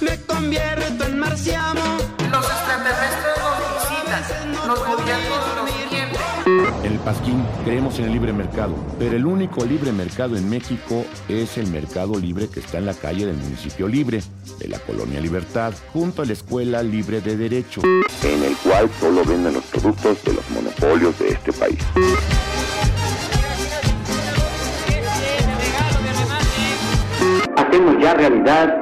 Me convierto en marciano. Los extraterrestres nos visitan, gobiernos nos mienten. En el Pasquín creemos en el libre mercado, pero el único libre mercado en México es el mercado libre que está en la calle del municipio libre, de la colonia Libertad, junto a la Escuela Libre de Derecho. En el cual solo venden los productos de los monopolios de este país. Hacemos ya realidad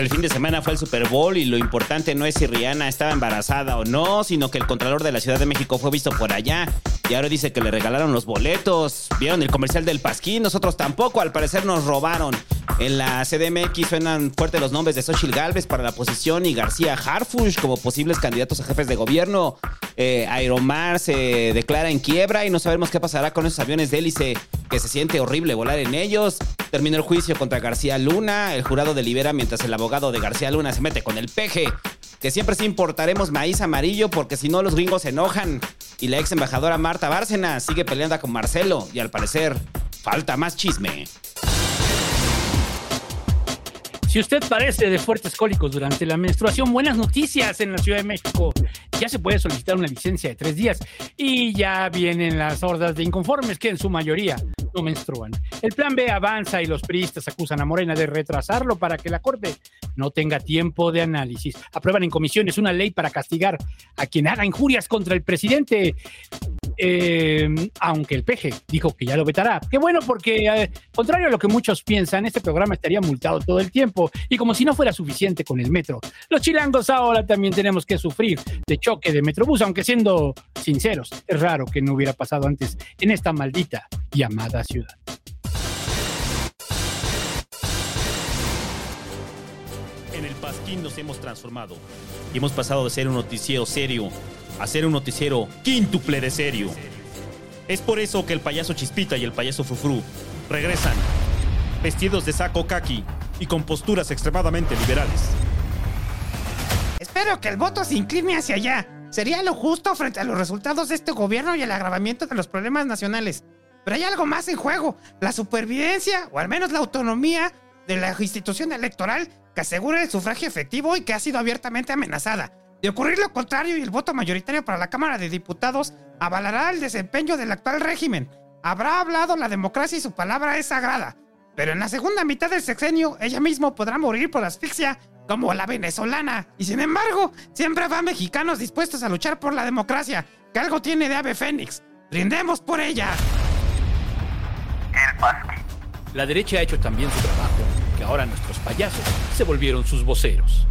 El fin de semana fue el Super Bowl y lo importante no es si Rihanna estaba embarazada o no, sino que el Contralor de la Ciudad de México fue visto por allá y ahora dice que le regalaron los boletos. ¿Vieron el comercial del Pasquín? Nosotros tampoco, al parecer nos robaron. En la CDMX suenan fuertes los nombres de Xochitl Galvez para la posición y García Harfush como posibles candidatos a jefes de gobierno. Eh, Aeromar se declara en quiebra y no sabemos qué pasará con esos aviones de hélice que se siente horrible volar en ellos. Terminó el juicio contra García Luna. El jurado delibera mientras el abogado de García Luna se mete con el peje. Que siempre sí importaremos maíz amarillo porque si no los gringos se enojan. Y la ex embajadora Marta Bárcena sigue peleando con Marcelo y al parecer falta más chisme. Si usted padece de fuertes cólicos durante la menstruación, buenas noticias en la Ciudad de México. Ya se puede solicitar una licencia de tres días y ya vienen las hordas de inconformes que en su mayoría no menstruan. El plan B avanza y los priistas acusan a Morena de retrasarlo para que la Corte no tenga tiempo de análisis. Aprueban en comisiones una ley para castigar a quien haga injurias contra el presidente. Eh, aunque el peje dijo que ya lo vetará. Qué bueno, porque eh, contrario a lo que muchos piensan, este programa estaría multado todo el tiempo. Y como si no fuera suficiente con el metro, los chilangos ahora también tenemos que sufrir de choque de metrobús, aunque siendo sinceros, es raro que no hubiera pasado antes en esta maldita llamada ciudad. En el Pasquín nos hemos transformado y hemos pasado de ser un noticiero serio a ser un noticiero quíntuple de serio. Es por eso que el payaso Chispita y el payaso Frufru regresan, vestidos de saco kaki y con posturas extremadamente liberales. Espero que el voto se incline hacia allá. Sería lo justo frente a los resultados de este gobierno y el agravamiento de los problemas nacionales. Pero hay algo más en juego, la supervivencia, o al menos la autonomía, de la institución electoral que asegura el sufragio efectivo y que ha sido abiertamente amenazada. De ocurrir lo contrario y el voto mayoritario para la Cámara de Diputados avalará el desempeño del actual régimen. Habrá hablado la democracia y su palabra es sagrada. Pero en la segunda mitad del sexenio, ella misma podrá morir por asfixia como la venezolana. Y sin embargo, siempre habrá mexicanos dispuestos a luchar por la democracia, que algo tiene de ave fénix. Brindemos por ella. La derecha ha hecho también su trabajo, que ahora nuestros payasos se volvieron sus voceros.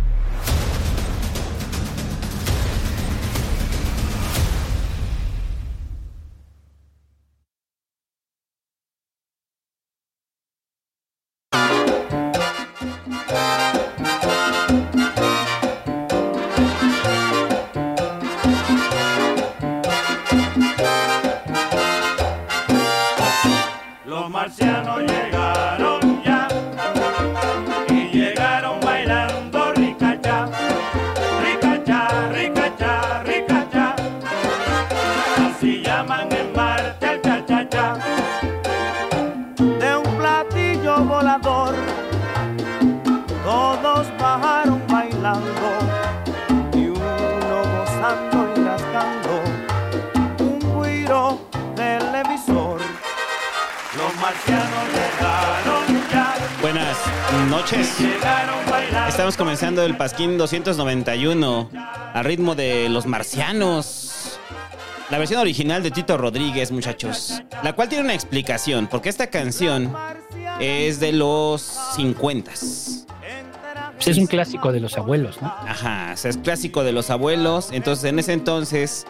Noches. Estamos comenzando el Pasquín 291 al ritmo de los marcianos. la versión original de Tito Rodríguez, muchachos. La cual tiene una explicación, porque esta canción es de los 50. Pues es un clásico de los abuelos, ¿no? Ajá, o sea, es clásico de los abuelos. Entonces, en ese entonces,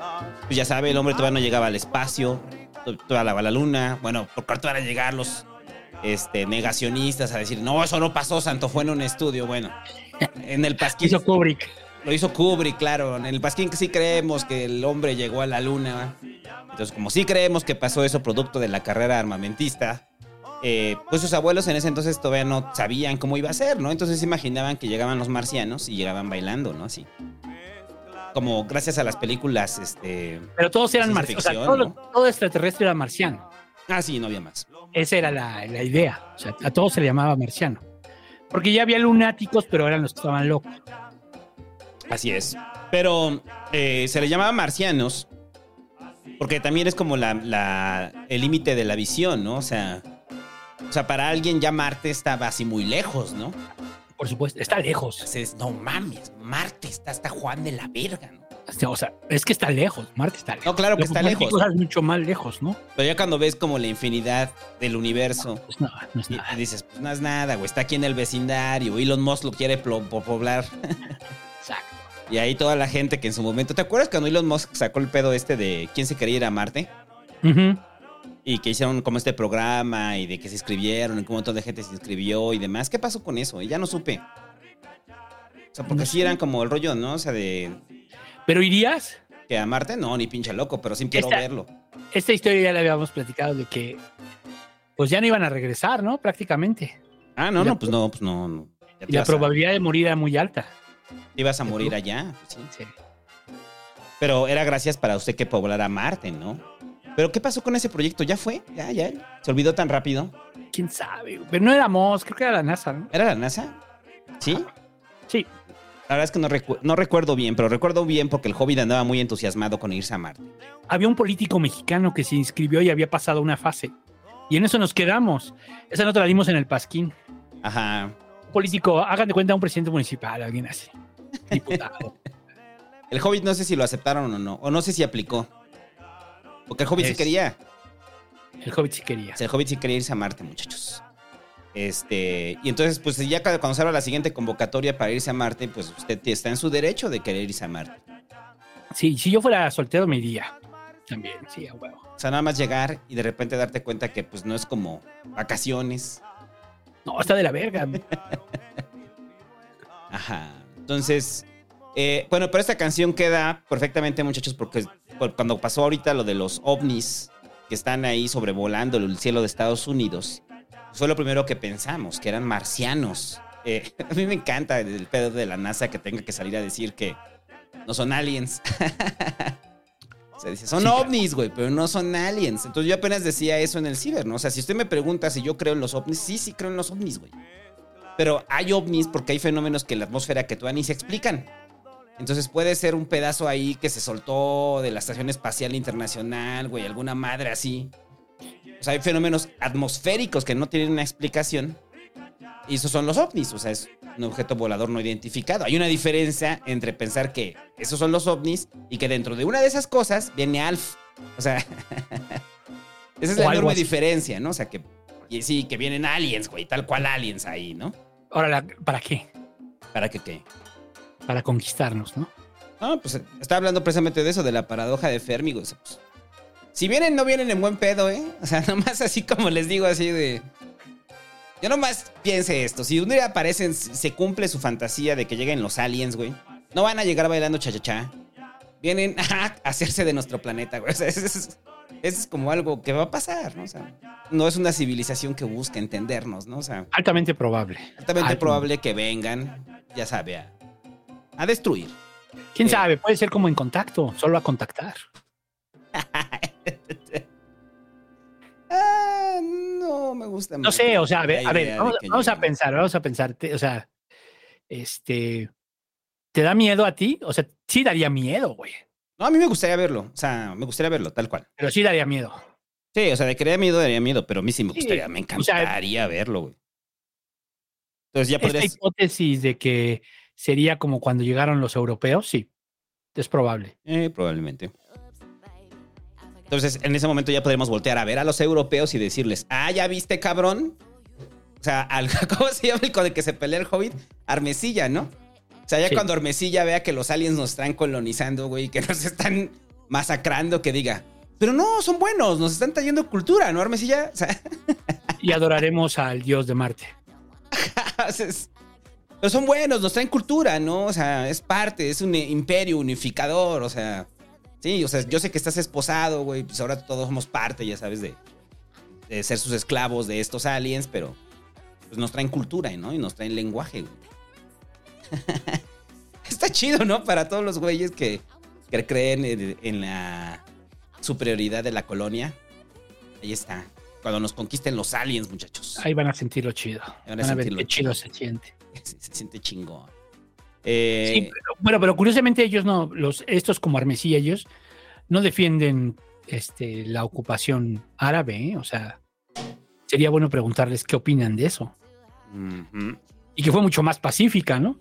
pues ya sabe, el hombre todavía no llegaba al espacio, to- todavía a la luna. Bueno, por cuarto van a llegar los este, negacionistas a decir, no, eso no pasó, Santo, fue en un estudio. Bueno, en el Pasquín. Hizo Kubrick. Lo hizo Kubrick, claro. En el Pasquín sí creemos que el hombre llegó a la luna. Entonces, como sí creemos que pasó eso producto de la carrera armamentista, eh, pues sus abuelos en ese entonces todavía no sabían cómo iba a ser, ¿no? Entonces se imaginaban que llegaban los marcianos y llegaban bailando, ¿no? Así. Como gracias a las películas, este... Pero todos eran marcianos. O sea, ficción, todo, ¿no? todo extraterrestre era marciano. Ah, sí, no había más. Esa era la, la idea. O sea, a todos se le llamaba marciano. Porque ya había lunáticos, pero eran los que estaban locos. Así es. Pero eh, se le llamaba marcianos porque también es como la, la- el límite de la visión, ¿no? O sea, o sea, para alguien ya Marte estaba así muy lejos, ¿no? Por supuesto, está lejos. Entonces, no mames, Marte está hasta Juan de la verga, ¿no? O sea, es que está lejos. Marte está lejos. No, claro que Lo está lejos. cosas mucho más lejos, ¿no? Pero ya cuando ves como la infinidad del universo Pues no, no es y, nada. y dices, pues no es nada, güey, está aquí en el vecindario, Elon Musk lo quiere poblar. Exacto. Y ahí toda la gente que en su momento, ¿te acuerdas cuando Elon Musk sacó el pedo este de quién se quería ir a Marte? Y que hicieron como este programa y de que se inscribieron y que un montón de gente se inscribió y demás. ¿Qué pasó con eso? Y ya no supe. O sea, porque No sí eran como el rollo, ¿no? O sea, de Pero irías. que a Marte, no, ni pinche loco, pero sí quiero Esta- verlo. Esta historia ya la habíamos platicado de que pues ya no iban a regresar, ¿no? Prácticamente. Ah, no, la- no, pues no, pues no. no. Y la a- probabilidad de morir era muy alta. te ibas a morir allá. pues sí. Sí. Pero era gracias para usted que poblara Marte, ¿no? Pero ¿qué pasó con ese proyecto? ¿Ya fue? ¿Ya, ya? ¿Se olvidó tan rápido? ¿Quién sabe? Pero no era Moss, creo que era la NASA, ¿no? ¿Era la NASA? ¿Sí? Sí. La verdad es que no, recu- no recuerdo bien, pero recuerdo bien porque el Hobbit andaba muy entusiasmado con irse a Marte. Había un político mexicano que se inscribió y había pasado una fase. Y en eso nos quedamos. Esa nota la dimos en el Pasquín. Ajá. Un político, hagan de cuenta un presidente municipal, alguien así. Diputado. El Hobbit no sé si lo aceptaron o no, o no sé si aplicó. Porque el Hobbit sí quería. El Hobbit sí quería. El Hobbit sí quería irse a Marte, muchachos. Este, y entonces, pues ya cuando se abra la siguiente convocatoria para irse a Marte, pues usted está en su derecho de querer irse a Marte. Sí, si yo fuera soltero me iría. También, sí, a huevo. O sea, nada más llegar y de repente darte cuenta que pues no es como vacaciones. No, está de la verga. Ajá. Entonces, eh, bueno, pero esta canción queda perfectamente, muchachos, porque por- cuando pasó ahorita lo de los ovnis que están ahí sobrevolando el cielo de Estados Unidos, fue lo primero que pensamos, que eran marcianos. Eh, a mí me encanta el pedo de la NASA que tenga que salir a decir que no son aliens. O sea, dice, son Sí, ovnis, güey, pero no son aliens. Entonces yo apenas decía eso en el ciber, ¿no? O sea, si usted me pregunta si yo creo en los ovnis, sí, sí creo en los ovnis, güey. Pero hay ovnis porque hay fenómenos que en la atmósfera que todavía ni se explican. Entonces puede ser un pedazo ahí que se soltó de la Estación Espacial Internacional, güey, alguna madre así. O sea, hay fenómenos atmosféricos que no tienen una explicación. Y esos son los ovnis, o sea, es un objeto volador no identificado. Hay una diferencia entre pensar que esos son los ovnis y que dentro de una de esas cosas viene Alf. O sea, esa es la enorme diferencia, ¿no? O sea, que y sí, que vienen aliens, güey, tal cual aliens ahí, ¿no? Ahora, ¿para qué? ¿Para que qué? Para conquistarnos, ¿no? Ah, pues estaba hablando precisamente de eso, de la paradoja de Fermi, güey. O sea, pues, si vienen, no vienen en buen pedo, ¿eh? O sea, nomás así como les digo, así de... Yo nomás piense esto, si un día aparecen, se cumple su fantasía de que lleguen los aliens, güey. No van a llegar bailando cha-cha-cha. Vienen a hacerse de nuestro planeta, güey. O sea, eso es, como algo que va a pasar, ¿no? O sea, no es una civilización que busca entendernos, ¿no? O sea, Altamente probable. altamente probable que vengan, ya sabe, a, a destruir. ¿Quién Eh. sabe? Puede ser como en contacto, solo a contactar. Ah, no me gusta No sé, o sea, a ver, a ver, vamos, a pensar, vamos a pensar, te- o sea, este, ¿te da miedo a ti? O sea, sí daría miedo, güey, No, a mí me gustaría verlo. O sea, me gustaría verlo, tal cual. pero sí daría miedo. Sí, o sea, de que daría miedo, daría miedo, pero a mí sí me Sí, gustaría, me o sea, encantaría verlo, güey. Entonces ya Esta podrías. hipótesis de que sería como cuando llegaron los europeos, sí, es probable. Eh, probablemente. Entonces, en ese momento ya podremos voltear a ver a los europeos y decirles, ah, ¿ya viste, cabrón? O sea, al- ¿cómo se llama el con el que se pelea el hobbit? Armesilla, ¿no? O sea, ya Sí. cuando Armesilla vea que los aliens nos están colonizando, güey, que nos están masacrando, que diga, pero no, son buenos, nos están trayendo cultura, ¿no, Armesilla? O sea, Y adoraremos al dios de Marte. pero son buenos, nos traen cultura, ¿no? O sea, es parte, es un imperio unificador, o sea, sí, o sea, yo sé que estás esposado, güey, pues ahora todos somos parte, ya sabes, de, de ser sus esclavos de estos aliens, pero pues nos traen cultura, ¿no? Y nos traen lenguaje, güey. Está chido, ¿no? Para todos los güeyes que, que creen en, en la superioridad de la colonia. Ahí está. Cuando nos conquisten los aliens, muchachos. Ahí van a sentirlo chido. Van a Van a ver sentirlo qué chido chido. se siente. Se, se siente chingón. Eh, Sí, pero, bueno, pero curiosamente ellos no, los, estos como Armesilla, ellos no defienden este, la ocupación árabe, ¿eh? o sea, sería bueno preguntarles qué opinan de eso. Y que fue mucho más pacífica, ¿no?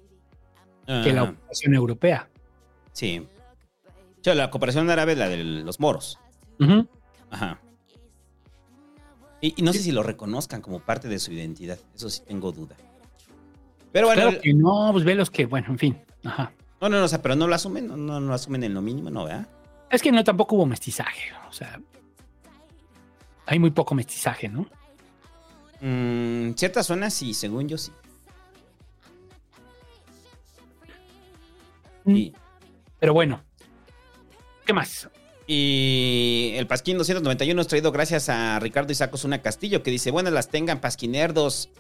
Que la ocupación europea. sí. Yo, la cooperación árabe es la de los moros. Ajá. Y, y no sé si lo reconozcan como parte de su identidad. Eso sí tengo duda. Pero bueno, Claro que no, pues ve los que, bueno, en fin. Ajá. no, no, no, o sea, pero no lo asumen, no, no, no lo asumen en lo mínimo, ¿no, verdad? Es que no, tampoco hubo mestizaje, o sea, hay muy poco mestizaje, ¿no? Mm, ciertas zonas sí, según yo sí. Y, Pero bueno, ¿qué más? y el Pasquín 291 es traído gracias a Ricardo Isaac Osuna Castillo, que dice, buenas las tengan, Pasquinerdos.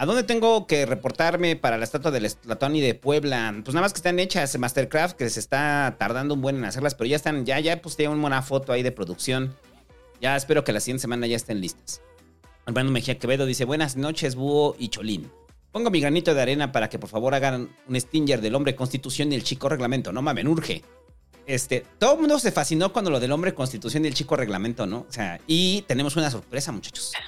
¿A dónde tengo que reportarme para la estatua del Tlatoani de Puebla? Pues nada más que están hechas Mastercraft, que se está tardando un buen en hacerlas, pero ya están, ya, ya pues una buena foto ahí de producción. Ya espero que la siguiente semana ya estén listas. Armando Mejía Quevedo dice, buenas noches, Búho y Cholín. Pongo mi granito de arena para que por favor hagan un stinger del hombre constitución y el chico reglamento. No mamen, urge. Este, todo el mundo se fascinó cuando lo del hombre constitución y el chico reglamento, ¿no? O sea, y tenemos una sorpresa, muchachos.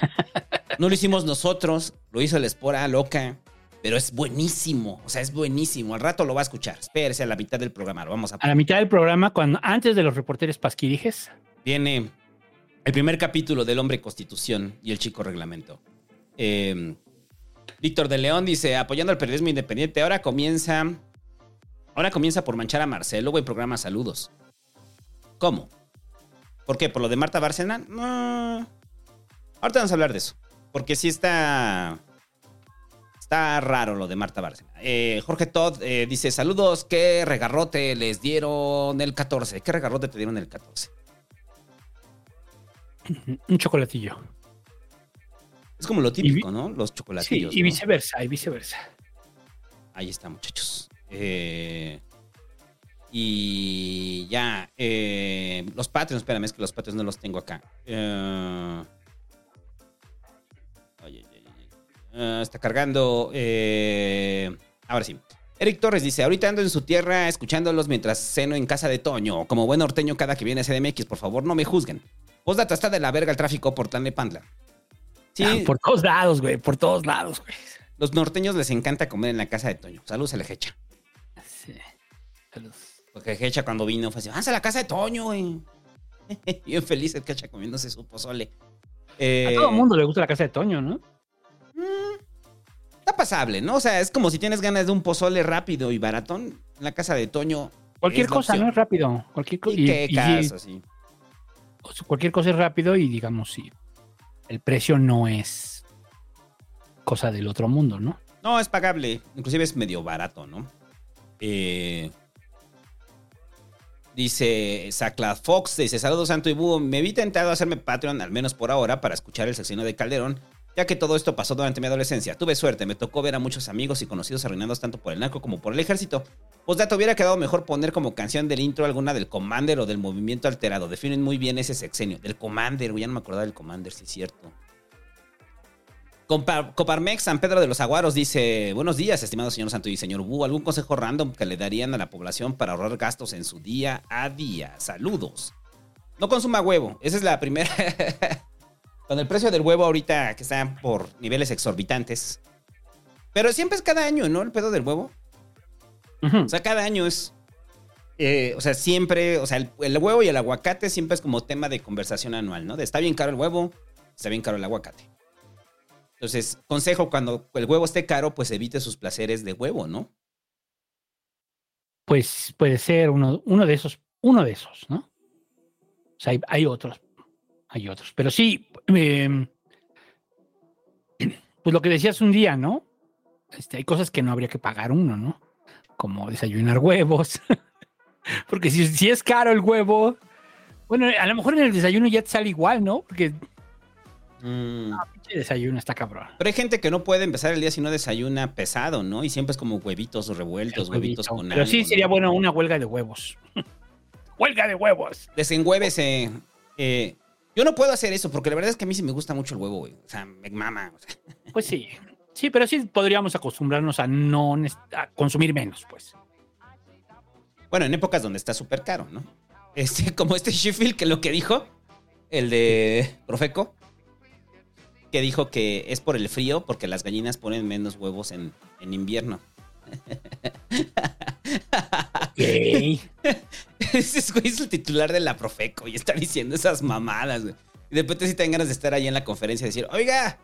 No lo hicimos nosotros, lo hizo la espora loca, pero es buenísimo, o sea, es buenísimo. Al rato lo va a escuchar. Espérese a la mitad del programa, lo vamos a A la mitad del programa, cuando antes de los reporteros pasquirijes, Viene el primer capítulo del hombre constitución y el chico reglamento. Eh, Víctor de León dice, apoyando al periodismo independiente, ahora comienza, ahora comienza por manchar a Marcelo, güey, programa Saludos. ¿Cómo? ¿Por qué? ¿Por lo de Marta Bárcena? No. Ahorita vamos a hablar de eso. Porque sí está... Está raro lo de Marta Bárcena. Eh, Jorge Todd eh, dice, saludos, ¿qué regarrote les dieron el 14? ¿Qué regarrote te dieron el 14? un chocolatillo. Es como lo típico, ¿no? Los Sí, chocolatillos. y ¿no? viceversa, y viceversa. Ahí está, muchachos. Eh, y ya. eh, los Patreons, espérame, es que los Patreons no los tengo acá. Eh, ay. Eh, está cargando. ahora sí. Eric Torres dice, ahorita ando en su tierra escuchándolos mientras ceno en casa de Toño. Como buen norteño cada que viene a CDMX, por favor, no me juzguen. Postdata está de la verga el tráfico por Tlalnepantla. Sí, Ah, por todos lados, güey, por todos lados, güey. los norteños les encanta comer en la casa de Toño. Saludos a la Hecha. Porque Hecha cuando vino fue así, vamos a la casa de Toño, güey. Bien feliz el Hecha comiéndose su pozole. Eh, A todo el mundo le gusta la casa de Toño, ¿no? Está pasable, ¿no? O sea, es como si tienes ganas de un pozole rápido y baratón. En la casa de Toño. Cualquier cosa. ¿no? Es rápido. Cualquier, co- Y, y- qué y- caso, sí. o sea, cualquier cosa es rápido y digamos, sí, el precio no es cosa del otro mundo, ¿no? No, es pagable. Inclusive es medio barato, ¿no? Eh, dice Sacla Fox, dice, saludos Santo y Búho. Me vi tentado a hacerme Patreon, al menos por ahora, para escuchar el sexenio de Calderón, ya que todo esto pasó durante mi adolescencia. Tuve suerte, me tocó ver a muchos amigos y conocidos arruinados tanto por el narco como por el ejército. Postdata, hubiera quedado mejor poner como canción del intro alguna del Commander o del Movimiento Alterado. Definen muy bien ese sexenio. Del Commander, ya no me acordaba del Commander, sí es cierto. Coparmex San Pedro de los Aguaros dice: Buenos días, estimado señor Santo y señor Bu. ¿Algún consejo random que le darían a la población para ahorrar gastos en su día a día? Saludos. No consuma huevo. Esa es la primera. Con el precio del huevo ahorita que está por niveles exorbitantes. Pero siempre es cada año, ¿no? El pedo del huevo. O sea, cada año es. eh, o sea, siempre, o sea, el, el huevo y el aguacate siempre es como tema de conversación anual, ¿no? De está bien caro el huevo, está bien caro el aguacate. Entonces, consejo, cuando el huevo esté caro, pues evite sus placeres de huevo, ¿no? Pues puede ser uno, uno de esos, uno de esos, ¿no? O sea, hay, hay otros, hay otros. Pero sí, eh, pues lo que decías un día, ¿no? Este, hay cosas que no habría que pagar uno, ¿no? Como desayunar huevos. Porque si, si es caro el huevo, bueno, a lo mejor en el desayuno ya te sale igual, ¿no? Porque Mm. Pinche desayuno está cabrón. Pero hay gente que no puede empezar el día si no desayuna pesado, ¿no? Y siempre es como huevitos revueltos, huevitos con Pero sí sería ¿no? bueno una huelga de huevos. huelga de huevos. Desengüévese. Eh, yo no puedo hacer eso porque la verdad es que a mí sí me gusta mucho el huevo, güey. O sea, me mama. o sea. Pues sí. Sí, pero sí podríamos acostumbrarnos a no a consumir menos, pues. Bueno, en épocas donde está súper caro, ¿no? Este, como este Sheffield que lo que dijo, el de Profeco, que dijo que es por el frío porque las gallinas ponen menos huevos en, en invierno. Ese güey es el titular de la Profeco y está diciendo esas mamadas, güey. Y de repente sí te dan ganas de estar ahí en la conferencia y decir, oiga,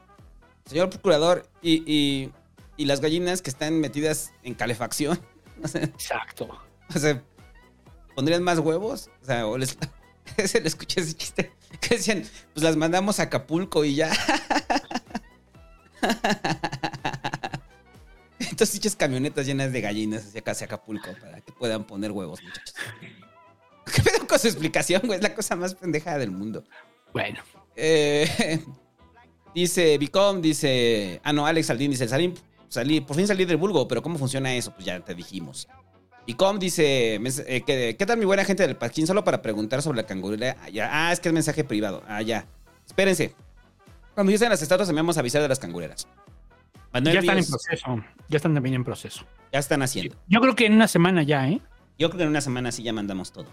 señor procurador, y, y- y las gallinas que están metidas en calefacción. Exacto. o sea, ¿pondrían más huevos? O sea, o les... Se le escuché ese chiste. Que decían, pues las mandamos a Acapulco y ya. Entonces, dichas camionetas llenas de gallinas hacia acá, hacia Acapulco para que puedan poner huevos, muchachos. ¿Qué pedo con su explicación, güey? Es la cosa más pendeja del mundo. Bueno. Eh, dice Vicom, dice. Ah, no, Alex Saldín dice: salí, salí, por fin salí del vulgo, pero ¿cómo funciona eso? Pues ya te dijimos. Vicom dice: mens- eh, ¿qué, tal mi buena gente del Pasquín? Solo para preguntar sobre la cangurera. Ah, ya. Ah, es que es mensaje privado. Ah, ya. Espérense. Cuando ya sean las estatuas, me vamos a avisar de las cangureras. Manuel ya están en proceso. Ya están también en proceso. Ya están haciendo. Yo creo que en una semana ya, ¿eh? Yo creo que en una semana sí ya mandamos todo.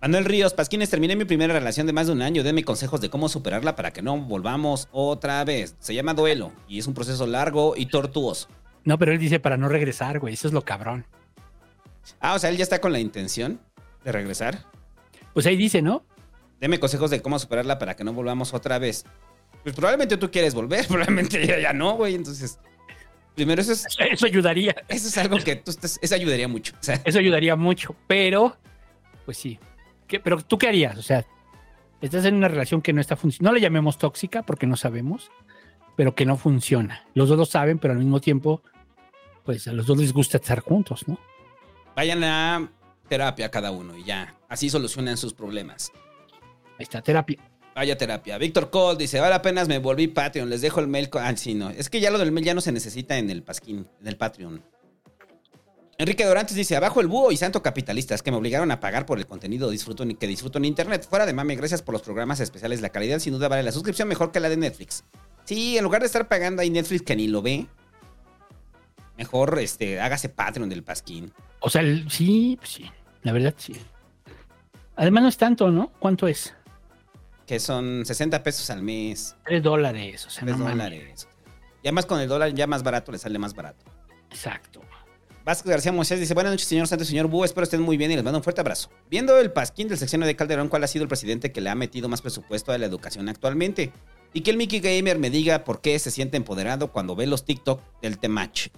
Manuel Ríos, Pasquines, terminé mi primera relación de más de un año. Denme consejos de cómo superarla para que no volvamos otra vez. Se llama duelo y es un proceso largo y tortuoso. No, pero él dice para no regresar, güey. Eso es lo cabrón. Ah, o sea, él ya está con la intención de regresar. Pues ahí dice, ¿no? Deme consejos de cómo superarla para que no volvamos otra vez. Pues probablemente tú quieres volver, probablemente ella ya no, güey. Entonces, primero eso es, Eso ayudaría. eso es algo que tú estás, eso ayudaría mucho. O sea, Eso ayudaría mucho. Pero, pues sí. ¿Qué- pero tú qué harías? O sea, estás en una relación que no está funcionando. No le llamemos tóxica porque no sabemos, pero que no funciona. Los dos lo saben, pero al mismo tiempo, pues a los dos les gusta estar juntos, ¿no? Vayan a terapia cada uno y ya. Así solucionan sus problemas. Ahí está, terapia. Vaya terapia. Víctor Cole dice, ahora apenas me volví Patreon, les dejo el mail. con- Ah, sí, no. Es que ya lo del mail ya no se necesita en el Pasquín, en el Patreon. Enrique Dorantes dice, abajo el búho y santo capitalistas que me obligaron a pagar por el contenido disfruto, que disfruto en internet. Fuera de mame, gracias por los programas especiales. La calidad sin duda vale la suscripción mejor que la de Netflix. Sí, en lugar de estar pagando ahí Netflix que ni lo ve, mejor este, hágase Patreon del Pasquín. O sea, el- sí, pues sí. La verdad, sí. Además no es tanto, ¿no? ¿Cuánto es? Que son 60 pesos al mes. Tres dólares. O sea, 3 no dólares. Ya más con el dólar, ya más barato, le sale más barato. Exacto. Vázquez García Moisés dice, buenas noches, señor Santos, señor Búho, espero estén muy bien y les mando un fuerte abrazo. Viendo el pasquín del secciono de Calderón, ¿cuál ha sido el presidente que le ha metido más presupuesto a la educación actualmente? Y que el Mickey Gamer me diga por qué se siente empoderado cuando ve los TikTok del Temach.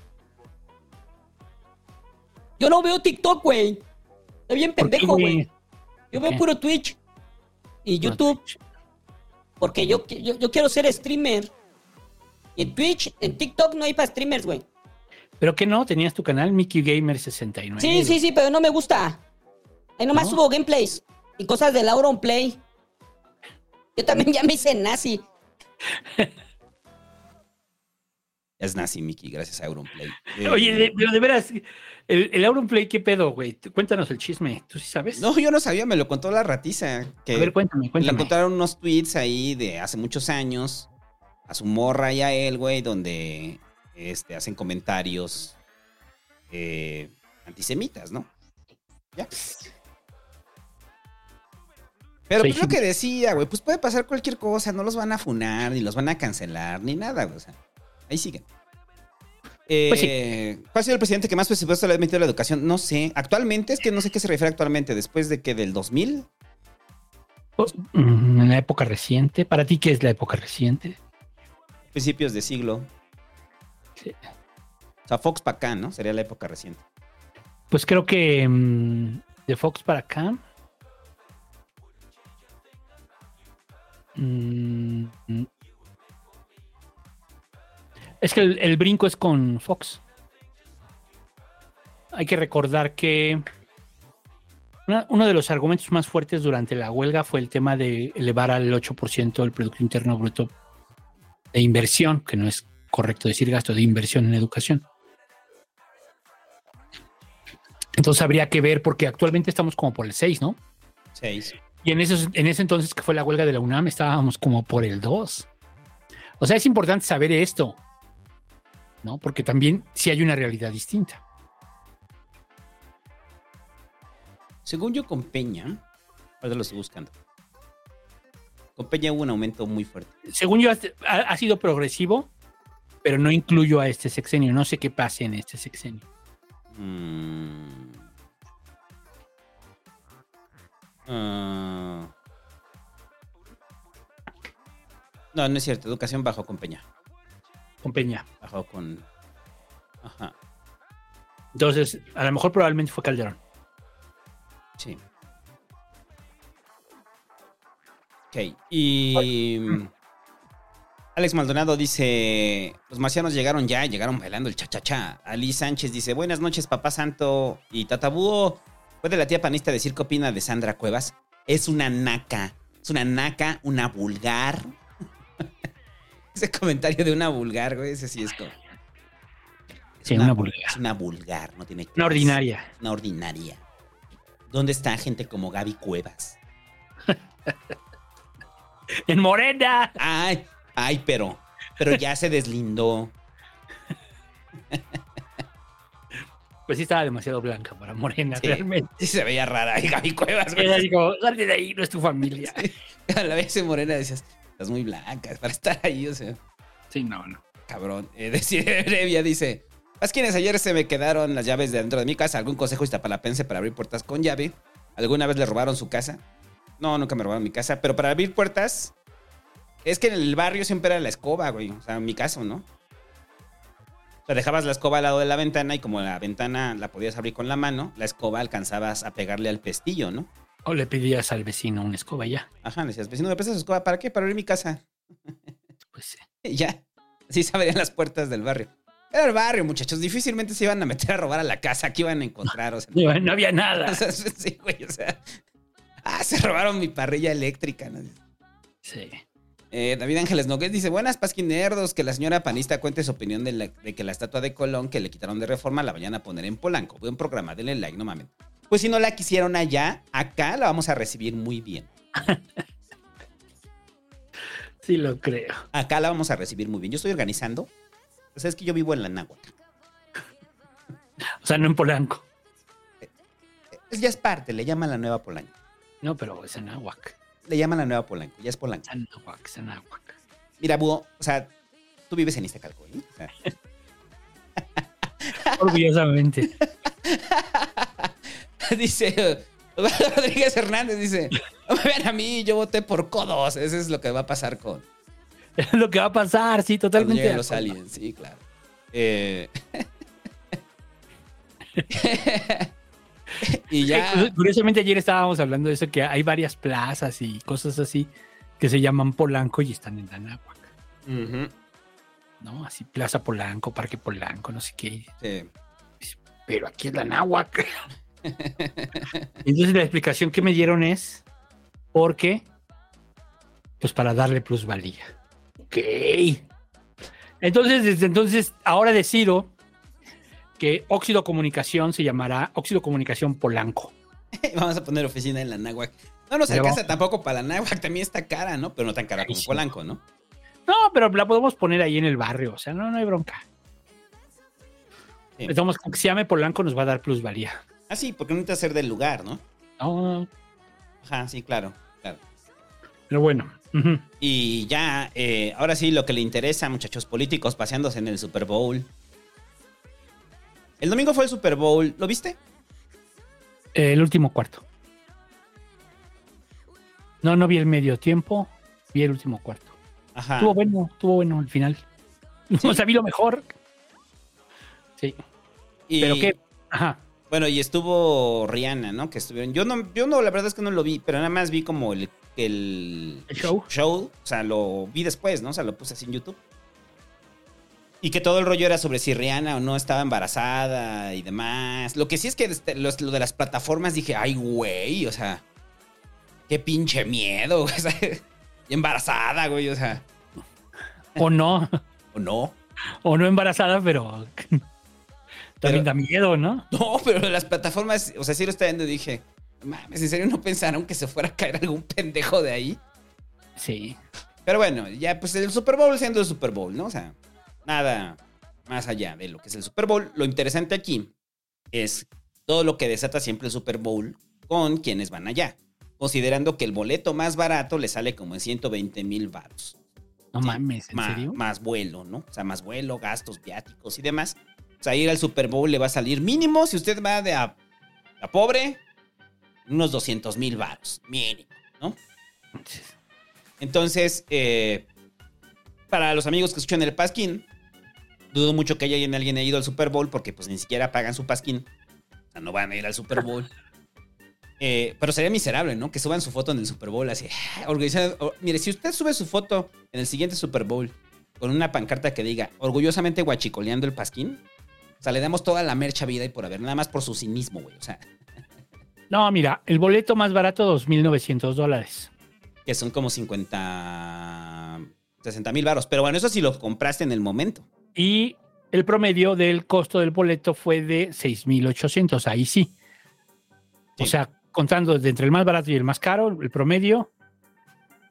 Yo no veo TikTok, güey. Estoy bien ¿Por qué, pendejo, güey? Yo veo puro Twitch y YouTube. Porque yo, yo, yo quiero ser streamer. Y en Twitch, en TikTok no hay para streamers, güey. ¿Pero qué no? Tenías tu canal Mickey Gamer 69. Sí, sí, sí, pero no me gusta. Ahí nomás ¿No? subo gameplays y cosas de Lauron Play. Yo también ya me hice nazi. Es nazi, Mickey, gracias a Auronplay. Eh, Oye, de- pero de veras, el, el Auronplay, ¿qué pedo, güey? Cuéntanos el chisme. ¿Tú sí sabes? No, yo no sabía, me lo contó la ratiza. Que A ver, cuéntame, Le cuéntame. encontraron unos tweets ahí de hace muchos años a su morra y a él, güey, donde este, hacen comentarios eh, antisemitas, ¿no? Ya. Pero pues lo que decía, güey, pues puede pasar cualquier cosa, no los van a funar, ni los van a cancelar, ni nada, güey. O sea, ahí siguen. Eh, Pues sí. ¿Cuál ha sido el presidente que más presupuesto le ha metido a la educación? No sé. Actualmente, es que no sé qué se refiere actualmente. ¿Después de que ¿Del 2000? Pues, mm, En la época reciente. ¿Para ti qué es la época reciente? Principios de siglo. Sí. O sea, Fox para acá, ¿no? Sería la época reciente. Pues creo que mm, de Fox para acá. mm, mm. Es que el, el brinco es con Fox. Hay que recordar que una- uno de los argumentos más fuertes durante la huelga fue el tema de elevar al 8% el Producto Interno Bruto de inversión, que no es correcto decir gasto, de inversión en educación. Entonces habría que ver, porque actualmente estamos como por el 6, ¿no? Seis. Y en, esos, en ese entonces que fue la huelga de la UNAM estábamos como por el 2. O sea, es importante saber esto, ¿no? Porque también sí hay una realidad distinta. Según yo, con Peña. Ahora lo estoy buscando. Con Peña hubo un aumento muy fuerte. Según yo, ha, ha sido progresivo, pero no incluyo a este sexenio. No sé qué pase en este sexenio. Mm. Ah. No, no es cierto. Educación bajó con Peña. Con Peña. Bajó con. Ajá. Entonces, a lo mejor probablemente fue Calderón. Sí. Ok. Y. mm, Alex Maldonado dice: Los marcianos llegaron ya, llegaron bailando el cha-cha-cha. Ali Sánchez dice: Buenas noches, papá santo. Y Tatabúo, ¿puede la tía panista decir qué opina de Sandra Cuevas? Es una naca. Es una naca, una vulgar. Ese comentario de una vulgar, güey, ese sí es como. es Sí, una vulgar. Es una vulgar, no tiene Una clase. ordinaria. Una ordinaria. ¿Dónde está gente como Gaby Cuevas? ¡En Morena! Ay, ay, pero, pero ya se deslindó. Pues sí estaba demasiado blanca para Morena, Sí, realmente. sí se veía rara ahí Gaby Cuevas. güey. Era así como, salte de ahí, no es tu familia. A la vez en morena decías, estás muy blanca para estar ahí, o sea, Sí, no, no. cabrón. Eh, decide Brevia dice, ¿Las quienes ayer se me quedaron las llaves de dentro de mi casa? ¿Algún consejo iztapalapense para abrir puertas con llave? ¿Alguna vez le robaron su casa? No, nunca me robaron mi casa, pero para abrir puertas, es que en el barrio siempre era la escoba, güey. O sea, en mi caso, ¿no? O sea, dejabas la escoba al lado de la ventana y como la ventana la podías abrir con la mano, la escoba alcanzabas a pegarle al pestillo, ¿no? O le pedías al vecino una escoba y ya. Ajá, le decías, vecino, ¿me prestas su escoba? ¿Para qué? Para abrir mi casa. Pues sí. Ya. Así se abrían las puertas del barrio. Era el barrio, muchachos. Difícilmente se iban a meter a robar a la casa. que iban a encontrar? O sea, No, no había nada. o sea, sí, güey, o sea. Ah, se robaron mi parrilla eléctrica. ¿no? Sí. Eh, David Ángeles Nogués dice: Buenas pasquinerdos, que la señora panista cuente su opinión de, la- de que la estatua de Colón que le quitaron de reforma la vayan a poner en Polanco. Buen programa, denle like, no mames. Pues si no la quisieron allá, acá la vamos a recibir muy bien. Sí lo creo. Acá la vamos a recibir muy bien. Yo estoy organizando. Sea, es que yo vivo en la Náhuac. O sea, no en Polanco. Es- Ya es parte, le llaman la nueva Polanco. No, pero es en Aguac. Le llaman la nueva Polanco, ya es Polanco. Aguac, es en Aguac. Mira, Búho, o sea, tú vives en Iztacalco, ¿eh? O sea, Orgullosamente. dice Rodríguez Hernández, dice, no me vean a mí, yo voté por codos. Eso es lo que va a pasar con Es lo que va a pasar, sí, totalmente. los aliens. Sí, claro. Eh, y ya... Eh, Curiosamente ayer estábamos hablando de eso, que hay varias plazas y cosas así que se llaman Polanco y están en Anáhuac, Ujú, ¿no? Así Plaza Polanco, Parque Polanco, no sé qué. sí. Pero aquí es la Anáhuac. Entonces la explicación que me dieron es porque, pues para darle plusvalía. Ok. Entonces, desde entonces, ahora decido que Óxido Comunicación se llamará Óxido Comunicación Polanco. Vamos a poner oficina en la Náhuac. No nos alcanza tampoco para la Náhuac, también está cara, ¿no? Pero no tan cara como. Polanco, ¿no? No, pero la podemos poner ahí en el barrio, o sea, no, no hay bronca. Sí. Estamos que se llame Polanco nos va a dar plusvalía. Ah, sí, porque no necesita ser del lugar, ¿no? No, Ajá, sí, claro, claro. pero bueno. Y ya, eh, ahora sí, lo que le interesa, muchachos políticos paseándose en el Super Bowl. El domingo fue el Super Bowl. ¿Lo viste? El último cuarto. No, no vi el medio tiempo, vi el último cuarto. Ajá. Estuvo bueno, estuvo bueno el final. O sea, vi lo mejor. Sí. Y- Pero qué. Ajá. Bueno, y estuvo Rihanna, ¿no? Que estuvieron. Yo no, yo no, la verdad es que no lo vi, pero nada más vi como el, el, ¿El show? O sea, lo vi después, ¿no? O sea, lo puse así en YouTube. Y que todo el rollo era sobre si Rihanna o no estaba embarazada y demás. Lo que sí es que este, lo de las plataformas dije, ay, güey, o sea, qué pinche miedo, o sea, y embarazada, güey, o sea, O no. o no. O no embarazada, pero. También da miedo, ¿no? No, pero las plataformas, o sea, sí lo estaba viendo y dije, mames, ¿en serio no pensaron que se fuera a caer algún pendejo de ahí? Sí. Pero bueno, ya pues el Super Bowl siendo el Super Bowl, ¿no? O sea, nada más allá de lo que es el Super Bowl. Lo interesante aquí es todo lo que desata siempre el Super Bowl con quienes van allá. Considerando que el boleto más barato le sale como en 120 mil baros. No mames, ¿en serio? Más vuelo, ¿no? O sea, más vuelo, gastos viáticos y demás. O sea, ir al Super Bowl le va a salir mínimo, si usted va de a, pobre, unos 200 mil baros, mínimo, ¿no? Entonces, eh, para los amigos que escuchan el Pasquín, dudo mucho que haya alguien haya ido al Super Bowl porque pues ni siquiera pagan su Pasquín. O sea, no van a ir al Super Bowl. Eh, pero sería miserable, ¿no? Que suban su foto en el Super Bowl así. "Ah, organizado". Mire, si usted sube su foto en el siguiente Super Bowl con una pancarta que diga orgullosamente guachicoleando el Pasquín, o sea, le damos toda la mercha vida y por haber, nada más por su cinismo, güey. O sea, No, mira, el boleto más barato, 2.900 dólares. que son como 50, 60 mil baros. Pero bueno, eso sí lo compraste en el momento. Y el promedio del costo del boleto fue de 6.800. Ahí sí. O sea, contando desde entre el más barato y el más caro, el promedio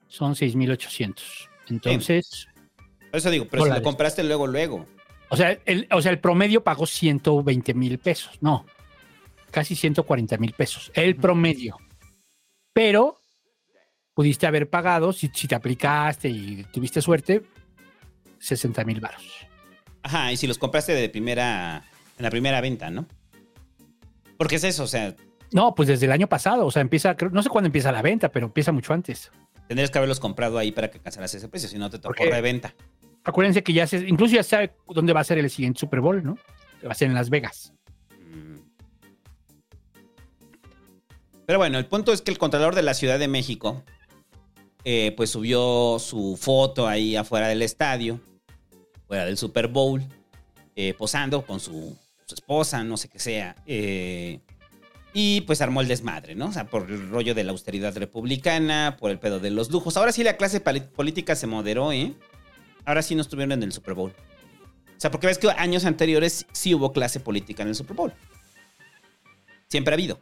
son 6.800. Entonces, Por eso digo, pero si Dólares. lo compraste luego, luego. O sea, el, o sea, el promedio pagó 120 mil pesos. No, casi 140 mil pesos. El promedio. Pero pudiste haber pagado, si, si te aplicaste y tuviste suerte, 60 mil baros. Ajá, y si los compraste de primera, en la primera venta, ¿no? Porque es eso, o sea, No, pues desde el año pasado. O sea, empieza, no sé cuándo empieza la venta, pero empieza mucho antes. tendrías que haberlos comprado ahí para que alcanzaras ese precio, si no te tocó Porque- reventa. Acuérdense que ya se, incluso ya sabe dónde va a ser el siguiente Super Bowl, ¿no? Va a ser en Las Vegas. Mm. Pero bueno, el punto es que el Contralor de la Ciudad de México, eh, pues subió su foto ahí afuera del estadio, fuera del Super Bowl, eh, posando con su, esposa, no sé qué sea. eh, y pues armó el desmadre, ¿no? O sea, por el rollo de la austeridad republicana, por el pedo de los lujos. Ahora sí la clase política se moderó, ¿eh? Ahora sí no estuvieron en el Super Bowl. O sea, porque ves que años anteriores sí hubo clase política en el Super Bowl. Siempre ha habido.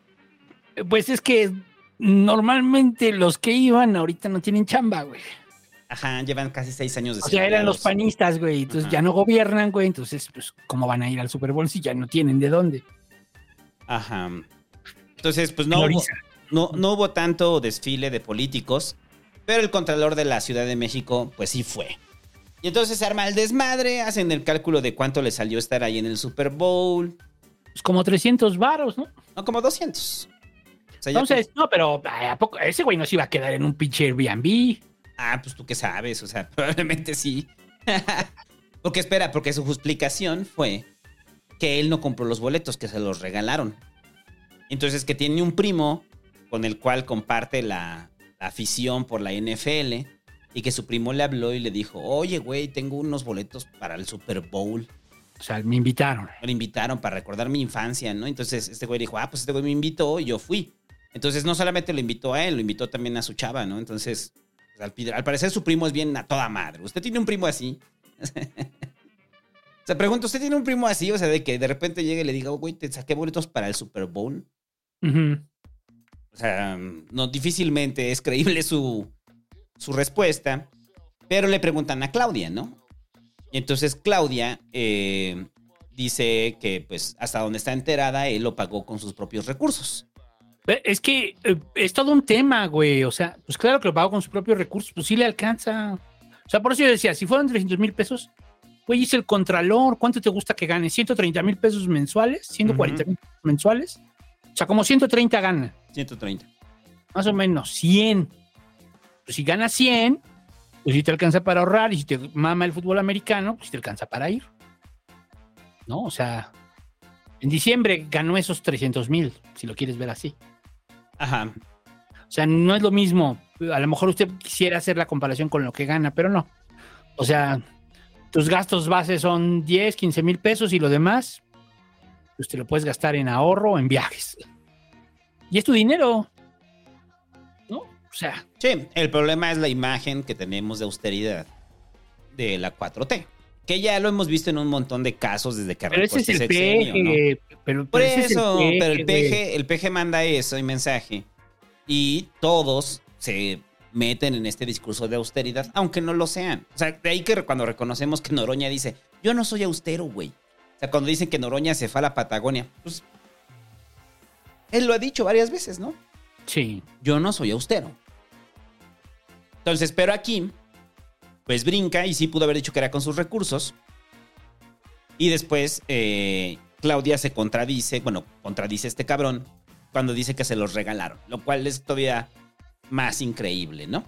Pues es que normalmente los que iban ahorita no tienen chamba, güey. Ajá, llevan casi seis años de O sea, eran los panistas, güey. Entonces Ajá. ya no gobiernan, güey. Entonces, pues, ¿cómo van a ir al Super Bowl si ya no tienen de dónde? Ajá. Entonces, pues no hubo, no, no hubo tanto desfile de políticos, pero el Contralor de la Ciudad de México, pues sí fue. Y entonces se arma el desmadre, hacen el cálculo de cuánto le salió estar ahí en el Super Bowl. Pues como 300 varos, ¿no? No, como 200. O sea, ya Entonces, no, pero ay, ¿a poco? ese güey no se iba a quedar en un pinche Airbnb. Ah, pues tú qué sabes, o sea, probablemente sí. porque espera, porque su explicación fue que él no compró los boletos, que se los regalaron. Entonces que tiene un primo con el cual comparte la, la afición por la NFL y que su primo le habló y le dijo, oye, güey, tengo unos boletos para el Super Bowl. O sea, me invitaron. Me invitaron para recordar mi infancia, ¿no? Entonces este güey dijo, ah, pues este güey me invitó y yo fui. Entonces no solamente lo invitó a él, lo invitó también a su chava, ¿no? Entonces, pues, al, parecer su primo es bien a toda madre. ¿Usted tiene un primo así? Se pregunta, ¿usted tiene un primo así? O sea, de que de repente llegue y le diga, "Oh, güey, te saqué boletos para el Super Bowl. O sea, no, difícilmente es creíble su, su respuesta. Pero le preguntan a Claudia, ¿no? Y entonces Claudia eh, dice que, pues, hasta donde está enterada, él lo pagó con sus propios recursos. Es que eh, es todo un tema, güey. O sea, pues claro que lo pagó con sus propios recursos, pues sí le alcanza. O sea, por eso yo decía, si fueron 300 mil pesos, Güey, es el contralor. ¿Cuánto te gusta que gane? ¿130 mil pesos mensuales? ¿140 mil pesos mensuales? O sea, como 130 gana. 130. Más o menos, 100. Pues si gana 100, pues si te alcanza para ahorrar y si te mama el fútbol americano, pues te alcanza para ir. ¿No? O sea, en diciembre ganó esos 300 mil, si lo quieres ver así. Ajá. O sea, no es lo mismo. A lo mejor usted quisiera hacer la comparación con lo que gana, pero no. O sea, tus gastos bases son 10, 15 mil pesos y lo demás, pues te lo puedes gastar en ahorro o en viajes. Y es tu dinero. Sí, el problema es la imagen que tenemos de austeridad de la 4T. Que ya lo hemos visto en un montón de casos desde que pero ese es este el sexenio, ¿no? peje. Pero, Por pero ese es el eso, pero el. PG, el PG manda eso y mensaje. Y todos se meten en este discurso de austeridad, aunque no lo sean. O sea, de ahí que cuando reconocemos que Noroña dice, yo no soy austero, güey. O sea, cuando dicen que Noroña se fue a la Patagonia, pues él lo ha dicho varias veces, ¿no? Sí. Yo no soy austero. Entonces, pero aquí, pues brinca y sí pudo haber dicho que era con sus recursos. Y después eh, Claudia se contradice, bueno, contradice este cabrón cuando dice que se los regalaron, lo cual es todavía más increíble, ¿no?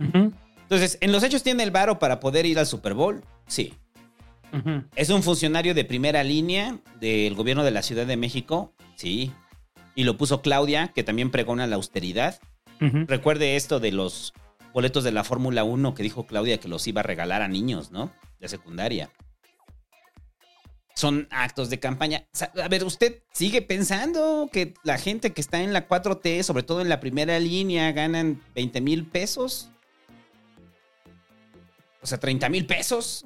Entonces, ¿en los hechos tiene el varo para poder ir al Super Bowl? Sí. ¿Es un funcionario de primera línea del gobierno de la Ciudad de México? Sí. Y lo puso Claudia, que también pregona la austeridad. Recuerde esto de los boletos de la Fórmula 1 que dijo Claudia que los iba a regalar a niños, ¿no? De secundaria. Son actos de campaña. A ver, ¿usted sigue pensando que la gente que está en la 4T, sobre todo en la primera línea, ganan 20 mil pesos? O sea, 30 mil pesos.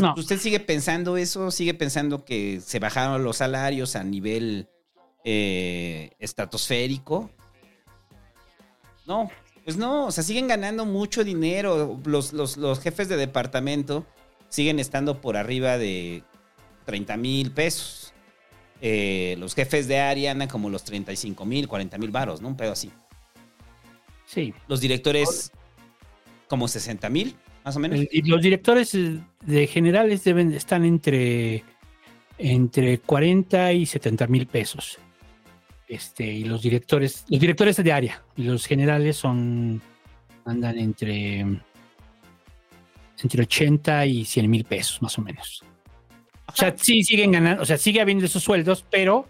No. ¿Usted sigue pensando eso? ¿Sigue pensando que se bajaron los salarios a nivel eh, estratosférico? No, pues no, o sea, siguen ganando mucho dinero. Los, los- los jefes de departamento siguen estando por arriba de 30 mil pesos. Eh, los jefes de área andan como los 35 mil, 40 mil varos, ¿no? Un pedo así. Sí. Los directores como 60 mil, más o menos. El- y los directores eh, de generales deben están entre, entre 40 y 70 mil pesos. Este, y los directores, los directores de área y los generales son andan entre entre 80 y 100 mil pesos, más o menos. O sea, sí siguen ganando, o sea, sigue habiendo esos sueldos, pero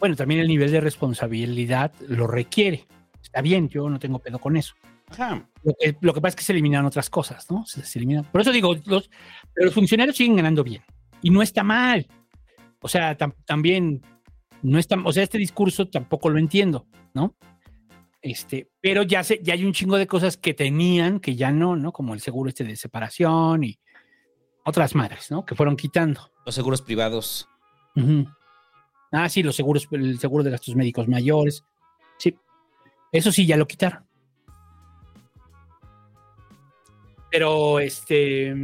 bueno, también el nivel de responsabilidad lo requiere. Está bien, yo no tengo pedo con eso. Ajá. Lo que, lo que pasa es que se eliminan otras cosas, ¿no? Se, se eliminan. Por eso digo, los, pero los funcionarios siguen ganando bien. Y no está mal. O sea, tam- también no está, o sea, este discurso tampoco lo entiendo, ¿no? Este, pero ya se, ya hay un chingo de cosas que tenían que ya no, ¿no? Como el seguro este de separación y otras madres, ¿no? Que fueron quitando. Los seguros privados. Ah, sí, los seguros, el seguro de gastos médicos mayores. Sí. Eso sí, ya lo quitaron. Pero, este.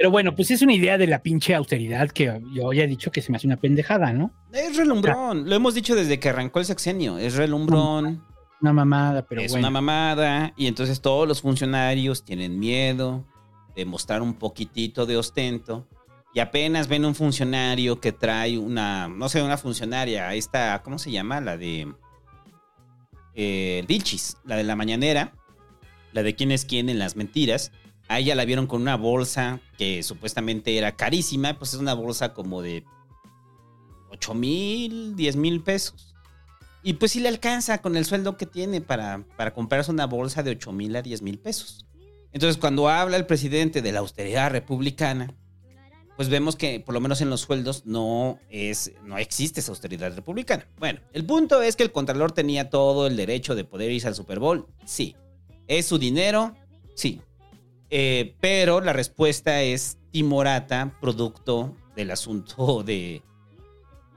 Pero bueno, pues es una idea de la pinche austeridad que yo ya he dicho que se me hace una pendejada, ¿no? Es relumbrón. Lo hemos dicho desde que arrancó el sexenio. Es relumbrón. Una mamada, pero es bueno. una mamada. Y entonces todos los funcionarios tienen miedo de mostrar un poquitito de ostento. Y apenas ven un funcionario que trae una, no sé, una funcionaria, esta, ¿cómo se llama? La de eh, Vilchis, la de la mañanera, la de quién es quién en las mentiras. A ella la vieron con una bolsa que supuestamente era carísima, pues es una bolsa como de 8 mil, 10 mil pesos. Y pues sí le alcanza con el sueldo que tiene para, para comprarse una bolsa de 8 mil a 10 mil pesos. Entonces cuando habla el presidente de la austeridad republicana, pues vemos que por lo menos en los sueldos no es no existe esa austeridad republicana. Bueno, el punto es que el contralor tenía todo el derecho de poder irse al Super Bowl. Sí. ¿Es su dinero? Sí. Eh, pero la respuesta es timorata, producto del asunto de,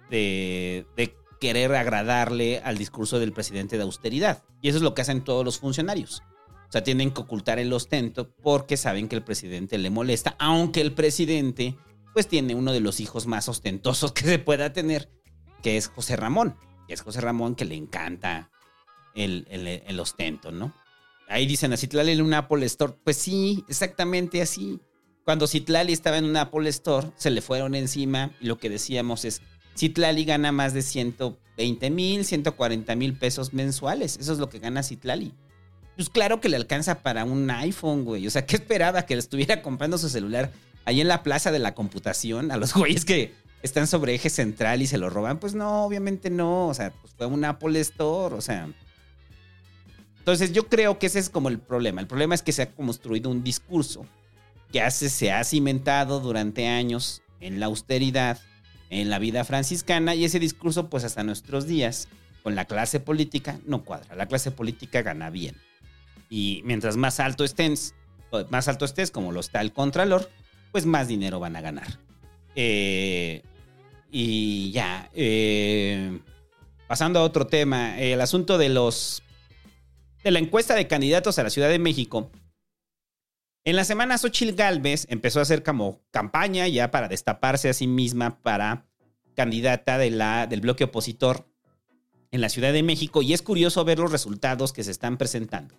de, de querer agradarle al discurso del presidente de austeridad. Y eso es lo que hacen todos los funcionarios. O sea, tienen que ocultar el ostento porque saben que el presidente le molesta, aunque el presidente pues tiene uno de los hijos más ostentosos que se pueda tener, que es José Ramón. Que es José Ramón que le encanta el, el- el ostento, ¿no? Ahí dicen a Citlali en un Apple Store. Pues sí, exactamente así. Cuando Citlali estaba en un Apple Store, se le fueron encima y lo que decíamos es, Citlali gana más de 120 mil, 140 mil pesos mensuales. Eso es lo que gana Citlali. Pues claro que le alcanza para un iPhone, güey. O sea, ¿qué esperaba que le estuviera comprando su celular ahí en la plaza de la computación a los güeyes que están sobre eje central y se lo roban? Pues no, obviamente no. O sea, pues fue un Apple Store, o sea. Entonces yo creo que ese es como el problema. El problema es que se ha construido un discurso que hace, se ha cimentado durante años en la austeridad, en la vida franciscana, y ese discurso, pues hasta nuestros días, con la clase política, no cuadra. La clase política gana bien. Y mientras más alto estés, más alto estés, como lo está el Contralor, pues más dinero van a ganar. Eh, y ya. eh, pasando a otro tema, el asunto de los. De la encuesta de candidatos a la Ciudad de México. En la semana, Xochitl Galvez empezó a hacer como campaña ya para destaparse a sí misma para candidata del bloque opositor en la Ciudad de México. Y es curioso ver los resultados que se están presentando.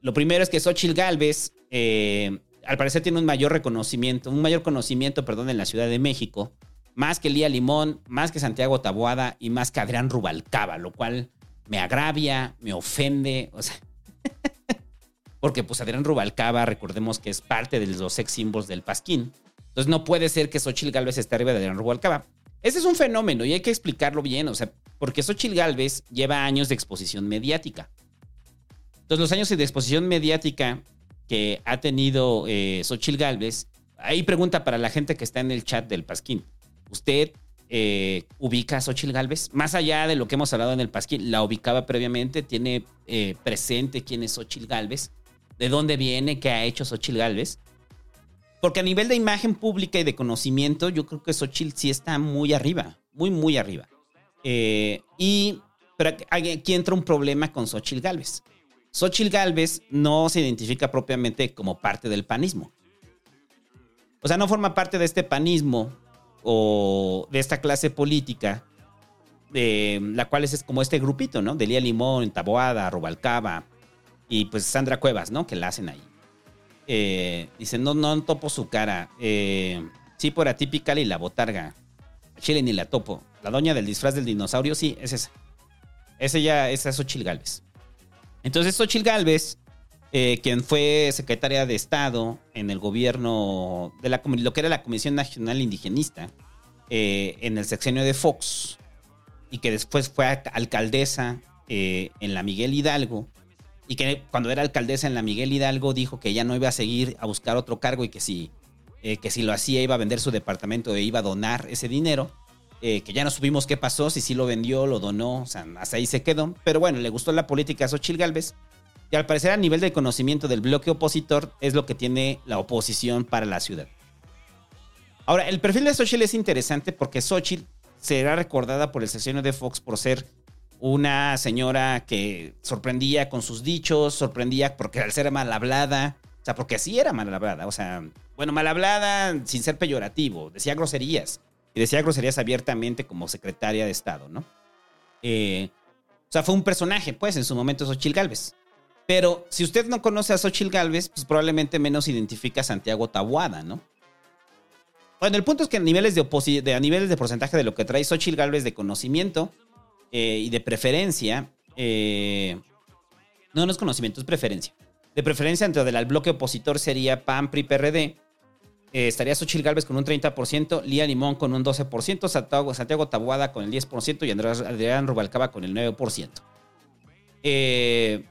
Lo primero es que Xochitl Galvez, eh, al parecer, tiene un mayor reconocimiento, un mayor conocimiento, perdón, en la Ciudad de México, más que Lía Limón, más que Santiago Taboada y más que Adrián Rubalcaba, lo cual me agravia, me ofende, o sea, porque pues Adrián Rubalcaba, recordemos que es parte de los sex symbols del Pasquín, entonces no puede ser que Xochitl Galvez esté arriba de Adrián Rubalcaba. Ese es un fenómeno y hay que explicarlo bien, o sea, porque Xochitl Galvez lleva años de exposición mediática. Entonces, los años de exposición mediática que ha tenido eh, Xochitl Galvez, ahí pregunta para la gente que está en el chat del Pasquín. ¿Usted eh, ubica a Xochitl Galvez? Más allá de lo que hemos hablado en el Pasquín, ¿la ubicaba previamente? ¿Tiene eh, presente quién es Xochitl Galvez? ¿De dónde viene? ¿Qué ha hecho Xochitl Galvez? Porque a nivel de imagen pública y de conocimiento, yo creo que Xochitl sí está muy arriba, muy, muy arriba. Eh, y, pero aquí entra un problema con Xochitl Galvez. Xochitl Galvez no se identifica propiamente como parte del panismo. O sea, no forma parte de este panismo o de esta clase política, de la cual es como este grupito, ¿no? De Lía Limón, Taboada, Rubalcaba y pues Sandra Cuevas, ¿no? Que la hacen ahí. Eh, dice, no, no topo su cara. Eh, sí, por atípica y la botarga. Chile ni la topo. La doña del disfraz del dinosaurio, sí, es esa. Ya, esa es Xochitl Galvez. Entonces, Xochitl Galvez, eh, quien fue secretaria de Estado en el gobierno de la, lo que era la Comisión Nacional Indigenista, eh, en el sexenio de Fox, y que después fue alcaldesa eh, en la Miguel Hidalgo, y que cuando era alcaldesa en la Miguel Hidalgo dijo que ya no iba a seguir a buscar otro cargo y que si, que si lo hacía iba a vender su departamento e iba a donar ese dinero. Que ya no supimos qué pasó, si sí lo vendió, lo donó, o sea, hasta ahí se quedó. Pero bueno, le gustó la política a Xochitl Galvez. Y al parecer, a nivel de conocimiento del bloque opositor, es lo que tiene la oposición para la ciudad. Ahora, el perfil de Xochitl es interesante porque Xochitl será recordada por el sexenio de Fox por ser una señora que sorprendía con sus dichos, sorprendía porque al ser mal hablada, o sea, porque así era mal hablada, o sea, bueno, mal hablada sin ser peyorativo, decía groserías y decía groserías abiertamente como secretaria de Estado, ¿no? Eh, o sea, fue un personaje, pues, en su momento Xochitl Galvez. Pero si usted no conoce a Xochitl Galvez, pues probablemente menos identifica a Santiago Tabuada, ¿no? Bueno, el punto es que a niveles de, de, a niveles de porcentaje de lo que trae Xochitl Galvez de conocimiento eh, y de preferencia, eh, no, no es conocimiento, es preferencia. De preferencia dentro del bloque opositor sería PAN, PRI, PRD, eh, estaría Xochitl Galvez con un 30%, Lía Limón con un 12%, Santiago, Santiago Tabuada con el 10% y Andrés, Adrián Rubalcaba con el 9%. Eh,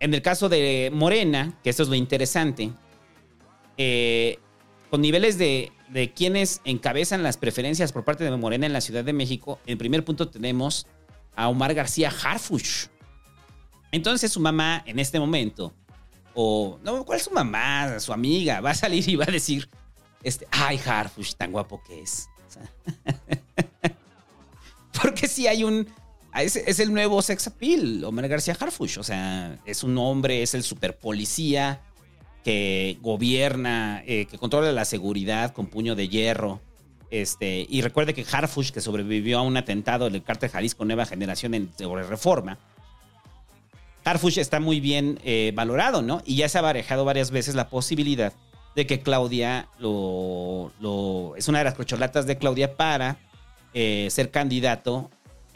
en el caso de Morena, que esto es lo interesante, eh, con niveles de, quienes encabezan las preferencias por parte de Morena en la Ciudad de México, en primer punto tenemos a Omar García Harfuch. Entonces su mamá en este momento o, no, ¿cuál es su mamá? Su amiga. Va a salir y va a decir, este, ay, Harfush, tan guapo que es. Porque si hay un... Es, es, el nuevo sex appeal, Omar García Harfush. O sea, es un hombre, es el super policía que gobierna, eh, que controla la seguridad con puño de hierro. Este, y recuerde que Harfush, que sobrevivió a un atentado del cártel Jalisco Nueva Generación en, sobre reforma, Harfush está muy bien eh, valorado, ¿no? Y ya se ha barajado varias veces la posibilidad de que Claudia lo, lo- es una de las corcholatas de Claudia para eh, ser candidato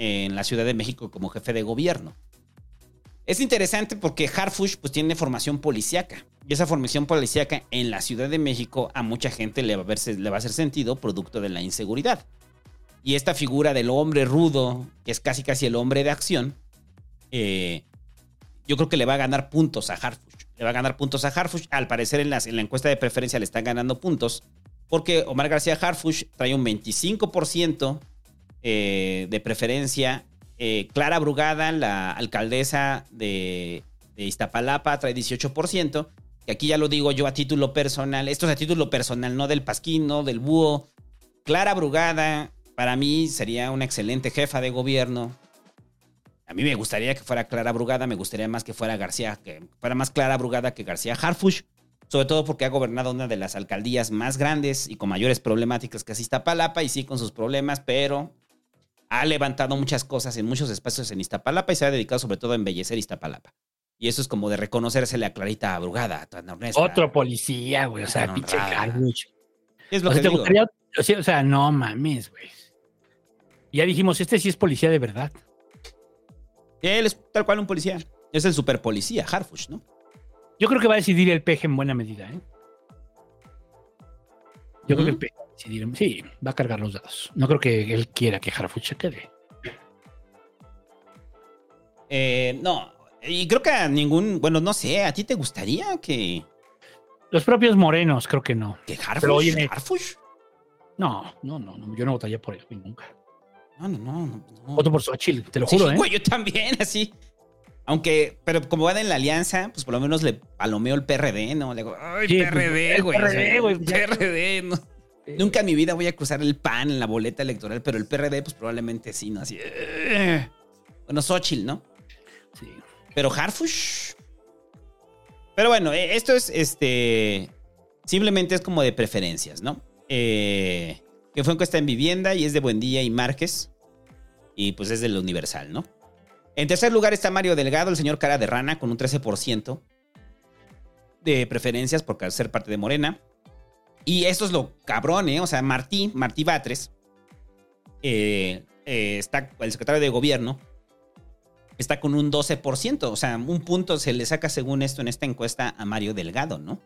en la Ciudad de México como jefe de gobierno. Es interesante porque Harfush pues tiene formación policíaca y esa formación policíaca en la Ciudad de México a mucha gente le va a, verse- le va a hacer sentido producto de la inseguridad. Y esta figura del hombre rudo, que es casi casi el hombre de acción, eh, yo creo que le va a ganar puntos a Harfush. Le va a ganar puntos a Harfush. Al parecer en, las- en la encuesta de preferencia le están ganando puntos porque Omar García Harfush trae un 25% eh, de preferencia. Eh, Clara Brugada, la alcaldesa de, Iztapalapa, trae 18%. Que aquí ya lo digo yo a título personal. Esto es a título personal, no del Pasquín, no del Búho. Clara Brugada, para mí, sería una excelente jefa de gobierno. A mí me gustaría que fuera Clara Brugada, me gustaría más que fuera García, que fuera más Clara Brugada que García Harfush, sobre todo porque ha gobernado una de las alcaldías más grandes y con mayores problemáticas que es Iztapalapa, y sí con sus problemas, pero ha levantado muchas cosas en muchos espacios en Iztapalapa y se ha dedicado sobre todo a embellecer Iztapalapa. Y eso es como de reconocérsele a Clarita Brugada, tan honesta. Otro policía, güey. O sea, pinche honrada. Carluch. Es lo o sea, que ¿te digo. gustaría- o sea, o sea, no mames, güey. Ya dijimos, este sí es policía de verdad. Él es tal cual un policía. Es el super policía, Harfush, ¿no? Yo creo que va a decidir el peje en buena medida, ¿eh? Yo creo que el peje Sí, va a cargar los dados. No creo que él quiera que Harfuch se quede. Eh, no, y creo que a ningún, bueno, no sé, ¿a ti te gustaría que, Los propios morenos, creo que no. que Harfush? Pero oye, ¿Harfush? No, no, no, no, yo no votaría por él, nunca. No, no, no. no. Voto por Xochitl, te lo Sí, juro, ¿eh? güey, yo también, así. Aunque, pero como van en la alianza, pues por lo menos le palomeo el PRD, ¿no? Le digo, ay, Sí, PRD, güey. PRD, güey. PRD, no. Nunca en mi vida voy a cruzar el PAN en la boleta electoral, pero el PRD, pues probablemente sí, ¿no? Así. eh. Bueno, Xochitl, ¿no? Sí. Pero Harfush. Pero bueno, eh, esto es este. Simplemente es como de preferencias, ¿no? Eh, que fue encuesta en vivienda y es de Buendía y Márquez. Y pues es del Universal, ¿no? En tercer lugar está Mario Delgado, el señor cara de rana, con un 13% de preferencias por ser parte de Morena. Y esto es lo cabrón, ¿eh? O sea, Martí, Martí Batres, eh, eh, está el secretario de gobierno, está con un 12%. O sea, un punto se le saca según esto en esta encuesta a Mario Delgado, ¿no?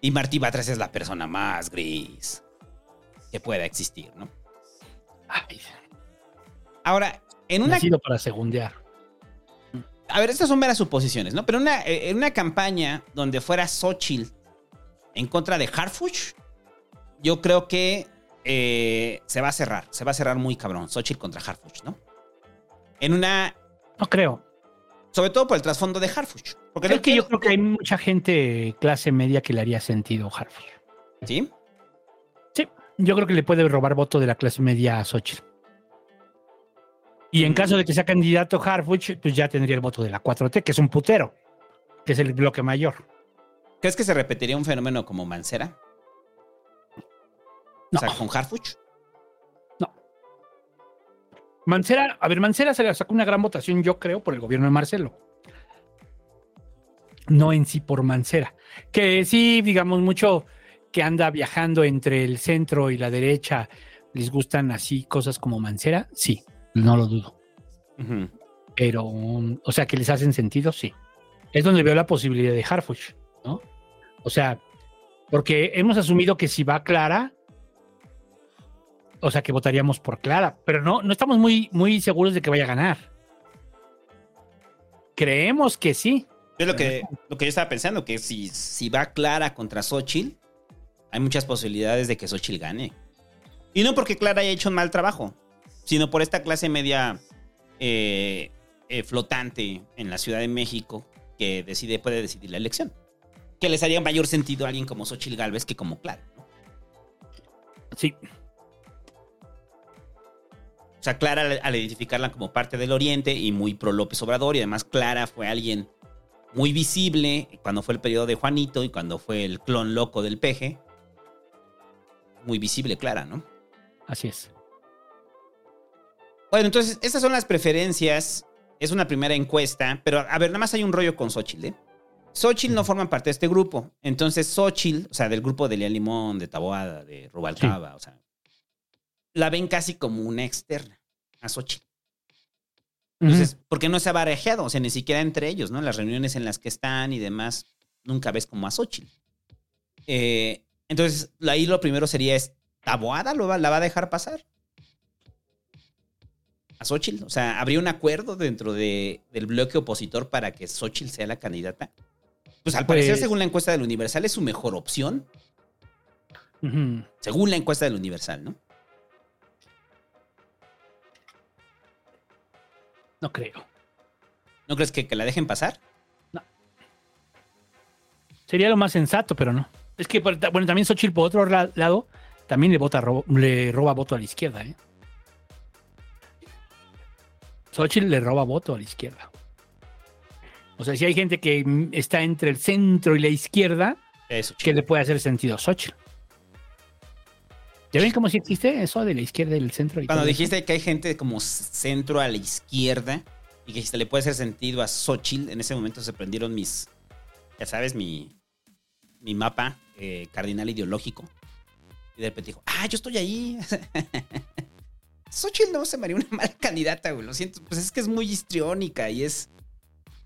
Y Martí Batres es la persona más gris que pueda existir, ¿no? Ay, Ahora, en una nacido para segundear. A ver, estas son meras suposiciones, ¿no? Pero una, en una campaña donde fuera Xochitl en contra de Harfuch, yo creo que eh, se va a cerrar. Se va a cerrar muy cabrón. Xochitl contra Harfuch, ¿no? En una. No creo. Sobre todo por el trasfondo de Harfuch. Porque Creo no que yo creo que hay mucha gente clase media que le haría sentido Harfuch. ¿Sí? Sí, yo creo que le puede robar voto de la clase media a Xochitl. Y en caso de que sea candidato Harfuch, pues ya tendría el voto de la 4T, que es un putero, que es el bloque mayor. ¿Crees que se repetiría un fenómeno como Mancera? No. O sea, con Harfuch. Mancera, a ver, Mancera se le sacó una gran votación, yo creo, por el gobierno de Marcelo. No en sí por Mancera. Que sí, digamos, mucho que anda viajando entre el centro y la derecha, les gustan así cosas como Mancera, sí, no lo dudo. Pero, o sea, que les hacen sentido, sí. Es donde veo la posibilidad de Harfuch, ¿no? O sea, porque hemos asumido que si va Clara, o sea, que votaríamos por Clara, pero no, no estamos muy, muy seguros de que vaya a ganar. Creemos que sí. Es lo que, lo que yo estaba pensando, que si, si va Clara contra Xochitl, hay muchas posibilidades de que Xochitl gane. Y no porque Clara haya hecho un mal trabajo, sino por esta clase media eh, eh, flotante en la Ciudad de México que decide, puede decidir la elección. Que les haría mayor sentido a alguien como Xochitl Galvez que como Clara. ¿no? Sí. O sea, Clara al, al identificarla como parte del Oriente y muy pro López Obrador, y además Clara fue alguien muy visible cuando fue el periodo de Juanito y cuando fue el clon loco del peje. Muy visible, Clara, ¿no? Así es. Bueno, entonces, estas son las preferencias es una primera encuesta, pero a ver, nada más hay un rollo con Xochitl, ¿eh? Xochitl no forma parte de este grupo. Entonces, Xochitl, o sea, del grupo de Lea Limón, de Taboada, de Rubalcaba, o sea, la ven casi como una externa a Xochitl. Entonces, porque no se ha barajeado, o sea, ni siquiera entre ellos, ¿no? Las reuniones en las que están y demás, nunca ves como a Xochitl. Eh, entonces, ahí lo primero sería es, ¿Taboada lo va- la va a dejar pasar? A Xochitl. O sea, ¿habría un acuerdo dentro de- del bloque opositor para que Xochitl sea la candidata? Pues al parecer, Pues- según la encuesta del Universal, es su mejor opción. Según la encuesta del Universal, ¿no? No creo. ¿No crees que, que la dejen pasar? Sería lo más sensato, pero no. Es que, bueno, también Xochitl, por otro lado, también le, vota, le roba voto a la izquierda, ¿eh? Xochitl le roba voto a la izquierda. O sea, si hay gente que mm, está entre el centro y la izquierda, Eso, que le puede hacer sentido a Xochitl. ¿Ya ven cómo si existe eso de la izquierda y el centro? y Cuando eso? dijiste que hay gente como centro a la izquierda y que se le puede hacer sentido a Xochitl, en ese momento se prendieron mis, ya sabes, mi, mi mapa eh, cardinal ideológico. Y de repente dijo, ah, yo estoy ahí. Xochitl no se me haría una mala candidata, güey. Lo siento, pues es que es muy histriónica y es,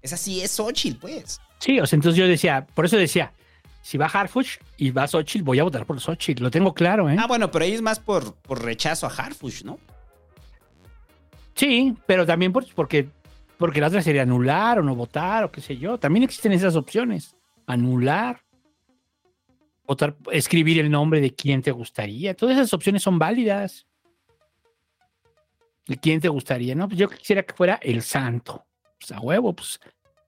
es así, es Xochitl, pues. Sí, o sea, entonces yo decía, por eso decía, si va Harfuch y va Xochitl, voy a votar por Xochitl. Lo tengo claro, ¿eh? Ah, bueno, pero ahí es más por, por rechazo a Harfush, ¿no? Sí, pero también por- porque, porque la otra sería anular o no votar o qué sé yo. También existen esas opciones. Anular, votar, escribir el nombre de quién te gustaría. Todas esas opciones son válidas. ¿De quién te gustaría? No, pues yo quisiera que fuera el santo. Pues a huevo, pues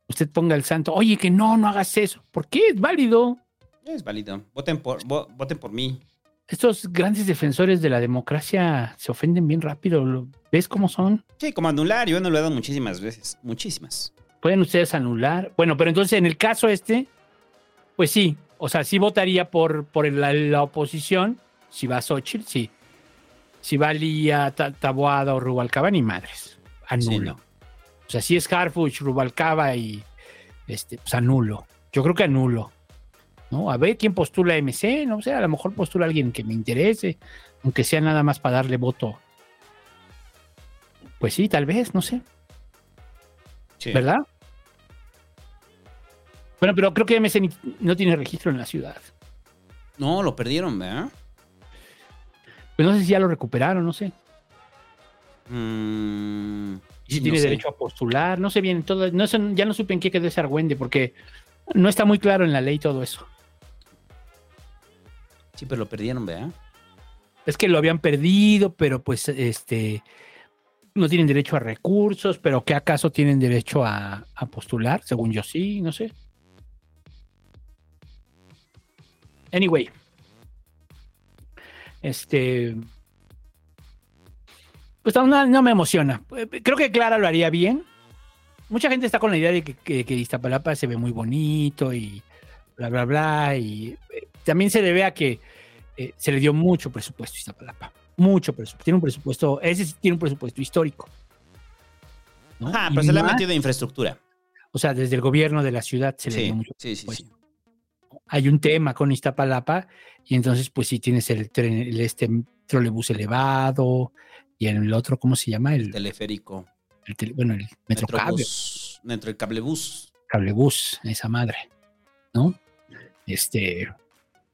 usted ponga el santo. Oye, que no, no hagas eso. ¿Por qué? Es válido. Es válido. Voten por, vo- voten por mí. Estos grandes defensores de la democracia se ofenden bien rápido. ¿lo- ¿Ves cómo son? Sí, como anular, yo he anulado muchísimas veces. Muchísimas. pueden ustedes anular. Bueno, pero entonces en el caso este, pues sí, o sea, sí votaría por, por la, la oposición, si va Xochitl, sí. Si va Lía, Ta- Taboada o Rubalcaba, ni madres. Anulo. Sí, no. O sea, si es Harfuch, Rubalcaba y este, pues anulo. Yo creo que anulo. ¿No? A ver quién postula MC, no sé, a lo mejor postula a alguien que me interese, aunque sea nada más para darle voto. Pues sí, tal vez, no sé. Sí. ¿Verdad? Bueno, pero creo que MC no tiene registro en la ciudad. No, lo perdieron, ¿verdad? Pues no sé si ya lo recuperaron, no sé. Mm, Y si no tiene sé. derecho a postular, no sé bien, todo, no sé, ya no supe en qué quedó ese argüende, porque no está muy claro en la ley todo eso. Sí, pero lo perdieron, ¿verdad? Es que lo habían perdido, pero pues este no tienen derecho a recursos, pero que acaso tienen derecho a, postular, según yo sí, no sé. Anyway. Este. Pues no, no me emociona. Creo que Clara lo haría bien. Mucha gente está con la idea de que, que, que Iztapalapa se ve muy bonito y bla, bla, bla. Y eh, también se debe a que eh, se le dio mucho presupuesto a Iztapalapa. Mucho presupuesto. Tiene un presupuesto, ese sí tiene un presupuesto histórico. Y pero se le ha metido de infraestructura. O sea, desde el gobierno de la ciudad se le Sí, dio mucho sí, sí, presupuesto. Hay un tema con Iztapalapa y entonces pues sí tienes el tren, el este trolebús elevado y en el otro, ¿cómo se llama? El, Teleférico. el tele- bueno, el metrocable. Dentro del cablebús. cablebús, esa madre, ¿no? Este,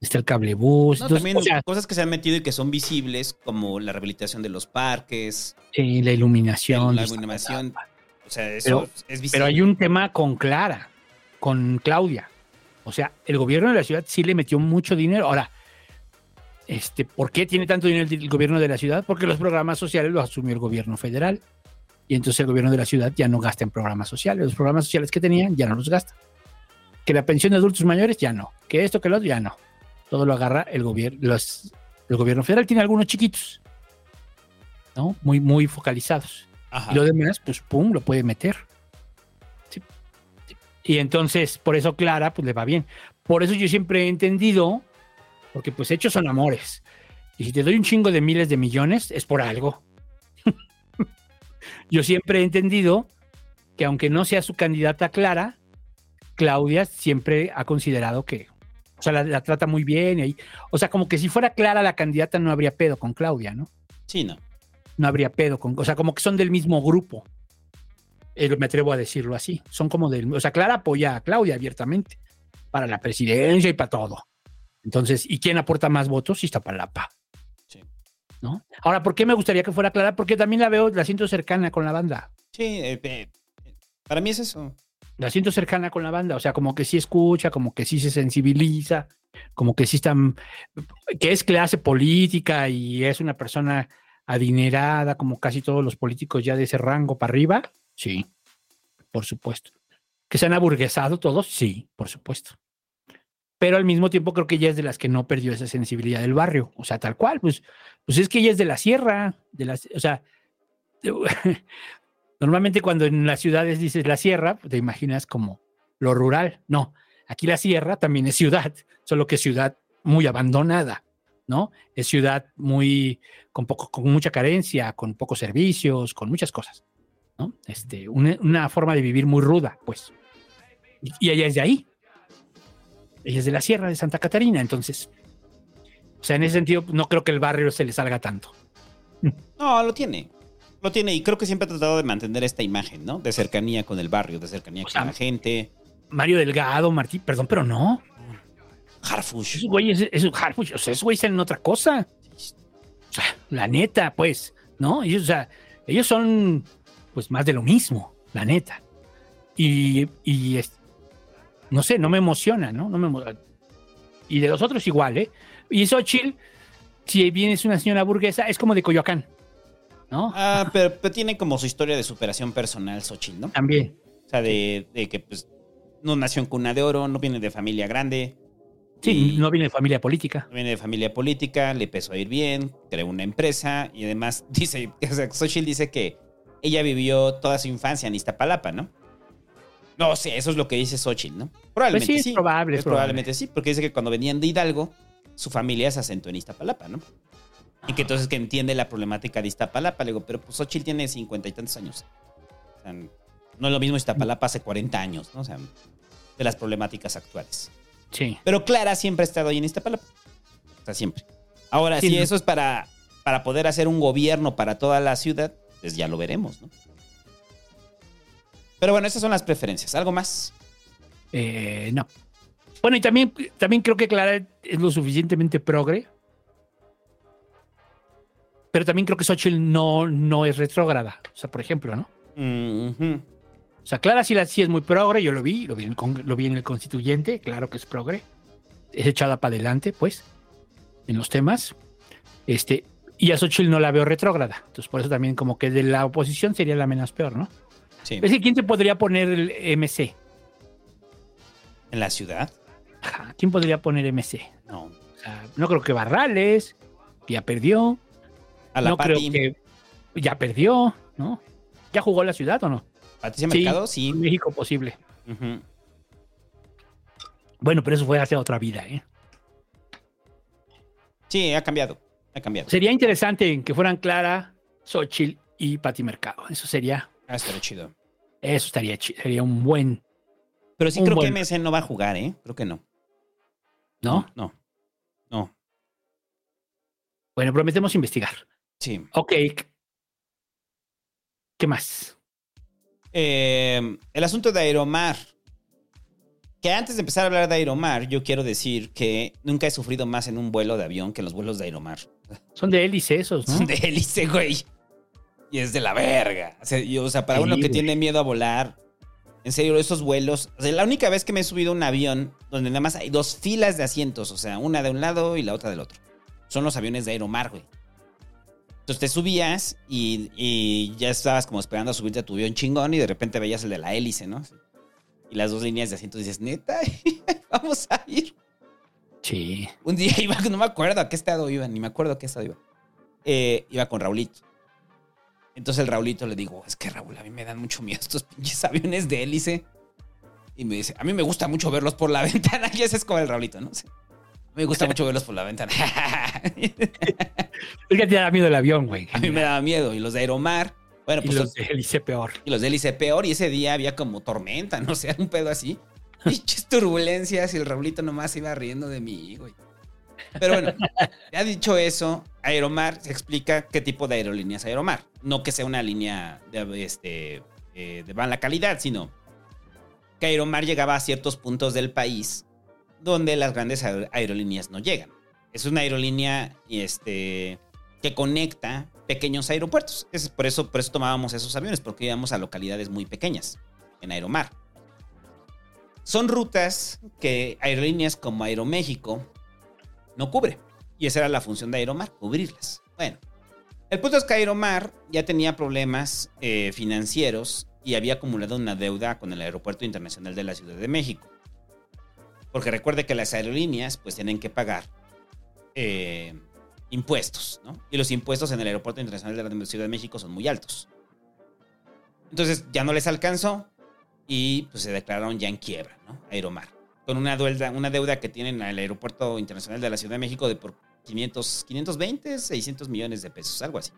está el cablebús. No, entonces, también o sea, cosas que se han metido y que son visibles, como la rehabilitación de los parques, sí, la iluminación. la de iluminación. O sea, eso Pero- es visible. Pero hay un tema con Clara, con Claudia. O sea, el gobierno de la ciudad sí le metió mucho dinero. Ahora, este, ¿por qué tiene tanto dinero el, el gobierno de la ciudad? Porque los programas sociales los asumió el gobierno federal. Y entonces el gobierno de la ciudad ya no gasta en programas sociales. Los programas sociales que tenían ya no los gasta. Que la pensión de adultos mayores ya no. Que esto, que lo otro ya no. Todo lo agarra el gobierno. Los, el gobierno federal tiene algunos chiquitos. ¿No? Muy, muy focalizados. Ajá. Y lo demás, pues pum, lo puede meter. Sí. Sí. Y entonces, por eso Clara, pues le va bien. Por eso yo siempre he entendido, porque pues hechos son amores. Y si te doy un chingo de miles de millones, es por algo. yo siempre he entendido que aunque no sea su candidata clara, Claudia siempre ha considerado que, o sea, la, la trata muy bien. Y, ahí- o sea, como que si fuera clara la candidata no habría pedo con Claudia, ¿no? Sí, no. No habría pedo con, o sea, como que son del mismo grupo. Eh, me atrevo a decirlo así. Son como del, o sea, Clara apoya a Claudia abiertamente para la presidencia y para todo. Entonces, ¿y quién aporta más votos? Iztapalapa. Sí. ¿No? Ahora, ¿por qué me gustaría que fuera Clara? Porque también la veo, la siento cercana con la banda. Sí, eh, eh, para mí es eso. La siento cercana con la banda, o sea, como que sí escucha, como que sí se sensibiliza, como que sí está, que es clase política y es una persona adinerada, como casi todos los políticos ya de ese rango para arriba, sí, por supuesto. Que se han aburguesado todos, sí, por supuesto. Pero al mismo tiempo creo que ella es de las que no perdió esa sensibilidad del barrio, o sea, tal cual, pues, pues es que ella es de la sierra, de las, o sea, Normalmente cuando en las ciudades dices la sierra, te imaginas como lo rural. No, aquí la sierra también es ciudad, solo que es ciudad muy abandonada, ¿no? Es ciudad muy con poco, con mucha carencia, con pocos servicios, con muchas cosas, ¿no? Este, una, una forma de vivir muy ruda, pues. Y, y ella es de ahí. Ella es de la sierra de Santa Catarina, entonces. O sea, en ese sentido, no creo que el barrio se le salga tanto. No, lo tiene. Lo tiene y creo que siempre ha tratado de mantener esta imagen, ¿no? De cercanía con el barrio, de cercanía con la gente. Mario Delgado, Martín, perdón, pero no. Harfush. Esos güeyes, esos Harfush, o sea, esos güeyes en otra cosa. O sea, la neta, pues, ¿no? Ellos, o sea, ellos son, pues, más de lo mismo, la neta. Y, y es- no sé, no me emociona, ¿no? no me emo- y de los otros igual, ¿eh? Y Xochitl, si bien es una señora burguesa, es como de Coyoacán, ¿no? Ah, pero, pero tiene como su historia de superación personal, Xochitl, ¿no? También. O sea, de, de que pues no nació en cuna de oro, no viene de familia grande. Sí, no viene de familia política. no viene de familia política, le empezó a ir bien, creó una empresa y además dice, o sea, Xochitl dice que ella vivió toda su infancia en Iztapalapa, ¿no? No sé, eso es lo que dice Xochitl, ¿no? Probablemente Pues sí, es sí. probable, es Es probablemente sí, porque dice que cuando venían de Hidalgo, su familia se asentó en Iztapalapa, ¿no? Y que entonces que entiende la problemática de Iztapalapa. Le digo, pero pues Xochitl tiene cincuenta y tantos años. O sea, no es lo mismo Iztapalapa hace 40 años, ¿no? O sea, de las problemáticas actuales. Sí. Pero Clara siempre ha estado ahí en Iztapalapa. O sea, siempre. Ahora, Sí, si no. eso es para, para poder hacer un gobierno para toda la ciudad, pues ya lo veremos, ¿no? Pero bueno, esas son las preferencias. ¿Algo más? Eh, no. Bueno, y también, también creo que Clara es lo suficientemente progre. Pero también creo que Xochitl no, no es retrógrada. O sea, por ejemplo, ¿no? Mhm. O sea, Clara sí, la, sí es muy progre, yo lo vi, lo vi, en, el con- lo vi en el constituyente, claro que es progre. Es echada para adelante, pues, en los temas. Este, y a Xochitl no la veo retrógrada. Entonces, por eso también como que de la oposición sería la menos peor, ¿no? Sí. Es que ¿quién te podría poner el MC? ¿En la ciudad? Ajá, ¿Quién podría poner MC? No. O sea, no creo que Barrales ya perdió. A la no creo que ya perdió, ¿no? ¿Ya jugó la ciudad o no? Patricia Mercado, sí. México posible. Bueno, pero eso fue hace otra vida, ¿eh? Sí, ha cambiado. Ha cambiado. Sería interesante que fueran Clara, Xochitl y Pati Mercado. Eso sería, Ah, estaría chido. eso estaría chido. Sería un buen, Pero sí creo buen- que MC no va a jugar, ¿eh? Creo que no. ¿no? No. No. Bueno, prometemos investigar. Sí. Ok. ¿Qué más? Eh, el asunto de Aeromar. Que antes de empezar a hablar de Aeromar, yo quiero decir que nunca he sufrido más en un vuelo de avión que en los vuelos de Aeromar. Son de hélice esos, ¿no? Son de hélice, güey. Y es de la verga. O sea, y, o sea, para Sí, uno que güey. tiene miedo a volar, en serio, esos vuelos. O sea, la única vez que me he subido a un avión donde nada más hay dos filas de asientos, o sea, una de un lado y la otra del otro. Son los aviones de Aeromar, güey. Entonces te subías y, y ya estabas como esperando a subirte a tu avión chingón y de repente veías el de la hélice, ¿no? Y las dos líneas de asientos y dices, neta, vamos a ir. Sí. Un día iba, no me acuerdo a qué estado iba, ni me acuerdo a qué estado iba. Eh, iba con Raulito. Entonces el Raulito le digo, es que Raúl, a mí me dan mucho miedo estos pinches aviones de hélice. Y me dice, a mí me gusta mucho verlos por la ventana. Y ese es como el Raulito, ¿no? Sí. Me gusta mucho verlos por la ventana. Es que te da miedo el avión, güey. a mí me daba miedo. Y los de Aeromar, Bueno, Y pues los de Hélice peor. y los de hélice peor, y ese día había como tormenta, no sé, un pedo así. Pinches turbulencias y el Raulito nomás iba riendo de mí, güey. Pero bueno, ya dicho eso, Aeromar se explica qué tipo de aerolíneas Aeromar. No que sea una línea de, este, eh, de mala calidad, sino que Aeromar llegaba a ciertos puntos del país donde las grandes aer- aerolíneas no llegan. Es una aerolínea este, que conecta pequeños aeropuertos. Es por, eso, por eso tomábamos esos aviones, porque íbamos a localidades muy pequeñas en Aeromar. Son rutas que aerolíneas como Aeroméxico no cubre. Y esa era la función de Aeromar, cubrirlas. Bueno, el punto es que Aeromar ya tenía problemas eh, financieros y había acumulado una deuda con el Aeropuerto Internacional de la Ciudad de México. Porque recuerde que las aerolíneas pues tienen que pagar eh, impuestos, ¿no? Y los impuestos en el Aeropuerto Internacional de la Ciudad de México son muy altos. Entonces ya no les alcanzó y pues se declararon ya en quiebra, ¿no? Aeromar. Con una deuda, una deuda que tienen al Aeropuerto Internacional de la Ciudad de México de por 500, 520, 600 millones de pesos, algo así.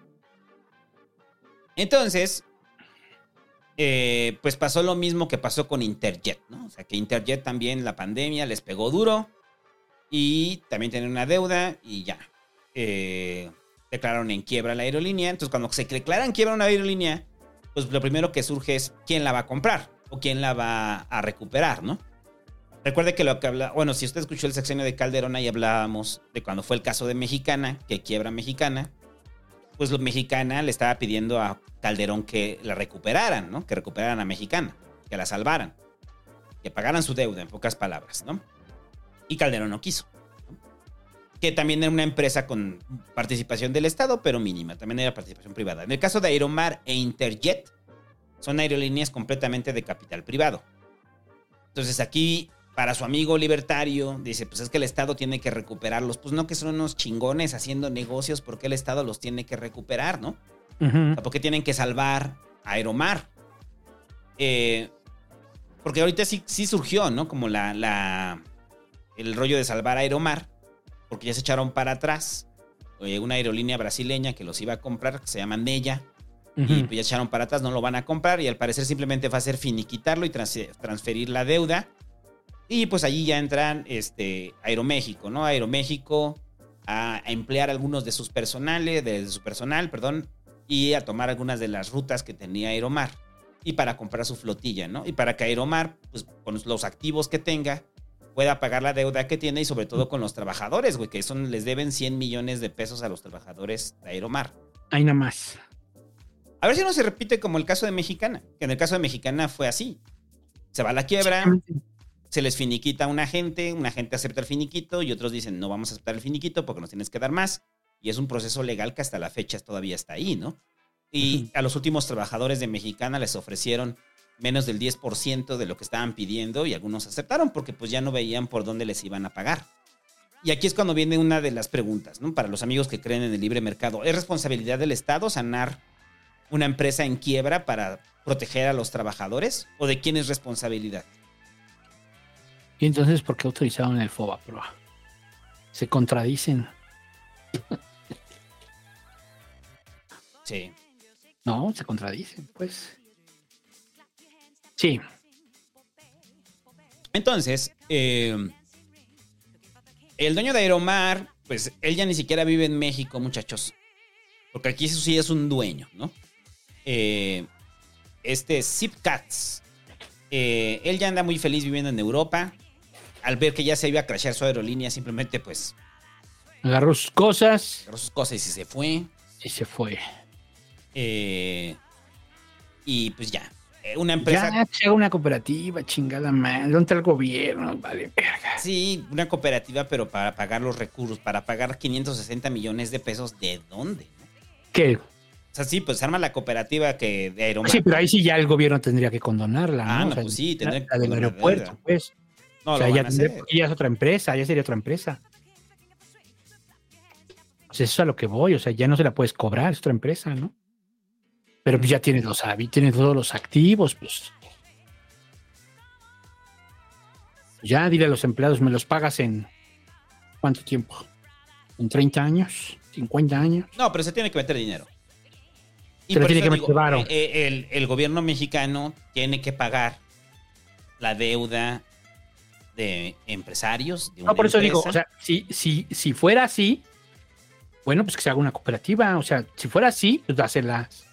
Entonces, eh, pues pasó lo mismo que pasó con Interjet, ¿no? O sea, que Interjet también la pandemia les pegó duro y también tienen una deuda y ya. Eh, declararon en quiebra la aerolínea. Entonces, cuando se declara en quiebra una aerolínea, pues lo primero que surge es quién la va a comprar o quién la va a recuperar, ¿no? Recuerde que lo que habla, bueno, si usted escuchó el sexenio de Calderón, ahí hablábamos de cuando fue el caso de Mexicana, que quiebra Mexicana, pues lo Mexicana le estaba pidiendo a Calderón que la recuperaran, ¿no? Que recuperaran a Mexicana, que la salvaran, que pagaran su deuda, en pocas palabras, ¿no? Y Calderón no quiso. ¿no? Que también era una empresa con participación del Estado, pero mínima, también era participación privada. En el caso de Aeromar e Interjet, son aerolíneas completamente de capital privado. Entonces aquí, para su amigo libertario, dice, pues es que el Estado tiene que recuperarlos. Pues no que son unos chingones haciendo negocios, porque el Estado los tiene que recuperar, ¿no? O sea, ¿Por qué tienen que salvar a Aeromar? Eh, porque ahorita sí, sí surgió, ¿no? Como la, la- el rollo de salvar a Aeromar, porque ya se echaron para atrás. Eh, una aerolínea brasileña que los iba a comprar, que se llama Nella, y pues ya echaron para atrás, no lo van a comprar y al parecer simplemente va a ser finiquitarlo y trans- transferir la deuda. Y pues allí ya entran este, Aeroméxico, ¿no? Aeroméxico a, a emplear algunos de sus personales, de su personal, perdón, y a tomar algunas de las rutas que tenía Aeromar y para comprar su flotilla, ¿no? Y para que Aeromar, pues con los activos que tenga, pueda pagar la deuda que tiene y sobre todo con los trabajadores, güey, que son, les deben 100 millones de pesos a los trabajadores de Aeromar. Ahí nada más. A ver si no se repite como el caso de Mexicana, que en el caso de Mexicana fue así. Se va a la quiebra, se les finiquita a una gente, una gente acepta el finiquito y otros dicen no vamos a aceptar el finiquito porque nos tienes que dar más. Y es un proceso legal que hasta la fecha todavía está ahí, ¿no? Y a los últimos trabajadores de Mexicana les ofrecieron menos del 10% de lo que estaban pidiendo y algunos aceptaron porque pues ya no veían por dónde les iban a pagar. Y aquí es cuando viene una de las preguntas, ¿no? Para los amigos que creen en el libre mercado, ¿es responsabilidad del Estado sanar una empresa en quiebra para proteger a los trabajadores? ¿O de quién es responsabilidad? Y entonces, ¿por qué autorizaron el FOBA Pro? Se contradicen. Sí. No, se contradicen, pues. Sí. Entonces, eh, el dueño de Aeromar, pues él ya ni siquiera vive en México, muchachos. Porque aquí eso sí es un dueño, ¿no? Eh, este Zip Cats. eh, él ya anda muy feliz viviendo en Europa. Al ver que ya se iba a crashear su aerolínea, simplemente pues Agarró sus cosas agarró sus cosas y se fue. y se fue. Eh, y pues ya. Eh, Una empresa. Ya, una cooperativa, chingada madre. ¿Dónde está el gobierno? Vale, verga. Sí, una cooperativa, pero para pagar los recursos, para pagar 560 millones de pesos, ¿de dónde? ¿Qué? O sea, sí, pues arma la cooperativa que de Aeromar. Sí, pero ahí sí ya el gobierno tendría que condonarla, ¿no? Ah, O no, sea, pues sí, tendría que la del aeropuerto, pues. No, o sea, ya, porque ya es otra empresa, ya sería otra empresa. O sea, eso es a lo que voy, o sea, ya no se la puedes cobrar, es otra empresa, ¿no? Pero pues ya tienes los tienes todos los activos, pues. Ya dile a los empleados, me los pagas en ¿cuánto tiempo? ¿En 30 años? ¿50 años? No, pero se tiene que meter dinero. Y por tiene eso que digo, meter varo. eh, el, el gobierno mexicano tiene que pagar la deuda de empresarios. De No, por eso digo, o sea, si, si, si fuera así, bueno, pues que se haga una cooperativa. O sea, si fuera así, pues dáselas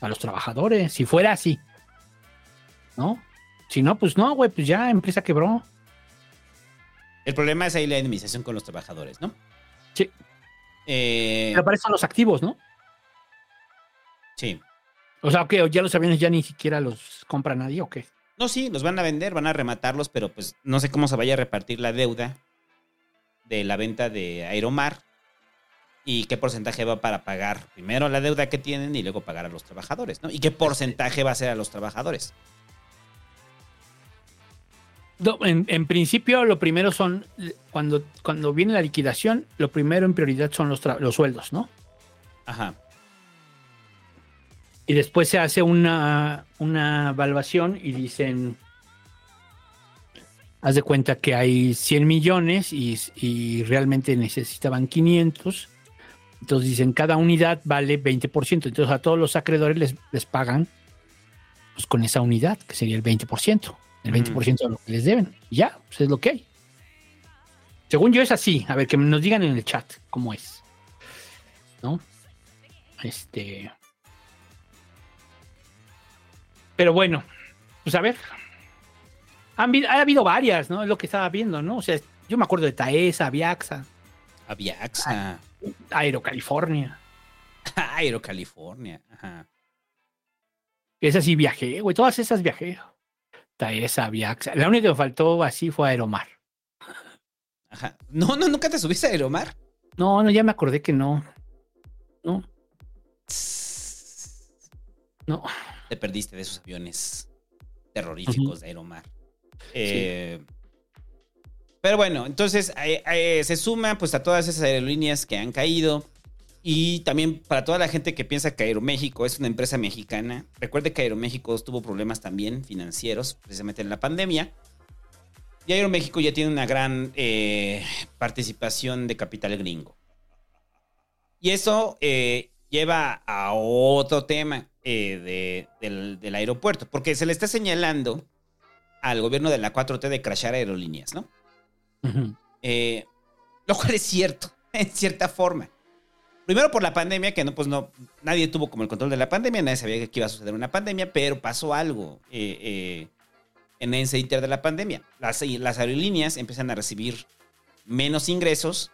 a los trabajadores. Si fuera así. ¿No? Si no, pues no, güey, pues ya empresa quebró. El problema es ahí la indemnización con los trabajadores, ¿no? Sí. Eh, Pero para eso son los activos, ¿no? sí. O sea, que ya los aviones ya ni siquiera los compra nadie o qué. No, sí, los van a vender, van a rematarlos, pero pues no sé cómo se vaya a repartir la deuda de la venta de Aeromar y qué porcentaje va para pagar primero la deuda que tienen y luego pagar a los trabajadores, ¿no? Y qué porcentaje va a ser a los trabajadores. No, en, en principio, lo primero son, cuando, cuando viene la liquidación, lo primero en prioridad son los, los sueldos, ¿no? Ajá. Y después se hace una, una evaluación y dicen, haz de cuenta que hay 100 millones y, y realmente necesitaban 500. Entonces dicen, cada unidad vale 20%. Entonces a todos los acreedores les, les pagan pues, con esa unidad, que sería el 20%. El 20% de lo que les deben. Y ya, pues es lo que hay. Según yo es así. A ver, que nos digan en el chat cómo es. ¿No? Este... Pero bueno, pues a ver. Han ha habido varias, ¿no? Es lo que estaba viendo, ¿no? O sea, yo me acuerdo de Taesa, Aviaxa, Aviaxa, Aero California. Aero California. Ajá. Esas sí viajé, güey. Todas esas viajé. Taesa, Aviaxa. La única que me faltó así fue Aeromar. Ajá. No, no, nunca te subiste a Aeromar. No, no, ya me acordé que no. No. No. Te perdiste de esos aviones terroríficos de Aeromar. Eh, Pero bueno, entonces eh, eh, se suma pues a todas esas aerolíneas que han caído. Y también para toda la gente que piensa que Aeroméxico es una empresa mexicana, recuerde que Aeroméxico tuvo problemas también financieros, precisamente en la pandemia. Y Aeroméxico ya tiene una gran participación de capital gringo. Y eso lleva a otro tema eh, de- del, del aeropuerto, porque se le está señalando al gobierno de la 4T de crashar aerolíneas, ¿no? Eh, lo cual es cierto, en cierta forma. Primero por la pandemia, que no, pues no, nadie tuvo como el control de la pandemia, nadie sabía que iba a suceder una pandemia, pero pasó algo eh, eh, en ese inter de la pandemia. Las, las aerolíneas empiezan a recibir menos ingresos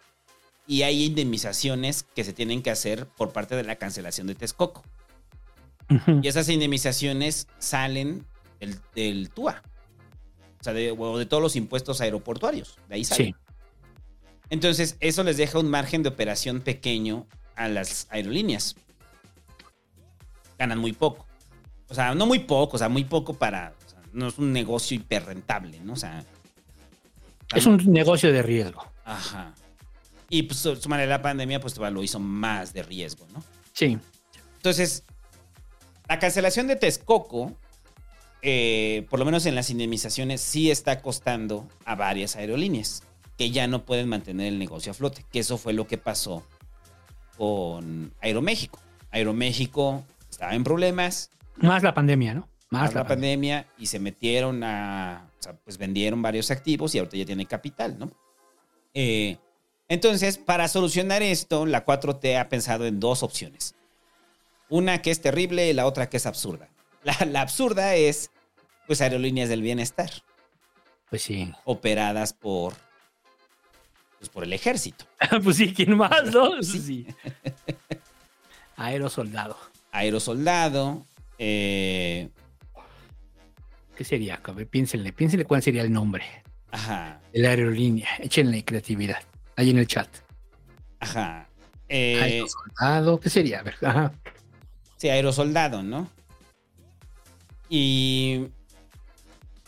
y hay indemnizaciones que se tienen que hacer por parte de la cancelación de Texcoco. Y esas indemnizaciones salen del, del TUA. O sea, de, o de todos los impuestos aeroportuarios. De ahí salen. Sí. Entonces, eso les deja un margen de operación pequeño a las aerolíneas. Ganan muy poco. O sea, no muy poco, o sea, muy poco para. o sea, no es un negocio hiperrentable, ¿no? O sea. Es un negocio de riesgo. Ajá. Y pues, su su manera la pandemia, pues lo hizo más de riesgo, ¿no? Sí. Entonces, la cancelación de Texcoco, eh, por lo menos en las indemnizaciones, sí está costando a varias aerolíneas que ya no pueden mantener el negocio a flote. Que eso fue lo que pasó con Aeroméxico. Aeroméxico estaba en problemas, Más la pandemia, ¿no? Más la la pandemia, y se metieron a. O sea, pues vendieron varios activos y ahorita ya tiene capital, ¿no? Eh, entonces, para solucionar esto, la 4T ha pensado en dos opciones. Una que es terrible y la otra que es absurda. La, la absurda es, pues, aerolíneas del bienestar. Pues sí. Operadas por, pues, por el ejército. pues sí, ¿quién más, no? Sí. Aerosoldado. Aerosoldado. eh, ¿Qué sería? A ver, piénsenle, piénsenle cuál sería el nombre ajá, de la aerolínea. Échenle creatividad. Ahí en el chat. ajá. eh, Aerosoldado, ¿qué sería? A ver, ajá. Sí, aerosoldado, ¿no? Y.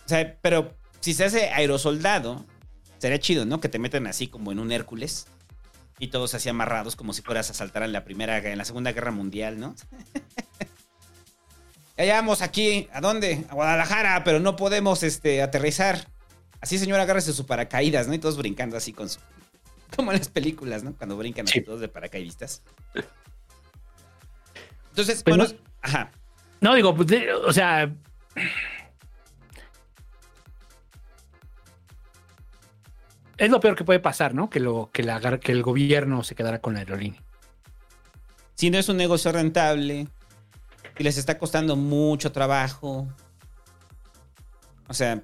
O sea, pero si se hace aerosoldado, sería chido, ¿no? Que te metan así como en un Hércules y todos así amarrados como si fueras a saltar en la primera, en la segunda guerra mundial, ¿no? ya vamos aquí, ¿a dónde? A Guadalajara, pero no podemos este, aterrizar. Así, señor, agárrese su paracaídas, ¿no? Y todos brincando así con su. Como en las películas, ¿no? Cuando brincan así todos de paracaidistas. Entonces, Pues bueno, no- ajá. No, digo, pues, o sea. Es lo peor que puede pasar, ¿no? Que, lo, que, la que el gobierno se quedara con la aerolínea. Si no es un negocio rentable y les está costando mucho trabajo. O sea,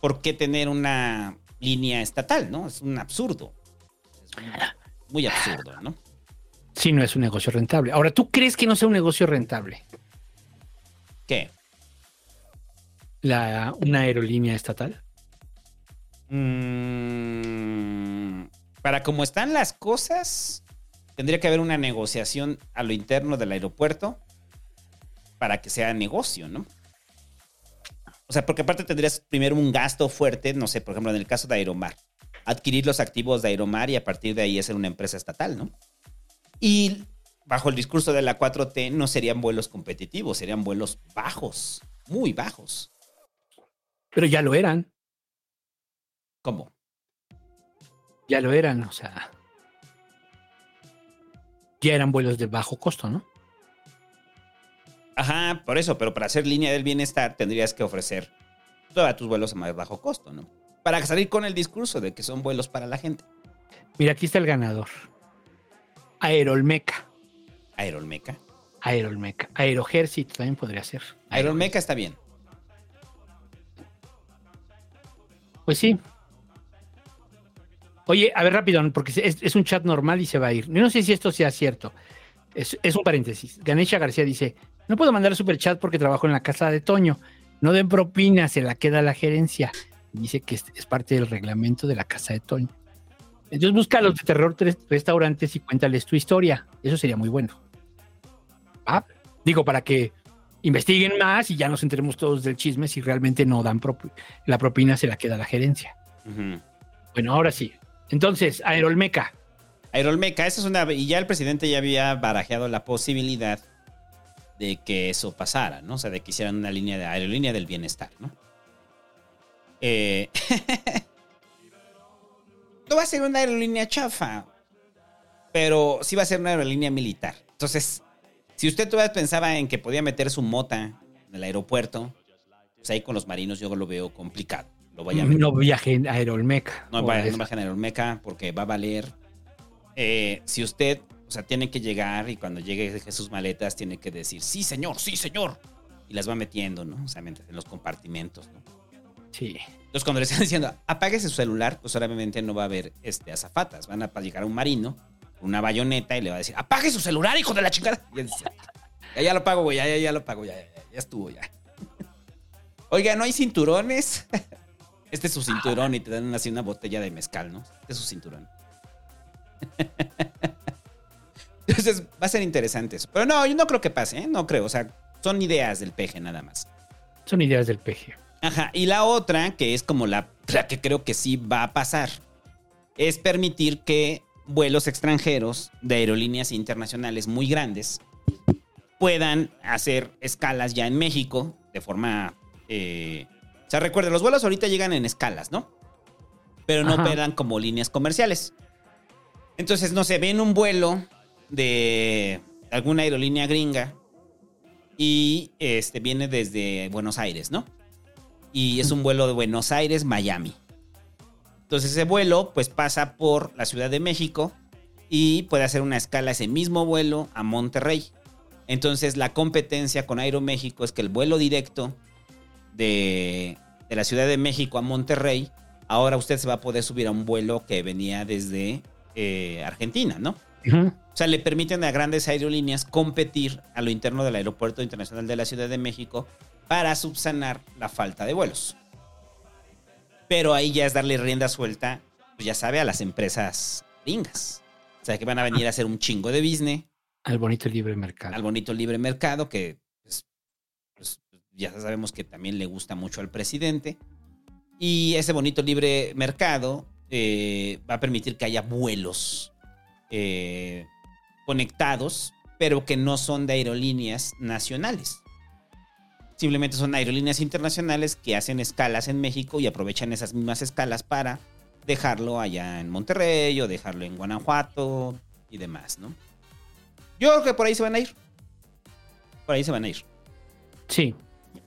¿por qué tener una línea estatal, no? Es un absurdo. Es muy, muy absurdo, ¿no? Si no es un negocio rentable. Ahora, ¿tú crees que no sea un negocio rentable? ¿Qué? La, una aerolínea estatal. Mm, para como están las cosas, tendría que haber una negociación a lo interno del aeropuerto para que sea negocio, ¿no? O sea, porque aparte tendrías primero un gasto fuerte, no sé, por ejemplo, en el caso de Aeromar, adquirir los activos de Aeromar y a partir de ahí hacer una empresa estatal, ¿no? Y bajo el discurso de la 4T no serían vuelos competitivos, serían vuelos bajos, muy bajos. Pero ya lo eran. ¿Cómo? Ya lo eran, o sea. Ya eran vuelos de bajo costo, ¿no? Ajá, por eso, pero para hacer línea del bienestar tendrías que ofrecer todos tus vuelos a más bajo costo, ¿no? Para salir con el discurso de que son vuelos para la gente. Mira, aquí está el ganador. Aerolmeca. Aerolmeca. Aerolmeca. Aerojercito también podría ser. Aerolmeca está bien. Pues sí. Oye, a ver rápido, porque es, es un chat normal y se va a ir. Yo no sé si esto sea cierto. Es, es un paréntesis. Ganesha García dice, no puedo mandar super chat porque trabajo en la casa de Toño. No den propina, se la queda la gerencia. Dice que es, es parte del reglamento de la casa de Toño. Entonces busca a los de terror tres restaurantes y cuéntales tu historia. Eso sería muy bueno. Ah, digo, para que investiguen más y ya nos enteremos todos del chisme si realmente no dan propi- la propina, se la queda la gerencia. Bueno, ahora sí. Entonces, Aerolmeca. Aerolmeca, esa es una. Y ya el presidente ya había barajeado la posibilidad de que eso pasara, ¿no? O sea, de que hicieran una línea de aerolínea del bienestar, ¿no? Eh, no va a ser una aerolínea chafa, pero sí va a ser una aerolínea militar. Entonces, si usted todavía pensaba en que podía meter su mota en el aeropuerto, pues ahí con los marinos yo lo veo complicado. Lo vaya a No viaje en Aerolmeca. no, vaya, no bajen a Olmeca porque va a valer. Eh, si usted, o sea, tiene que llegar y cuando llegue deje sus maletas, tiene que decir, sí, señor, sí, señor. Y las va metiendo, ¿no? O sea, mientras- en los compartimentos, ¿no? Sí. Entonces, cuando le están diciendo, apáguese su celular, pues obviamente no va a haber este, azafatas. Van a llegar un marino, una bayoneta, y le va a decir, apague su celular, hijo de la chingada. Y él dice, ya, ya lo pago, güey, ya, ya, ya lo pago, ya, ya, ya, estuvo, ya. Oiga, ¿no hay cinturones? Este es su cinturón y te dan así una botella de mezcal, ¿no? Este es su cinturón. Entonces va a ser interesante eso. Pero no, yo no creo que pase, ¿eh? No creo. O sea, son ideas del peje nada más. Son ideas del PG. Ajá. Y la otra, que es como la, la que creo que sí va a pasar, es permitir que vuelos extranjeros de aerolíneas internacionales muy grandes puedan hacer escalas ya en México de forma... eh, o sea, recuerden, los vuelos ahorita llegan en escalas, ¿no? Pero no Ajá. operan como líneas comerciales. Entonces, no sé, ven un vuelo de alguna aerolínea gringa y este viene desde Buenos Aires, ¿no? Y es un vuelo de Buenos Aires, Miami. Entonces ese vuelo pues pasa por la Ciudad de México y puede hacer una escala ese mismo vuelo a Monterrey. Entonces la competencia con Aeroméxico es que el vuelo directo de, de la Ciudad de México a Monterrey, ahora usted se va a poder subir a un vuelo que venía desde eh, Argentina, ¿no? O sea, le permiten a grandes aerolíneas competir a lo interno del Aeropuerto Internacional de la Ciudad de México para subsanar la falta de vuelos. Pero ahí ya es darle rienda suelta, pues ya sabe, a las empresas gringas. O sea, que van a venir a hacer un chingo de business Al bonito libre mercado. al bonito libre mercado, que pues, pues, ya sabemos que también le gusta mucho al presidente. Y ese bonito libre mercado eh, va a permitir que haya vuelos eh, conectados, pero que no son de aerolíneas nacionales. Simplemente son aerolíneas internacionales que hacen escalas en México y aprovechan esas mismas escalas para dejarlo allá en Monterrey o dejarlo en Guanajuato y demás, ¿no? Yo creo que por ahí se van a ir. Por ahí se van a ir. Sí.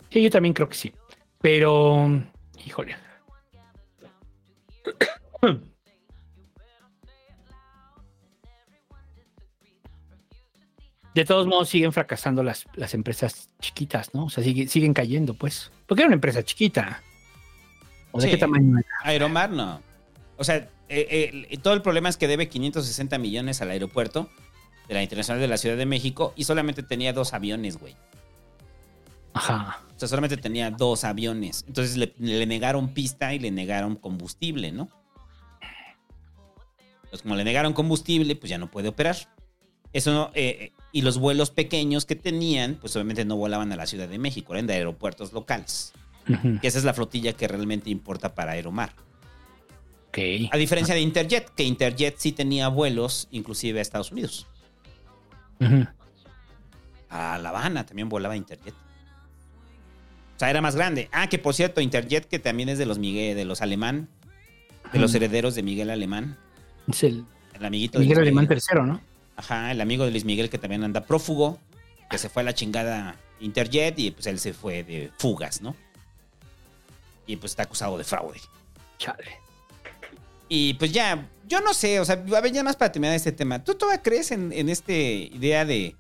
Sí, yo también creo que sí. Pero, híjole. De todos modos, siguen fracasando las, las empresas chiquitas, ¿no? O sea, sigue- siguen cayendo, pues. Porque era una empresa chiquita. ¿O de Sí. qué tamaño era? Aeromar no. O sea, eh, eh, todo el problema es que debe 560 millones al aeropuerto de la Internacional de la Ciudad de México y solamente tenía dos aviones, güey. Ajá. O sea, solamente tenía dos aviones. Entonces le, le negaron pista y le negaron combustible, ¿no? Pues como le negaron combustible, pues ya no puede operar. Eso no, eh, eh, y los vuelos pequeños que tenían, pues obviamente no volaban a la Ciudad de México, eran de aeropuertos locales. Que esa es la flotilla que realmente importa para Aeromar. Ok. A diferencia de Interjet, que Interjet sí tenía vuelos inclusive a Estados Unidos. A La Habana también volaba Interjet. O sea, era más grande. Ah, que por cierto, Interjet, que también es de los Miguel, de los Alemán, de los herederos de Miguel Alemán. Es el El amiguito de Miguel Alemán tercero, ¿no? Ajá, el amigo de Luis Miguel que también anda prófugo, que se fue a la chingada Interjet y pues él se fue de fugas, ¿no? Y pues está acusado de fraude. Chale. Y pues ya, yo no sé, o sea, a ver, ya más para terminar este tema. ¿Tú todavía crees en, en esta idea de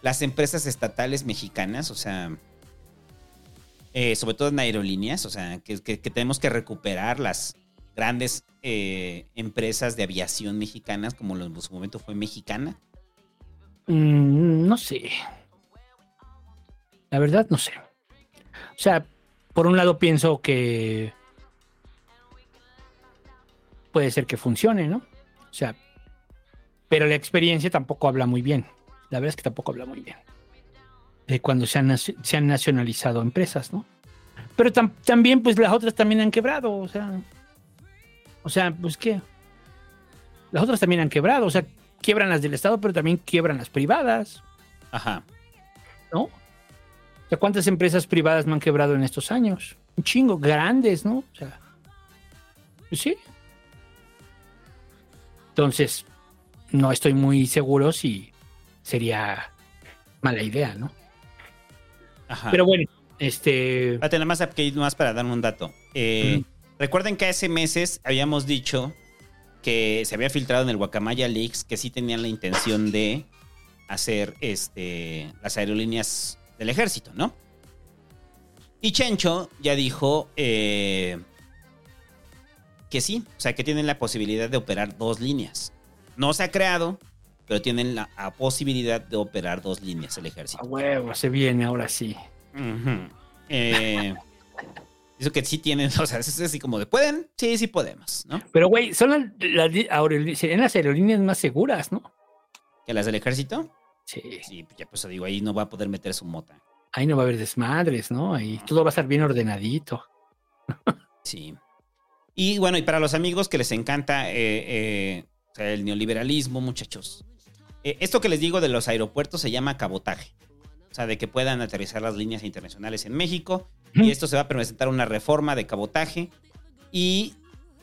las empresas estatales mexicanas? O sea, eh, sobre todo en aerolíneas, o sea, que, que- que tenemos que recuperar las grandes eh, empresas de aviación mexicanas, como en su momento fue mexicana. Mm, no sé. La verdad, no sé. O sea, por un lado pienso que puede ser que funcione, ¿no? O sea, pero la experiencia tampoco habla muy bien. La verdad es que tampoco habla muy bien. De cuando se han, se han nacionalizado empresas, ¿no? Pero tam- también, pues las otras también han quebrado, o sea. O sea, pues qué. Las otras también han quebrado, o sea, quiebran las del Estado, pero también quiebran las privadas, Ajá. ¿no? O sea, ¿cuántas empresas privadas no han quebrado en estos años? Un chingo, grandes, ¿no? O sea, pues sí. Entonces, no estoy muy seguro si sería mala idea, ¿no? Ajá. Pero bueno, este. Espérate, nada más, nada más para dar un dato. Eh. Recuerden que hace meses habíamos dicho que se había filtrado en el Guacamaya Leaks que sí tenían la intención de hacer este, las aerolíneas del ejército, ¿no? Y Chencho ya dijo eh, que sí, o sea, que tienen la posibilidad de operar dos líneas. No se ha creado, pero tienen la, la posibilidad de operar dos líneas el ejército. A huevo, se viene ahora sí. Eh, Dice que sí tienen, o sea, es así como de, ¿pueden? Sí, sí podemos, ¿no? Pero, güey, son las, las serían las aerolíneas más seguras, ¿no? ¿Que las del ejército? Sí. Sí, pues ya pues digo, ahí no va a poder meter su mota. Ahí no va a haber desmadres, ¿no? Ahí todo va a estar bien ordenadito. Sí. Y bueno, y para los amigos que les encanta eh, eh, el neoliberalismo, muchachos. eh, esto que les digo de los aeropuertos se llama cabotaje. O sea, de que puedan aterrizar las líneas internacionales en México. Y esto se va a presentar una reforma de cabotaje. Y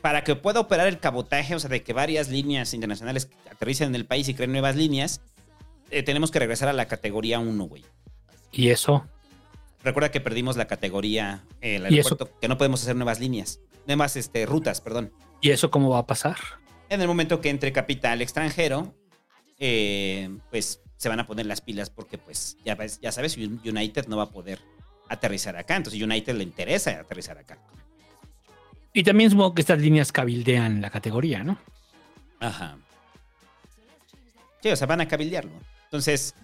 para que pueda operar el cabotaje, o sea, de que varias líneas internacionales aterricen en el país y creen nuevas líneas, eh, tenemos que regresar a la categoría 1, güey. ¿Y eso? Recuerda que perdimos la categoría, eh, el aeropuerto, que no podemos hacer nuevas líneas, nuevas este, rutas, perdón. ¿Y eso cómo va a pasar? En el momento que entre capital extranjero, eh, pues se van a poner las pilas porque, pues, ya, ves- ya sabes, Un- United no va a poder aterrizar acá. Entonces, United le interesa aterrizar acá. Y también supongo que estas líneas cabildean la categoría, ¿no? Ajá. Sí, o sea, van a cabildearlo. Entonces,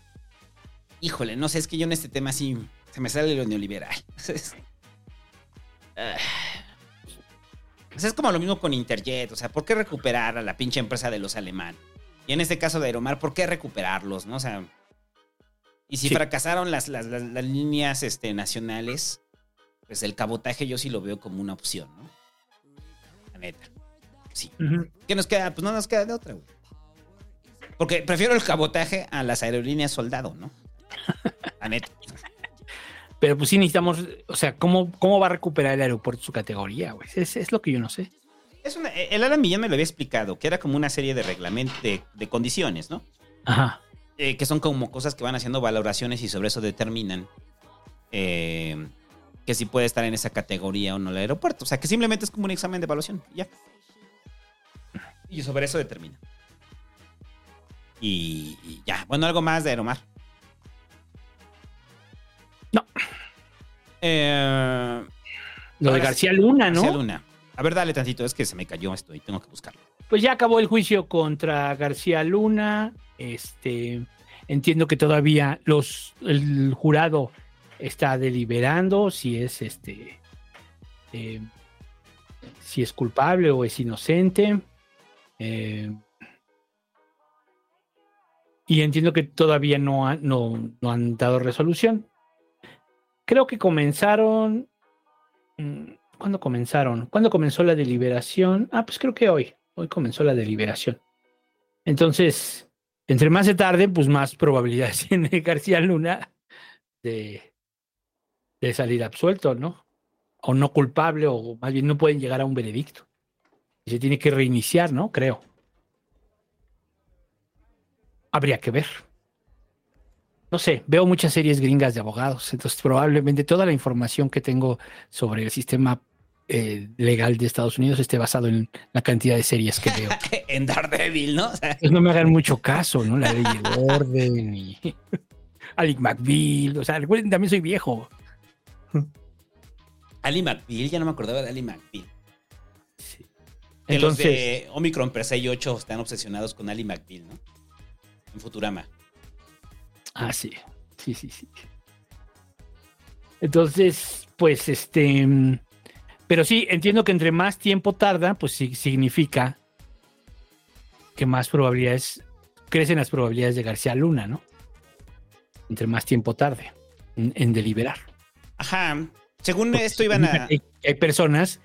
híjole, no sé, es que yo en este tema sí se me sale lo neoliberal. Entonces. O sea, es como lo mismo con Interjet. O sea, ¿por qué recuperar a la pinche empresa de los alemán? Y en este caso de Aeromar, ¿por qué recuperarlos? ¿No? O sea, y si Sí. fracasaron las, las- las- las líneas este, nacionales, pues el cabotaje yo sí lo veo como una opción, ¿no? La neta. Sí. ¿Qué nos queda? Pues no nos queda de otra, güey. Porque prefiero el cabotaje a las aerolíneas soldado, ¿no? La neta. Pero pues sí necesitamos, o sea, ¿cómo, cómo va a recuperar el aeropuerto su categoría, güey? Es, es lo que yo no sé. Es una, el Alan Millán me lo había explicado, que era como una serie de reglamentos, de, de condiciones, ¿no? Ajá. Eh, que son como cosas que van haciendo valoraciones y sobre eso determinan eh, que si puede estar en esa categoría o no el aeropuerto. O sea, que simplemente es como un examen de evaluación. Ya. Y sobre eso determina. Y, y ya. Bueno, algo más de Aeromar. No. Eh, Lo de García. Luna, ¿no? García Luna. A ver, dale tantito. Es que se me cayó esto y tengo que buscarlo. Pues ya acabó el juicio contra García Luna. Este, entiendo que todavía los, el jurado está deliberando si es este, eh, si es culpable o es inocente. Eh, y entiendo que todavía no, han- no, no han dado resolución. Creo que comenzaron. mm, ¿Cuándo comenzaron? ¿Cuándo comenzó la deliberación? Ah, pues creo que hoy. Hoy comenzó la deliberación. Entonces, entre más se tarde, pues más probabilidades tiene García Luna de, salir absuelto, ¿no? O no culpable, o más bien no pueden llegar a un veredicto. Y se tiene que reiniciar, ¿no? Creo. Habría que ver. No sé, veo muchas series gringas de abogados, entonces probablemente toda la información que tengo sobre el sistema eh, legal de Estados Unidos esté basado en la cantidad de series que veo. en Daredevil, ¿no? O sea, Pues no me hagan mucho caso, ¿no? La ley de orden y Alec McBeal, o sea, recuerden, también soy viejo. Ali McBeal, ya no me acordaba de Ali McBeal. Que los Entonces, de Omicron Pre 6 y 8 están obsesionados con Ali McBeal, ¿no? En Futurama. ah, sí, sí, sí, sí. Entonces, pues este, mm, pero sí, entiendo que entre más tiempo tarda, pues sí significa que más probabilidades, crecen las probabilidades de García Luna, ¿no? Entre más tiempo tarde en, en deliberar. Ajá. Según Porque esto iban a... que Hay personas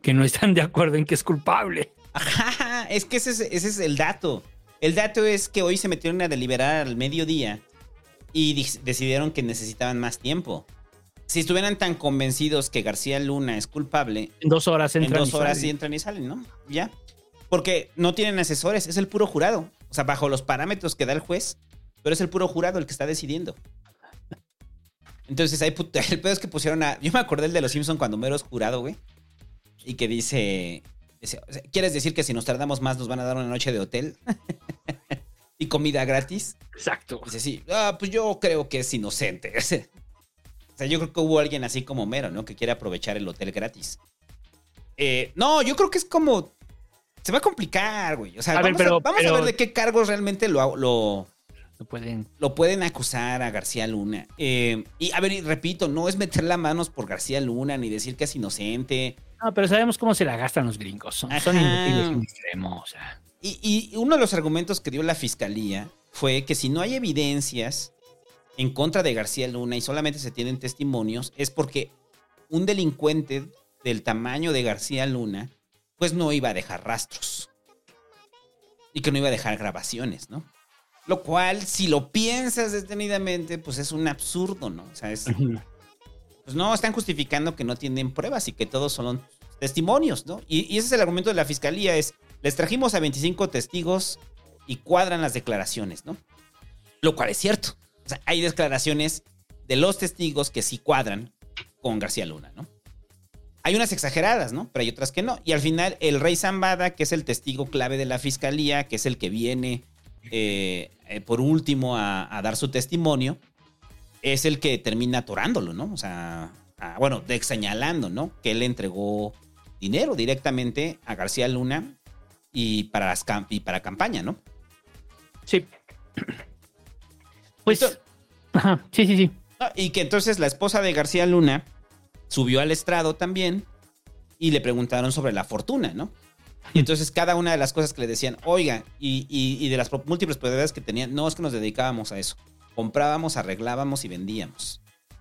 que no están de acuerdo en que es culpable. Ajá, es que ese es, ese es el dato. El dato es que hoy se metieron a deliberar al mediodía y decidieron que necesitaban más tiempo. Si estuvieran tan convencidos que García Luna es culpable, En dos horas en entran dos y horas salen. sí entran y salen, ¿no? Ya. Porque no tienen asesores, es el puro jurado. O sea, bajo los parámetros que da el juez, pero es el puro jurado el que está decidiendo. Entonces, hay el pedo es que pusieron a. Yo me acordé el de los Simpsons cuando Mero es jurado, güey. Y que dice. dice, ¿Quieres decir que si nos tardamos más nos van a dar una noche de hotel? y comida gratis. Exacto. Dice, sí. Ah, pues yo creo que es inocente. o sea, yo creo que hubo alguien así como Mero, ¿no? Que quiere aprovechar el hotel gratis. Eh, no, yo creo que es como. Se va a complicar, güey. O sea, A ver, vamos, pero- a, vamos a pero- ver de qué cargos realmente lo, lo, No pueden. lo pueden acusar a García Luna. Eh, y a ver, y repito, no es meter las manos por García Luna ni decir que es inocente. No, pero sabemos cómo se la gastan los gringos. Son, son Ajá. inútiles en extremo. O sea, Y, y uno de los argumentos que dio la fiscalía fue que si no hay evidencias en contra de García Luna y solamente se tienen testimonios, es porque un delincuente del tamaño de García Luna, pues no iba a dejar rastros. Y que no iba a dejar grabaciones, ¿no? Lo cual, si lo piensas detenidamente, pues es un absurdo, ¿no? O sea, es, pues no, están justificando que no tienen pruebas y que todos son testimonios, ¿no? Y, y ese es el argumento de la fiscalía, es, les trajimos a 25 testigos y cuadran las declaraciones, ¿no? Lo cual es cierto. O sea, hay declaraciones de los testigos que sí cuadran con García Luna, ¿no? Hay unas exageradas, ¿no? Pero hay otras que no. Y al final, el rey Zambada, que es el testigo clave de la fiscalía, que es el que viene eh, eh, por último a, dar su testimonio, es el que termina atorándolo, ¿no? O sea, bueno, de señalando, ¿no? Que él entregó dinero directamente a García Luna y para, las y para campaña, ¿no? Sí. Pues. Ajá, sí, sí, sí. Y que entonces la esposa de García Luna subió al estrado también y le preguntaron sobre la fortuna, ¿no? Y entonces cada una de las cosas que le decían, oiga, y, y- y de las múltiples propiedades que tenían, no es que nos dedicábamos a eso. Comprábamos, arreglábamos y vendíamos.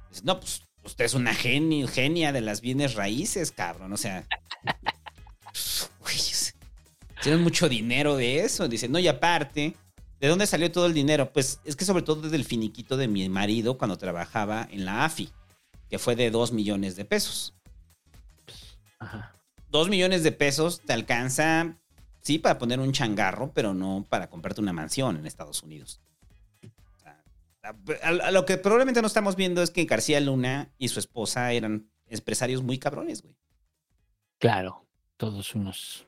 Dice, no, pues usted es una geni- genia de las bienes raíces, cabrón. O sea, güey, tienen mucho dinero de eso. Dice, no, y aparte, ¿de dónde salió todo el dinero? Pues es que sobre todo del finiquito de mi marido cuando trabajaba en la AFI, que fue de 2 millones de pesos. Ajá. 2 millones de pesos te alcanza, sí, para poner un changarro, pero no para comprarte una mansión en Estados Unidos. A lo que probablemente no estamos viendo es que García Luna y su esposa eran empresarios muy cabrones, güey. Claro, todos unos.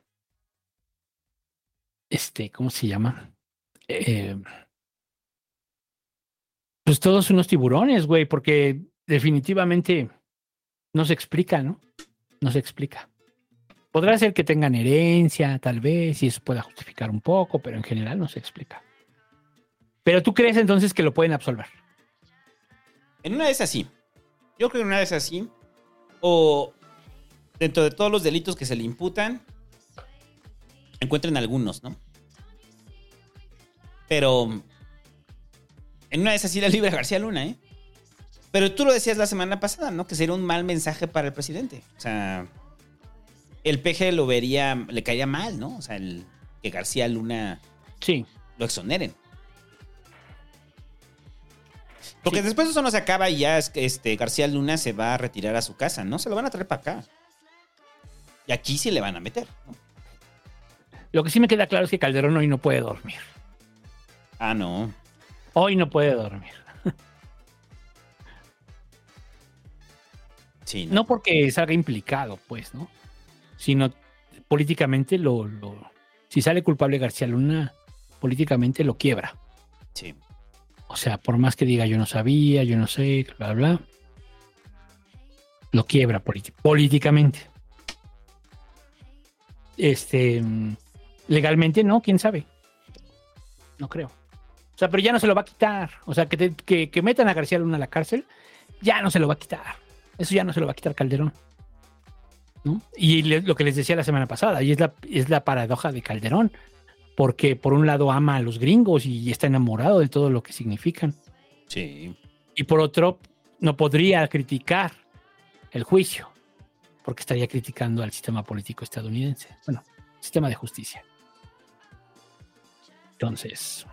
Este, ¿cómo se llama? Eh, pues todos unos tiburones, güey, porque definitivamente no se explica, ¿no? No se explica. Podrá ser que tengan herencia, tal vez, y eso pueda justificar un poco, pero en general no se explica. Pero tú crees entonces que lo pueden absolver. En una vez así. Yo creo que en una vez así. O dentro de todos los delitos que se le imputan, encuentren algunos, ¿no? Pero en una vez así la libre García Luna, ¿eh? Pero tú lo decías la semana pasada, ¿no? Que sería un mal mensaje para el presidente. O sea, el PG lo vería, le caería mal, ¿no? O sea, el, que García Luna sí. lo exoneren. Porque sí. después eso no se acaba y ya este, García Luna se va a retirar a su casa, ¿no? Se lo van a traer para acá. Y aquí sí le van a meter, ¿no? Lo que sí me queda claro es que Calderón hoy no puede dormir. Ah, no. Hoy no puede dormir. Sí, no. no porque salga implicado, pues, ¿no? Sino políticamente lo, lo, Si sale culpable García Luna, políticamente lo quiebra. Sí. O sea, por más que diga yo no sabía, yo no sé, bla, bla, lo quiebra políticamente. Este, legalmente no, quién sabe. No creo. O sea, pero ya no se lo va a quitar. O sea, que, te, que, que, metan a García Luna a la cárcel, ya no se lo va a quitar. Eso ya no se lo va a quitar Calderón. ¿no? Y le, lo que les decía la semana pasada, y es la, es la paradoja de Calderón porque por un lado ama a los gringos y está enamorado de todo lo que significan. Sí. Y por otro, no podría criticar el juicio, porque estaría criticando al sistema político estadounidense. Bueno, sistema de justicia. Entonces,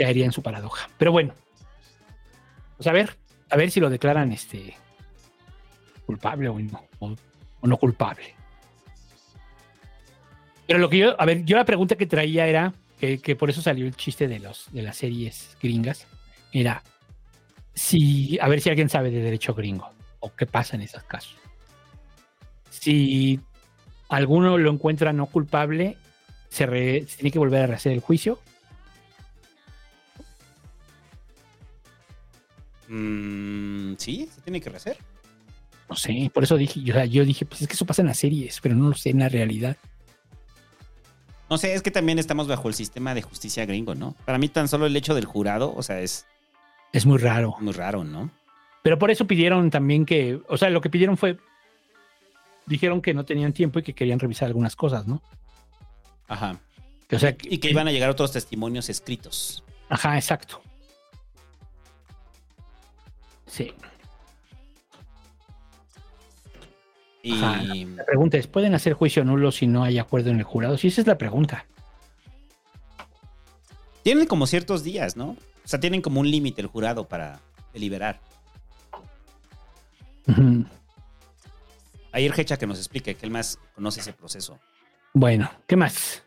caería en su paradoja. Pero bueno, pues a ver, a ver si lo declaran este culpable o no, o, no culpable. Pero lo que yo, a ver, yo la pregunta que traía era, que, por eso salió el chiste de, los, de las series gringas, era si, a ver si alguien sabe de derecho gringo o qué pasa en esos casos. Si alguno lo encuentra no culpable, se tiene que volver a rehacer el juicio. Mm, sí, se tiene que rehacer. No sé, por eso dije, yo, yo dije, pues es que eso pasa en las series, pero no lo sé en la realidad. No sé, es que también estamos bajo el sistema de justicia gringo, ¿no? Para mí tan solo el hecho del jurado, o sea, es... Es muy raro. Muy raro, ¿no? Pero por eso pidieron también que, o sea, lo que pidieron fue, dijeron que no tenían tiempo y que querían revisar algunas cosas, ¿no? Ajá. O sea, y que iban a llegar otros testimonios escritos. Ajá, exacto. Sí. Y Ajá. La pregunta es, ¿pueden hacer juicio nulo si no hay acuerdo en el jurado? Sí, esa es la pregunta. Tienen como ciertos días, ¿no? O sea, tienen como un límite el jurado para deliberar. Uh -huh. Ayer Hecha que nos explique, que él más conoce ese proceso. Bueno, ¿qué más?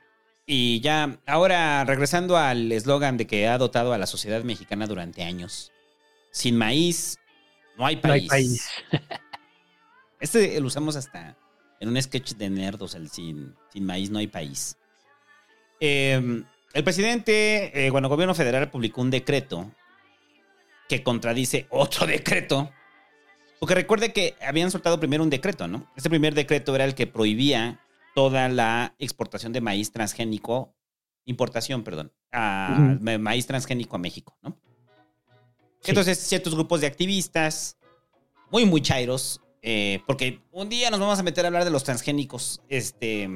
Y ya, ahora regresando al eslogan de que ha dotado a la sociedad mexicana durante años. Sin maíz, no hay país. No hay país. Este lo usamos hasta en un sketch de nerdos, el sin, sin maíz no hay país. Eh, el presidente, eh, bueno, el gobierno federal publicó un decreto que contradice otro decreto. Porque recuerde que habían soltado primero un decreto, ¿no? Este primer decreto era el que prohibía toda la exportación de maíz transgénico, importación, perdón, a uh -huh. maíz transgénico a México, ¿no? Entonces, ciertos grupos de activistas, muy, muy chairos, eh, porque un día nos vamos a meter a hablar de los transgénicos, este,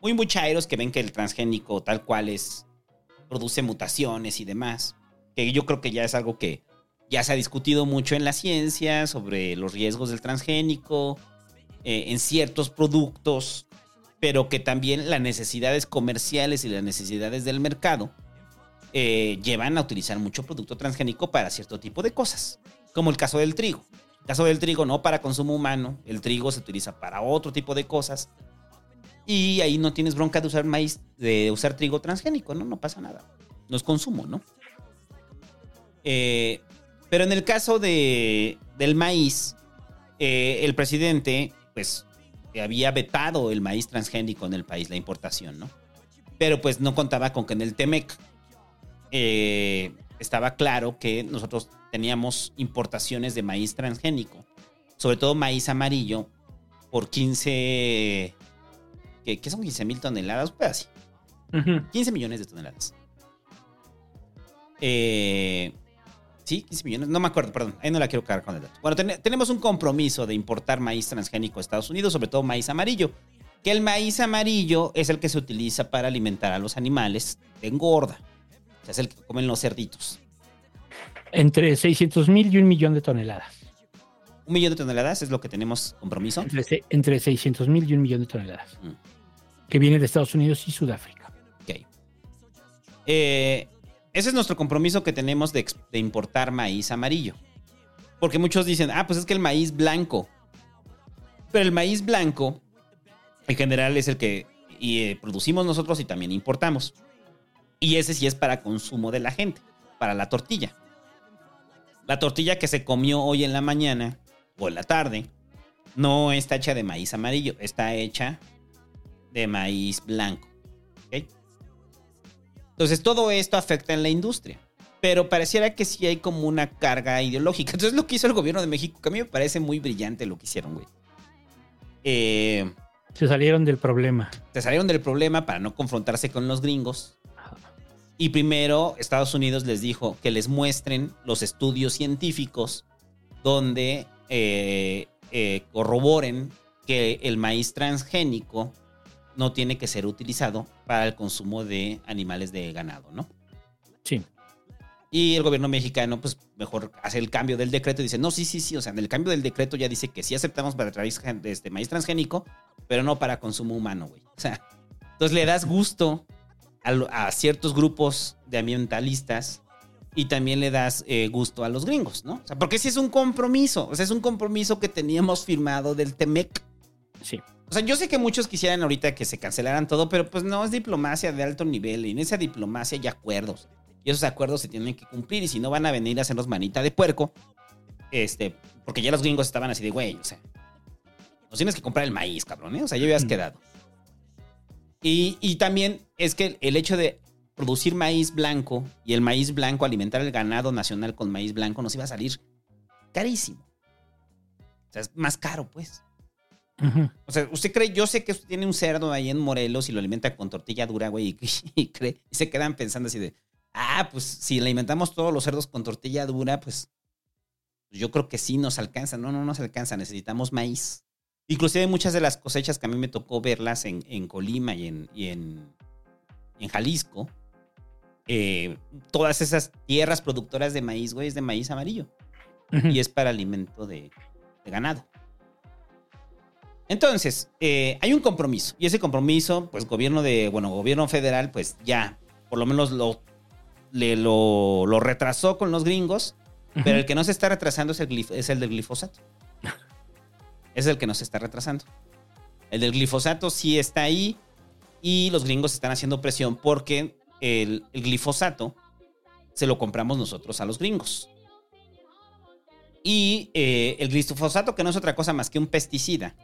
muy, muy chairos que ven que el transgénico tal cual es, produce mutaciones y demás, que yo creo que ya es algo que ya se ha discutido mucho en la ciencia sobre los riesgos del transgénico, eh, en ciertos productos, pero que también las necesidades comerciales y las necesidades del mercado eh, llevan a utilizar mucho producto transgénico para cierto tipo de cosas, como el caso del trigo. El caso del trigo no para consumo humano, el trigo se utiliza para otro tipo de cosas. Y ahí no tienes bronca de usar maíz, de usar trigo transgénico, ¿no? No pasa nada. No es consumo, ¿no? Eh, pero en el caso de, del maíz, eh, el presidente, pues, había vetado el maíz transgénico en el país, la importación, ¿no? Pero pues no contaba con que en el TEMEC eh, estaba claro que nosotros teníamos importaciones de maíz transgénico, sobre todo maíz amarillo, por 15... ¿Qué, qué son 15 mil toneladas? Pues así. 15 millones de toneladas. Eh, sí, 15 millones. No me acuerdo, perdón. Ahí no la quiero cargar con el dato. Bueno, ten- tenemos un compromiso de importar maíz transgénico a Estados Unidos, sobre todo maíz amarillo. Que el maíz amarillo es el que se utiliza para alimentar a los animales de engorda. O sea, es el que comen los cerditos. Entre 600 mil y un millón de toneladas. Un millón de toneladas es lo que tenemos compromiso. Entre, entre 600 mil y un millón de toneladas. Mm. Que viene de Estados Unidos y Sudáfrica. Ok. Eh, ese es nuestro compromiso que tenemos de, importar maíz amarillo. Porque muchos dicen, ah, pues es que el maíz blanco. Pero el maíz blanco, en general, es el que y, eh, producimos nosotros y también importamos. Y ese sí es para consumo de la gente, para la tortilla. La tortilla que se comió hoy en la mañana o en la tarde no está hecha de maíz amarillo, está hecha de maíz blanco. Entonces todo esto afecta en la industria. Pero pareciera que sí hay como una carga ideológica. Entonces lo que hizo el gobierno de México, que a mí me parece muy brillante lo que hicieron, güey. Eh, Se salieron del problema. se salieron del problema para no confrontarse con los gringos. Y primero Estados Unidos les dijo que les muestren los estudios científicos donde eh, eh, corroboren que el maíz transgénico no tiene que ser utilizado para el consumo de animales de ganado, ¿no? Sí. Y el gobierno mexicano, pues mejor hace el cambio del decreto y dice, no, sí, sí, sí, o sea, en el cambio del decreto ya dice que sí aceptamos para este maíz transgénico, pero no para consumo humano, güey. O sea, entonces le das gusto a, ciertos grupos de ambientalistas y también le das eh, gusto a los gringos, ¿no? O sea, porque si es un compromiso, o sea, es un compromiso que teníamos firmado del TEMEC. Sí. O sea, yo sé que muchos quisieran ahorita que se cancelaran todo, pero pues no, es diplomacia de alto nivel y en esa diplomacia hay acuerdos. Y esos acuerdos se tienen que cumplir y si no van a venir a hacernos manita de puerco, este, porque ya los gringos estaban así de, güey, o sea, nos tienes que comprar el maíz, cabrón, ¿eh? O sea, ya habías Mm. quedado. Y, y también es que el hecho de producir maíz blanco y el maíz blanco, alimentar el ganado nacional con maíz blanco, nos iba a salir carísimo. O sea, es más caro, pues. O sea, usted cree, yo sé que usted tiene un cerdo ahí en Morelos y lo alimenta con tortilla dura, güey, y, y cree, y se quedan pensando así de, ah, pues si alimentamos todos los cerdos con tortilla dura, pues yo creo que sí nos alcanza. No, no nos alcanza, necesitamos maíz. Inclusive muchas de las cosechas que a mí me tocó verlas en, en Colima y en, y en, en Jalisco, eh, todas esas tierras productoras de maíz, güey, es de maíz amarillo y es para alimento de, de ganado. Entonces, eh, hay un compromiso. Y ese compromiso, pues, gobierno de, bueno, gobierno federal, pues ya, por lo menos lo, le, lo, lo retrasó con los gringos. Pero el que no se está retrasando es el, glif- es el del glifosato. Es el que no se está retrasando. El del glifosato sí está ahí y los gringos están haciendo presión porque el, el glifosato se lo compramos nosotros a los gringos. Y eh, el glifosato, que no es otra cosa más que un pesticida,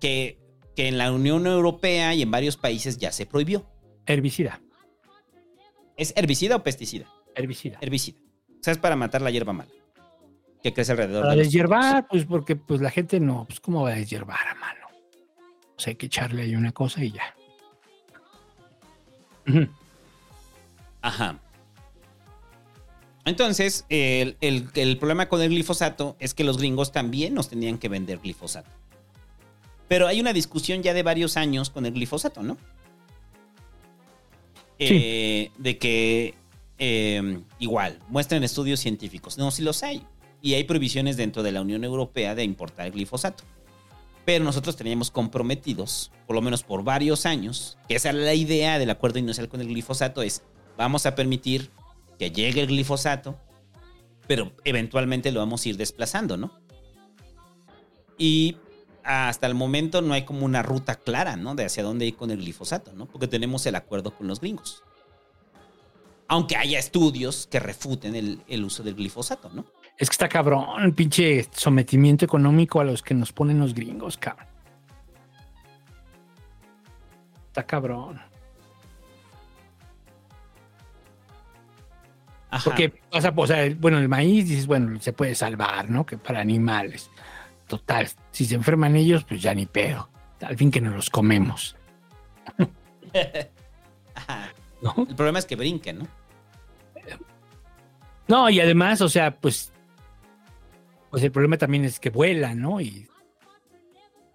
que, que en la Unión Europea y en varios países ya se prohibió. Herbicida. ¿Es herbicida o pesticida? Herbicida. Herbicida. O sea, es para matar la hierba mala. Que crece alrededor Para de deshiervar, pues porque pues la gente no, pues cómo va a deshiervar a mano. O sea, hay que echarle ahí una cosa y ya. Ajá. Entonces, el, el- el problema con el glifosato es que los gringos también nos tenían que vender glifosato. Pero hay una discusión ya de varios años con el glifosato, ¿no? Eh, de que eh, igual, muestren estudios científicos. No, sí los hay. Y hay prohibiciones dentro de la Unión Europea de importar el glifosato. Pero nosotros teníamos comprometidos, por lo menos por varios años, que esa era la idea del acuerdo inicial con el glifosato, es vamos a permitir que llegue el glifosato, pero eventualmente lo vamos a ir desplazando, ¿no? Y hasta el momento no hay como una ruta clara, ¿no? De hacia dónde ir con el glifosato, ¿no? Porque tenemos el acuerdo con los gringos. Aunque haya estudios que refuten el, el uso del glifosato, ¿no? Es que está cabrón, el pinche sometimiento económico a los que nos ponen los gringos, cabrón. Está cabrón. Ajá. Porque pasa, o sea, bueno, el maíz dices, bueno, se puede salvar, ¿no? Que para animales. Total, si se enferman ellos, pues ya ni pedo. Al fin que nos los comemos. Ajá. ¿No? El problema es que brinquen, ¿no? No, y además, o sea, pues, pues el problema también es que vuelan, ¿no? Y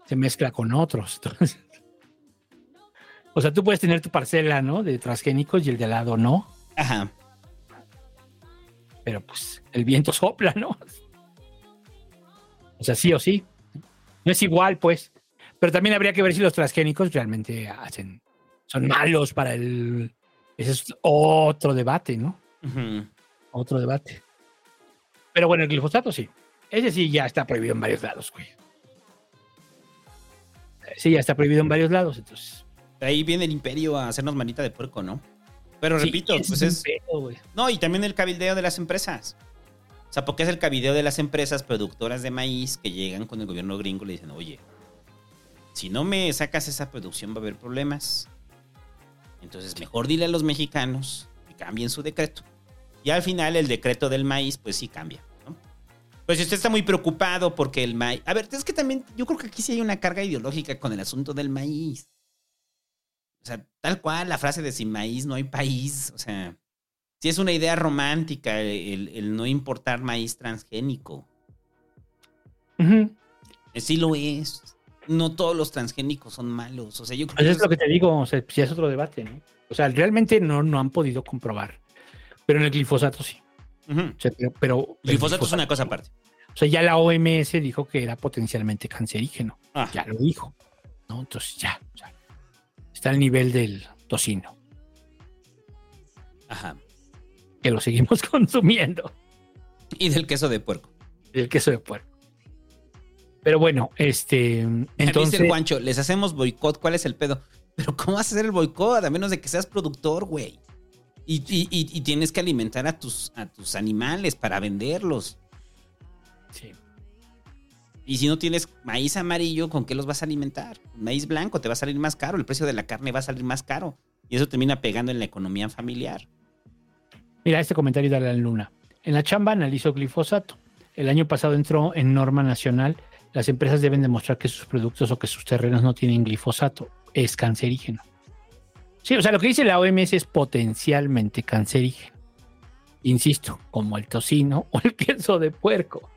se mezcla con otros. Entonces, o sea, tú puedes tener tu parcela, ¿no? De transgénicos y el de al lado no, Ajá. pero pues el viento sopla, ¿no? O sea, sí o sí. No es igual, pues. Pero también habría que ver si los transgénicos realmente hacen, son malos para el... Ese es otro debate, ¿no? Otro debate. Pero bueno, el glifosato sí. Ese sí ya está prohibido en varios lados, güey. Sí, ya está prohibido en varios lados, entonces. Ahí viene el imperio a hacernos manita de puerco, ¿no? Pero Sí, repito, ese pues es. pedo. No, y también el cabildeo de las empresas. O sea, porque es el cabildeo de las empresas productoras de maíz que llegan con el gobierno gringo y le dicen, oye, si no me sacas esa producción va a haber problemas. Entonces, mejor dile a los mexicanos que cambien su decreto. Y al final el decreto del maíz, pues sí cambia. Pues si usted está muy preocupado porque el maíz... A ver, es que también yo creo que aquí sí hay una carga ideológica con el asunto del maíz. O sea, tal cual la frase de sin maíz no hay país. O sea, sí es una idea romántica el, el no importar maíz transgénico. Eh, Sí lo es. No todos los transgénicos son malos. O sea, yo creo Pues que es lo que te digo, o sea, sí es otro debate, ¿no? O sea, realmente no, no han podido comprobar. Pero en el glifosato sí. O sea, pero, Glifosato es una cosa aparte. O sea, ya la OMS dijo que era potencialmente cancerígeno. Ah. Ya lo dijo. ¿no? Entonces ya, ya. Está al nivel del tocino, Ajá. que lo seguimos consumiendo. Y del queso de puerco. El queso de puerco. Pero bueno, este. Entonces, Entonces. Dice el Juancho, les hacemos boicot, ¿cuál es el pedo? Pero ¿cómo vas a hacer el boicot? A menos de que seas productor, güey. Y, y- y- y tienes que alimentar a tus, a tus animales para venderlos. Sí. Y si no tienes maíz amarillo, ¿con qué los vas a alimentar? Maíz blanco te va a salir más caro, el precio de la carne va a salir más caro. Y eso termina pegando en la economía familiar. Mira, este comentario de Alan Luna. En la chamba analizó glifosato. El año pasado entró en norma nacional. Las empresas deben demostrar que sus productos o que sus terrenos no tienen glifosato. Es cancerígeno. Sí, o sea, lo que dice la OMS es potencialmente cancerígeno. Insisto, como el tocino o el queso de puerco.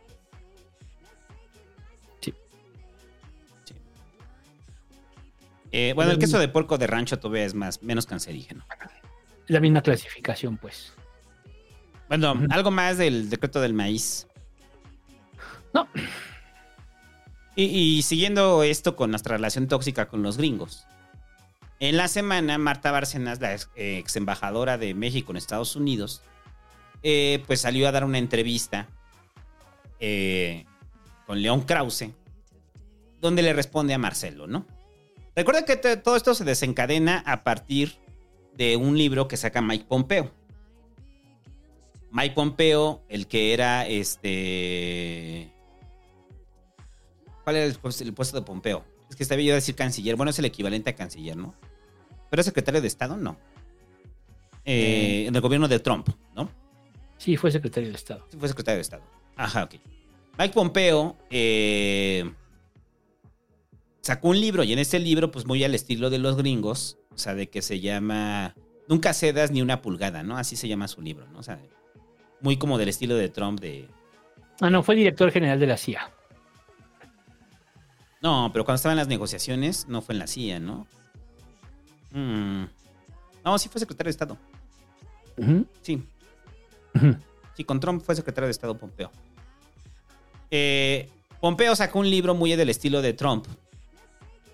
Eh, bueno, el queso de puerco de rancho todavía es más, menos cancerígeno. La misma clasificación, pues. Bueno, algo más del decreto del maíz. No. Y, y siguiendo esto con nuestra relación tóxica con los gringos. En la semana, Marta Bárcenas, la ex, eh, embajadora de México en Estados Unidos, eh, pues salió a dar una entrevista eh, con León Krause, donde le responde a Marcelo, ¿no? Recuerda que todo esto se desencadena a partir de un libro que saca Mike Pompeo. Mike Pompeo, el que era este. ¿Cuál era el el puesto de Pompeo? Es que estaba yo a decir canciller. Bueno, es el equivalente a canciller, ¿no? Pero es secretario de Estado, no. Eh, En el gobierno de Trump, ¿no? Sí, fue secretario de Estado. Sí, fue secretario de Estado. Ajá, ok. Mike Pompeo eh, sacó un libro y en ese libro, pues muy al estilo de los gringos, o sea, de que se llama Nunca cedas ni una pulgada, ¿no? Así se llama su libro, ¿no? O sea, muy como del estilo de Trump de... Ah, no, fue director general de la CIA. No, pero cuando estaban las negociaciones, no fue en la CIA, ¿no? Mm. No, sí fue secretario de Estado. Sí. Sí, con Trump fue secretario de Estado Pompeo. Eh, Pompeo sacó un libro muy del estilo de Trump.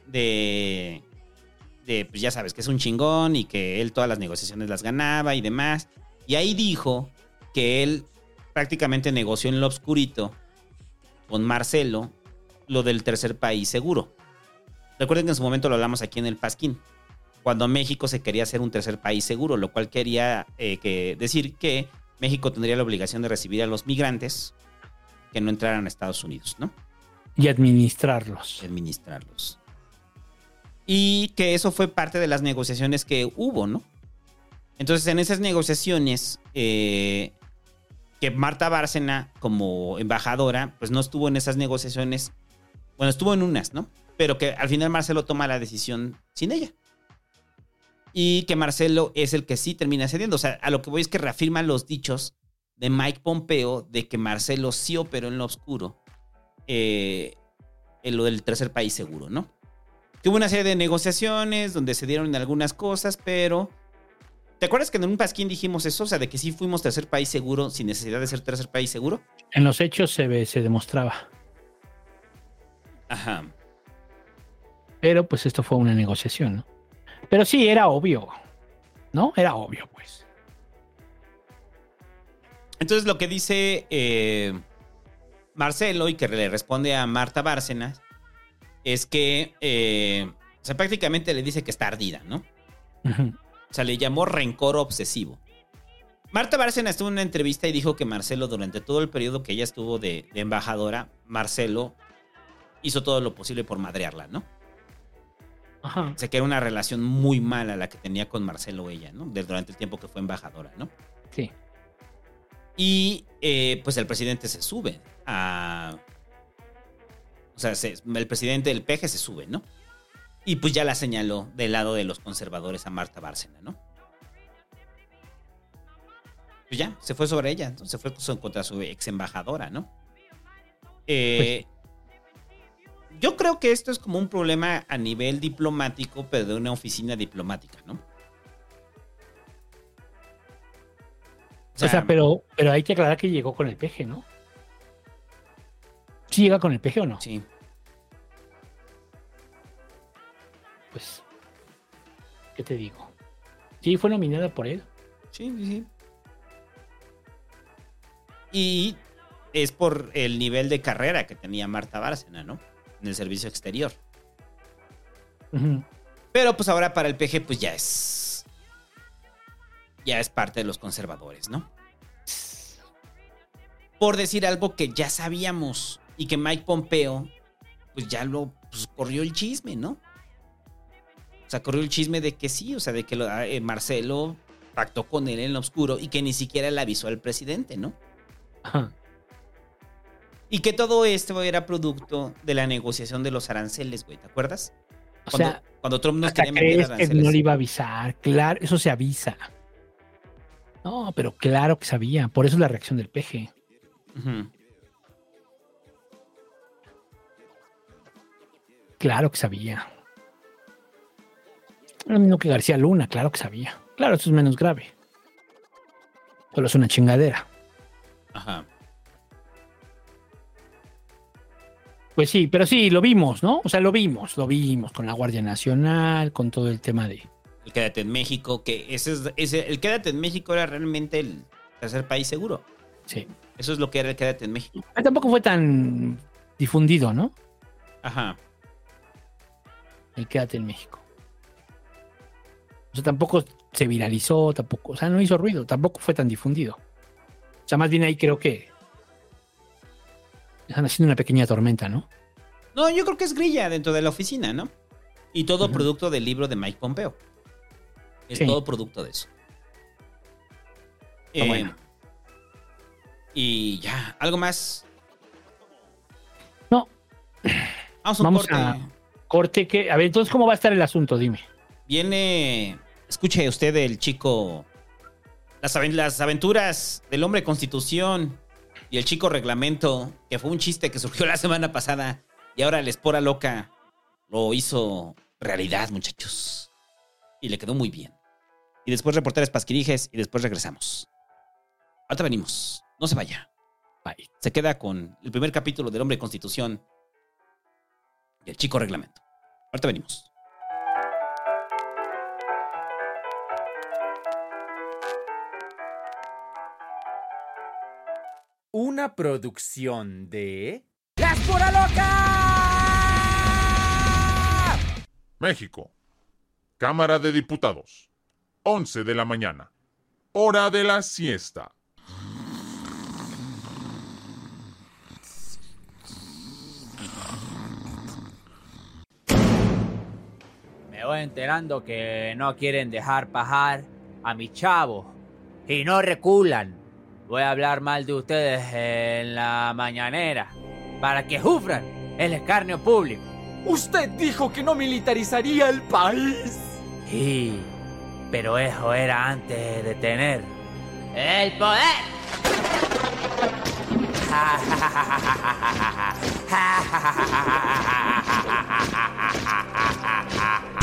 De. De, pues ya sabes, que es un chingón y que él todas las negociaciones las ganaba y demás. Y ahí dijo que él prácticamente negoció en lo obscurito con Marcelo lo del tercer país seguro. Recuerden que en su momento lo hablamos aquí en el Pasquín. Cuando México se quería hacer un tercer país seguro, lo cual quería eh, que decir que México tendría la obligación de recibir a los migrantes que no entraran a Estados Unidos, ¿no? Y administrarlos. Y administrarlos. Y que eso fue parte de las negociaciones que hubo, ¿no? Entonces, en esas negociaciones, eh, que Marta Bárcena, como embajadora, pues no estuvo en esas negociaciones. Bueno, estuvo en unas, ¿no? Pero que al final Marcelo toma la decisión sin ella. Y que Marcelo es el que sí termina cediendo. O sea, a lo que voy es que reafirma los dichos de Mike Pompeo de que Marcelo sí operó en lo oscuro. eh, en lo del tercer país seguro, ¿no? Que hubo una serie de negociaciones donde se dieron algunas cosas, pero ¿Te acuerdas que en un pasquín dijimos eso? O sea, de que sí fuimos tercer país seguro sin necesidad de ser tercer país seguro. En los hechos se, ve, se demostraba. Ajá. Pero pues esto fue una negociación, ¿no? Pero sí, era obvio. ¿No? Era obvio, pues. Entonces lo que dice eh, Marcelo y que le responde a Marta Bárcenas es que, eh, o sea, prácticamente le dice que está ardida, ¿no? Ujú. O sea, le llamó rencor obsesivo. Marta Bárcena estuvo en una entrevista y dijo que Marcelo, durante todo el periodo que ella estuvo de, de embajadora, Marcelo hizo todo lo posible por madrearla, ¿no? Ajá. O sea, que era una relación muy mala la que tenía con Marcelo ella, ¿no? De- durante el tiempo que fue embajadora, ¿no? Sí. Y eh, pues el presidente se sube a... O sea, se- el presidente del PG se sube, ¿no? Y pues ya la señaló del lado de los conservadores a Marta Bárcena, ¿no? Pues ya, se fue sobre ella, se fue so- contra su ex embajadora, ¿no? Eh, yo creo que esto es como un problema a nivel diplomático, pero de una oficina diplomática, ¿no? O sea, pero, pero hay que aclarar que llegó con el peje, ¿no? ¿Sí llega con el peje o no? Sí. Pues, ¿qué te digo? Sí, fue nominada por él. Sí, sí, sí. Y es por el nivel de carrera que tenía Marta Bárcena, ¿no? En el servicio exterior. Pero pues ahora para el PG pues ya es... Ya es parte de los conservadores, ¿no? Por decir algo que ya sabíamos y que Mike Pompeo pues ya lo pues, corrió el chisme, ¿no? O sea, corrió el chisme de que sí, o sea, de que lo- eh, Marcelo pactó con él en lo oscuro y que ni siquiera le avisó al presidente, ¿no? Ajá. Y que todo esto era producto de la negociación de los aranceles, güey, ¿te acuerdas? O Cuando, sea, cuando Trump nos hasta quería meter que aranceles. no le iba a avisar. Claro, eso se avisa. No, pero claro que sabía. Por eso es la reacción del peje. Claro que sabía. Lo mismo que García Luna, claro que sabía. Claro, eso es menos grave. Solo es una chingadera. Ajá. Pues sí, pero sí, lo vimos, ¿no? O sea, lo vimos, lo vimos con la Guardia Nacional, con todo el tema de... El Quédate en México, que ese es, ese- el Quédate en México era realmente el tercer país seguro. Sí. Eso es lo que era el Quédate en México. Pero tampoco fue tan difundido, ¿no? Ajá. El Quédate en México. O sea, tampoco se viralizó, tampoco, o sea, no hizo ruido, tampoco fue tan difundido. O sea, más bien ahí creo que están haciendo una pequeña tormenta, ¿no? No, yo creo que es grilla dentro de la oficina, ¿no? Y todo producto del libro de Mike Pompeo. Es Sí. todo producto de eso. Eh, bueno. Y ya, ¿algo más? No. Vamos a un Vamos corte. a corte que, a ver, entonces cómo va a estar el asunto, dime. Viene, escuche usted el chico, las aventuras del hombre constitución y el chico reglamento, que fue un chiste que surgió la semana pasada y ahora la espora loca lo hizo realidad, muchachos. Y le quedó muy bien. Y después reporteres pasquirijes y después regresamos. Ahorita venimos, no se vaya. Bye. Se queda con el primer capítulo del hombre constitución y el chico reglamento. Ahorita venimos. Una producción de... ¡Las pura loca! México. Cámara de Diputados. 11 de la mañana. Hora de la siesta. Me voy enterando que no quieren dejar pajar a mi chavo y no reculan. Voy a hablar mal de ustedes en la mañanera para que sufran el escarnio público. Usted dijo que no militarizaría el país. Sí, pero eso era antes de tener el poder.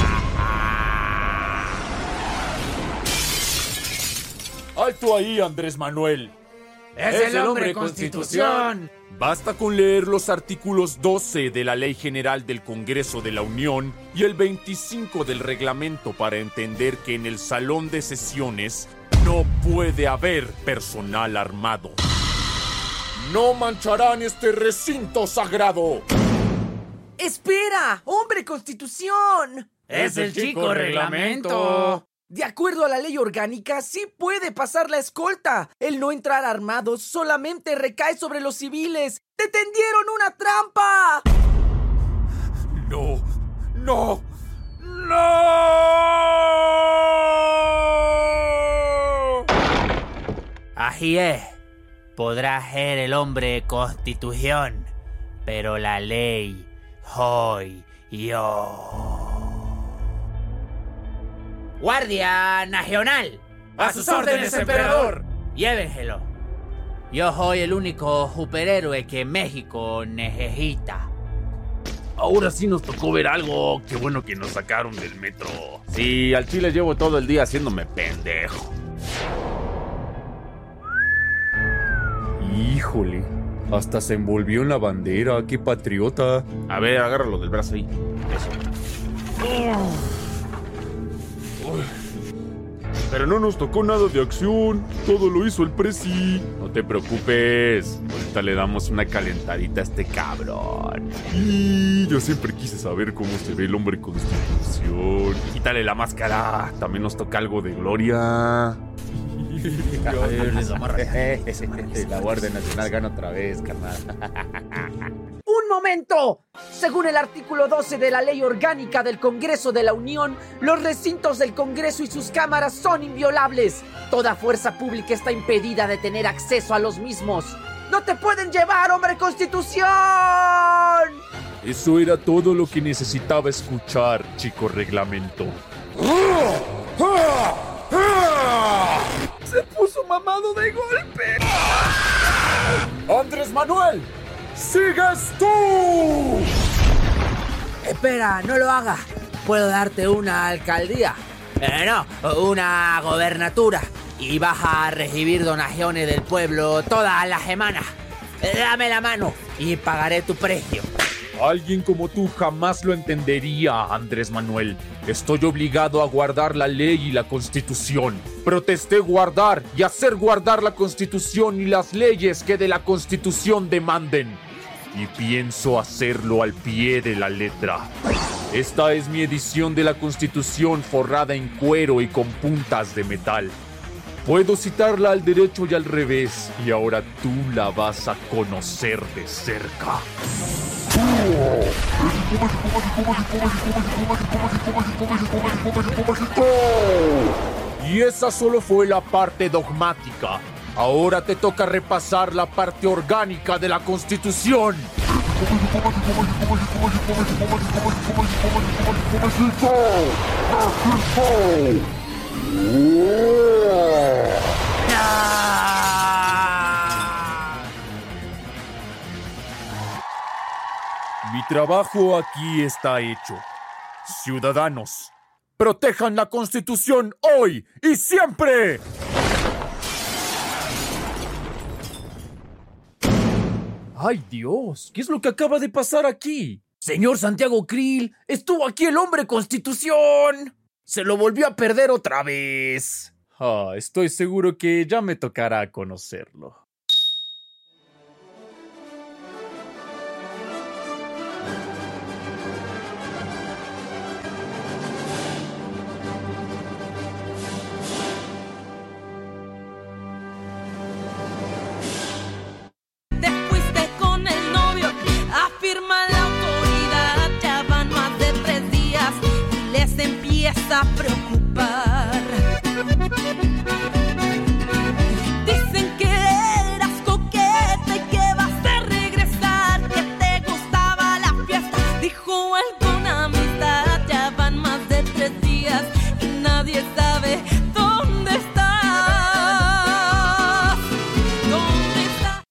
Alto ahí, Andrés Manuel. Es el hombre constitución. Basta con leer los artículos 12 de la Ley General del Congreso de la Unión y el 25 del reglamento para entender que en el salón de sesiones no puede haber personal armado. No mancharán este recinto sagrado. ¡Espera! ¡Hombre Constitución! Es el chico reglamento. De acuerdo a la ley orgánica, sí puede pasar la escolta. El no entrar armado solamente recae sobre los civiles. ¡Te tendieron una trampa! No, no, no. Así es. Podrá ser el hombre constitución, pero la ley soy yo. Guardia Nacional. A sus órdenes, emperador. Llévenselo. Yo soy el único superhéroe que México necesita. Ahora sí nos tocó ver algo. Qué bueno que nos sacaron del metro. Sí, al chile llevo todo el día haciéndome pendejo. Híjole, hasta se envolvió en la bandera, qué patriota. A ver, agárralo del brazo ahí. Eso. Pero no nos tocó nada de acción, todo lo hizo el presi. No te preocupes, ahorita le damos una calentadita a este cabrón. Y yo siempre quise saber cómo se ve el hombre constitución. Quítale la máscara, también nos toca algo de gloria. La Guardia Nacional gana otra vez, carnal. ¡Un momento! Según el artículo 12 de la Ley Orgánica del Congreso de la Unión, los recintos del Congreso y sus cámaras son inviolables. Toda fuerza pública está impedida de tener acceso a los mismos. ¡No te pueden llevar, hombre constitución! Eso era todo lo que necesitaba escuchar, chico reglamento. Se puso mamado de golpe. ¡Andrés Manuel! ¡Sigues tú! Espera, no lo hagas. Puedo darte una alcaldía. Eh, no, una gobernatura. Y vas a recibir donaciones del pueblo todas las semanas. Eh, Dame la mano y pagaré tu precio. Alguien como tú jamás lo entendería, Andrés Manuel. Estoy obligado a guardar la ley y la constitución. Protesté guardar y hacer guardar la constitución y las leyes que de la constitución demanden. Y pienso hacerlo al pie de la letra. Esta es mi edición de la constitución forrada en cuero y con puntas de metal. Puedo citarla al derecho y al revés, y ahora tú la vas a conocer de cerca. Y esa solo fue la parte dogmática. Ahora te toca repasar la parte orgánica de la Constitución. Mi trabajo aquí está hecho. Ciudadanos, protejan la Constitución hoy y siempre. ¡Ay Dios! ¿Qué es lo que acaba de pasar aquí? Señor Santiago Krill, estuvo aquí el hombre constitución se lo volvió a perder otra vez. Ah, estoy seguro que ya me tocará conocerlo. Con el novio, empieza a preocupar. Dicen que eras coqueta y que vas a regresar, que te gustaba la fiesta. Dijo alguna amistad, ya van más de tres días y nadie sabe dónde. ¿Dónde estás?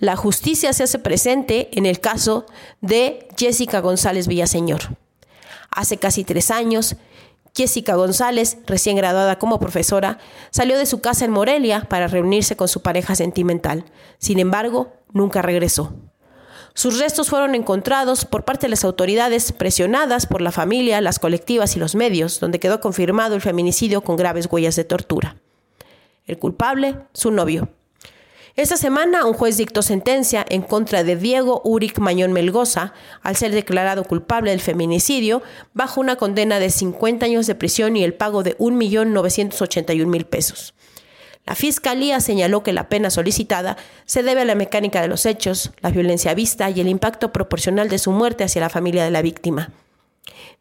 La justicia se hace presente en el caso de Jessica González Villaseñor. Hace casi tres años, Jessica González, recién graduada como profesora, salió de su casa en Morelia para reunirse con su pareja sentimental. Sin embargo, nunca regresó. Sus restos fueron encontrados por parte de las autoridades, presionadas por la familia, las colectivas y los medios, donde quedó confirmado el feminicidio con graves huellas de tortura. El culpable, su novio. Esta semana un juez dictó sentencia en contra de Diego Uric Mañón Melgoza al ser declarado culpable del feminicidio bajo una condena de 50 años de prisión y el pago de 1.981.000 pesos. La fiscalía señaló que la pena solicitada se debe a la mecánica de los hechos, la violencia vista y el impacto proporcional de su muerte hacia la familia de la víctima.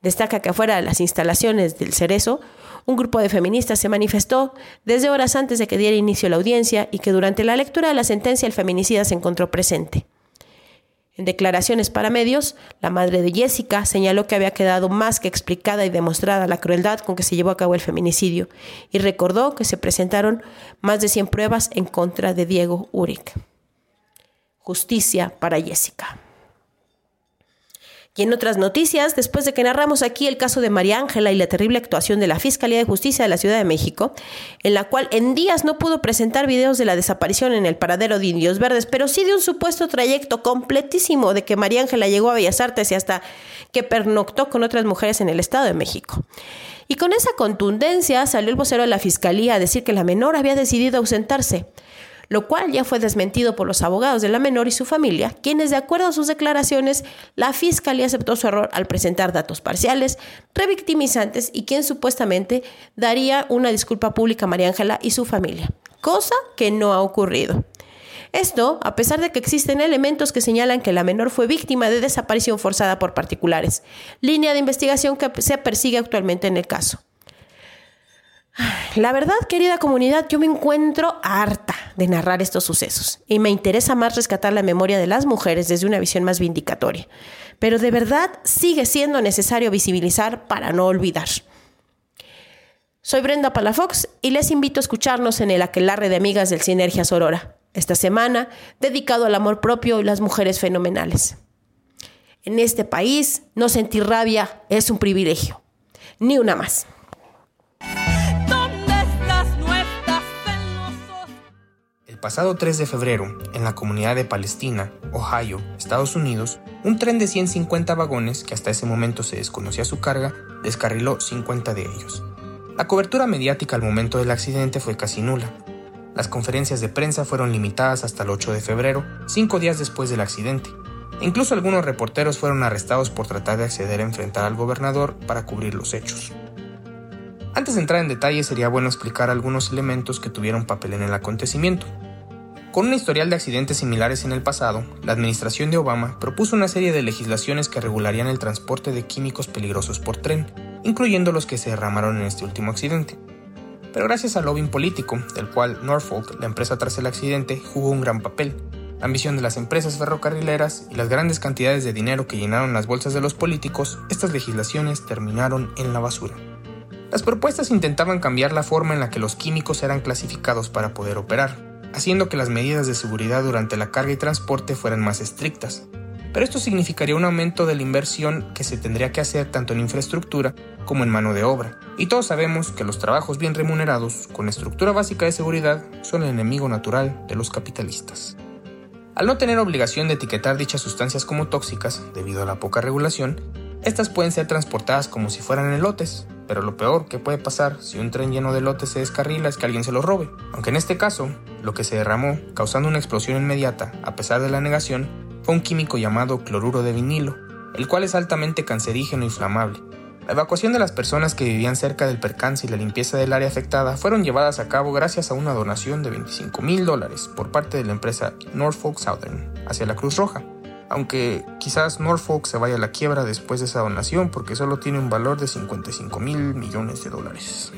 Destaca que afuera de las instalaciones del Cerezo, un grupo de feministas se manifestó desde horas antes de que diera inicio la audiencia y que durante la lectura de la sentencia el feminicida se encontró presente. En declaraciones para medios, la madre de Jessica señaló que había quedado más que explicada y demostrada la crueldad con que se llevó a cabo el feminicidio y recordó que se presentaron más de 100 pruebas en contra de Diego Uric. Justicia para Jessica. Y en otras noticias, después de que narramos aquí el caso de María Ángela y la terrible actuación de la Fiscalía de Justicia de la Ciudad de México, en la cual en días no pudo presentar videos de la desaparición en el paradero de Indios Verdes, pero sí de un supuesto trayecto completísimo de que María Ángela llegó a Bellas Artes y hasta que pernoctó con otras mujeres en el Estado de México. Y con esa contundencia salió el vocero de la Fiscalía a decir que la menor había decidido ausentarse lo cual ya fue desmentido por los abogados de la menor y su familia, quienes de acuerdo a sus declaraciones, la fiscalía aceptó su error al presentar datos parciales, revictimizantes y quien supuestamente daría una disculpa pública a María Ángela y su familia, cosa que no ha ocurrido. Esto, a pesar de que existen elementos que señalan que la menor fue víctima de desaparición forzada por particulares, línea de investigación que se persigue actualmente en el caso. La verdad, querida comunidad, yo me encuentro harta de narrar estos sucesos y me interesa más rescatar la memoria de las mujeres desde una visión más vindicatoria. Pero de verdad sigue siendo necesario visibilizar para no olvidar. Soy Brenda Palafox y les invito a escucharnos en el Aquelarre de Amigas del Sinergia Sorora, esta semana dedicado al amor propio y las mujeres fenomenales. En este país, no sentir rabia es un privilegio. Ni una más. Pasado 3 de febrero, en la comunidad de Palestina, Ohio, Estados Unidos, un tren de 150 vagones, que hasta ese momento se desconocía su carga, descarriló 50 de ellos. La cobertura mediática al momento del accidente fue casi nula. Las conferencias de prensa fueron limitadas hasta el 8 de febrero, cinco días después del accidente. Incluso algunos reporteros fueron arrestados por tratar de acceder a enfrentar al gobernador para cubrir los hechos. Antes de entrar en detalle sería bueno explicar algunos elementos que tuvieron papel en el acontecimiento. Con un historial de accidentes similares en el pasado, la administración de Obama propuso una serie de legislaciones que regularían el transporte de químicos peligrosos por tren, incluyendo los que se derramaron en este último accidente. Pero gracias al lobbying político, del cual Norfolk, la empresa tras el accidente, jugó un gran papel, la ambición de las empresas ferrocarrileras y las grandes cantidades de dinero que llenaron las bolsas de los políticos, estas legislaciones terminaron en la basura. Las propuestas intentaban cambiar la forma en la que los químicos eran clasificados para poder operar, haciendo que las medidas de seguridad durante la carga y transporte fueran más estrictas. Pero esto significaría un aumento de la inversión que se tendría que hacer tanto en infraestructura como en mano de obra. Y todos sabemos que los trabajos bien remunerados, con estructura básica de seguridad, son el enemigo natural de los capitalistas. Al no tener obligación de etiquetar dichas sustancias como tóxicas, debido a la poca regulación, estas pueden ser transportadas como si fueran elotes, pero lo peor que puede pasar si un tren lleno de lotes se descarrila es que alguien se lo robe. Aunque en este caso, lo que se derramó, causando una explosión inmediata, a pesar de la negación, fue un químico llamado cloruro de vinilo, el cual es altamente cancerígeno y inflamable. La evacuación de las personas que vivían cerca del percance y la limpieza del área afectada fueron llevadas a cabo gracias a una donación de 25 mil dólares por parte de la empresa Norfolk Southern hacia la Cruz Roja, aunque quizás Norfolk se vaya a la quiebra después de esa donación porque solo tiene un valor de 55 mil millones de dólares.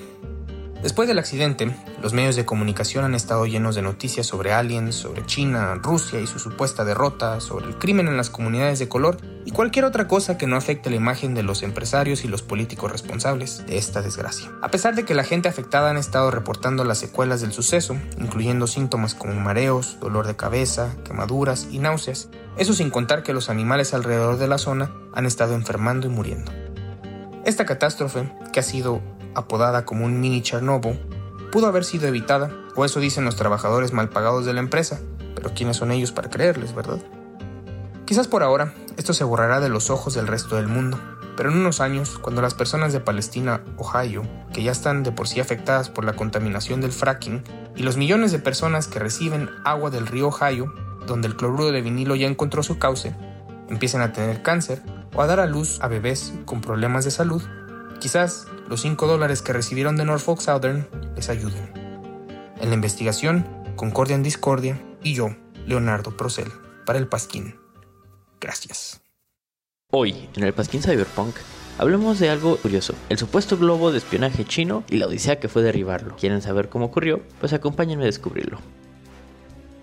Después del accidente, los medios de comunicación han estado llenos de noticias sobre aliens, sobre China, Rusia y su supuesta derrota, sobre el crimen en las comunidades de color y cualquier otra cosa que no afecte la imagen de los empresarios y los políticos responsables de esta desgracia. A pesar de que la gente afectada han estado reportando las secuelas del suceso, incluyendo síntomas como mareos, dolor de cabeza, quemaduras y náuseas, eso sin contar que los animales alrededor de la zona han estado enfermando y muriendo. Esta catástrofe, que ha sido apodada como un mini Chernobyl, pudo haber sido evitada, o eso dicen los trabajadores mal pagados de la empresa, pero ¿quiénes son ellos para creerles, verdad? Quizás por ahora esto se borrará de los ojos del resto del mundo, pero en unos años, cuando las personas de Palestina, Ohio, que ya están de por sí afectadas por la contaminación del fracking, y los millones de personas que reciben agua del río Ohio, donde el cloruro de vinilo ya encontró su cauce, empiecen a tener cáncer o a dar a luz a bebés con problemas de salud, quizás los 5 dólares que recibieron de Norfolk Southern les ayuden. En la investigación, Concordia en Discordia y yo, Leonardo Procel, para el Pasquín. Gracias. Hoy, en el Pasquín Cyberpunk, hablemos de algo curioso, el supuesto globo de espionaje chino y la odisea que fue derribarlo. ¿Quieren saber cómo ocurrió? Pues acompáñenme a descubrirlo.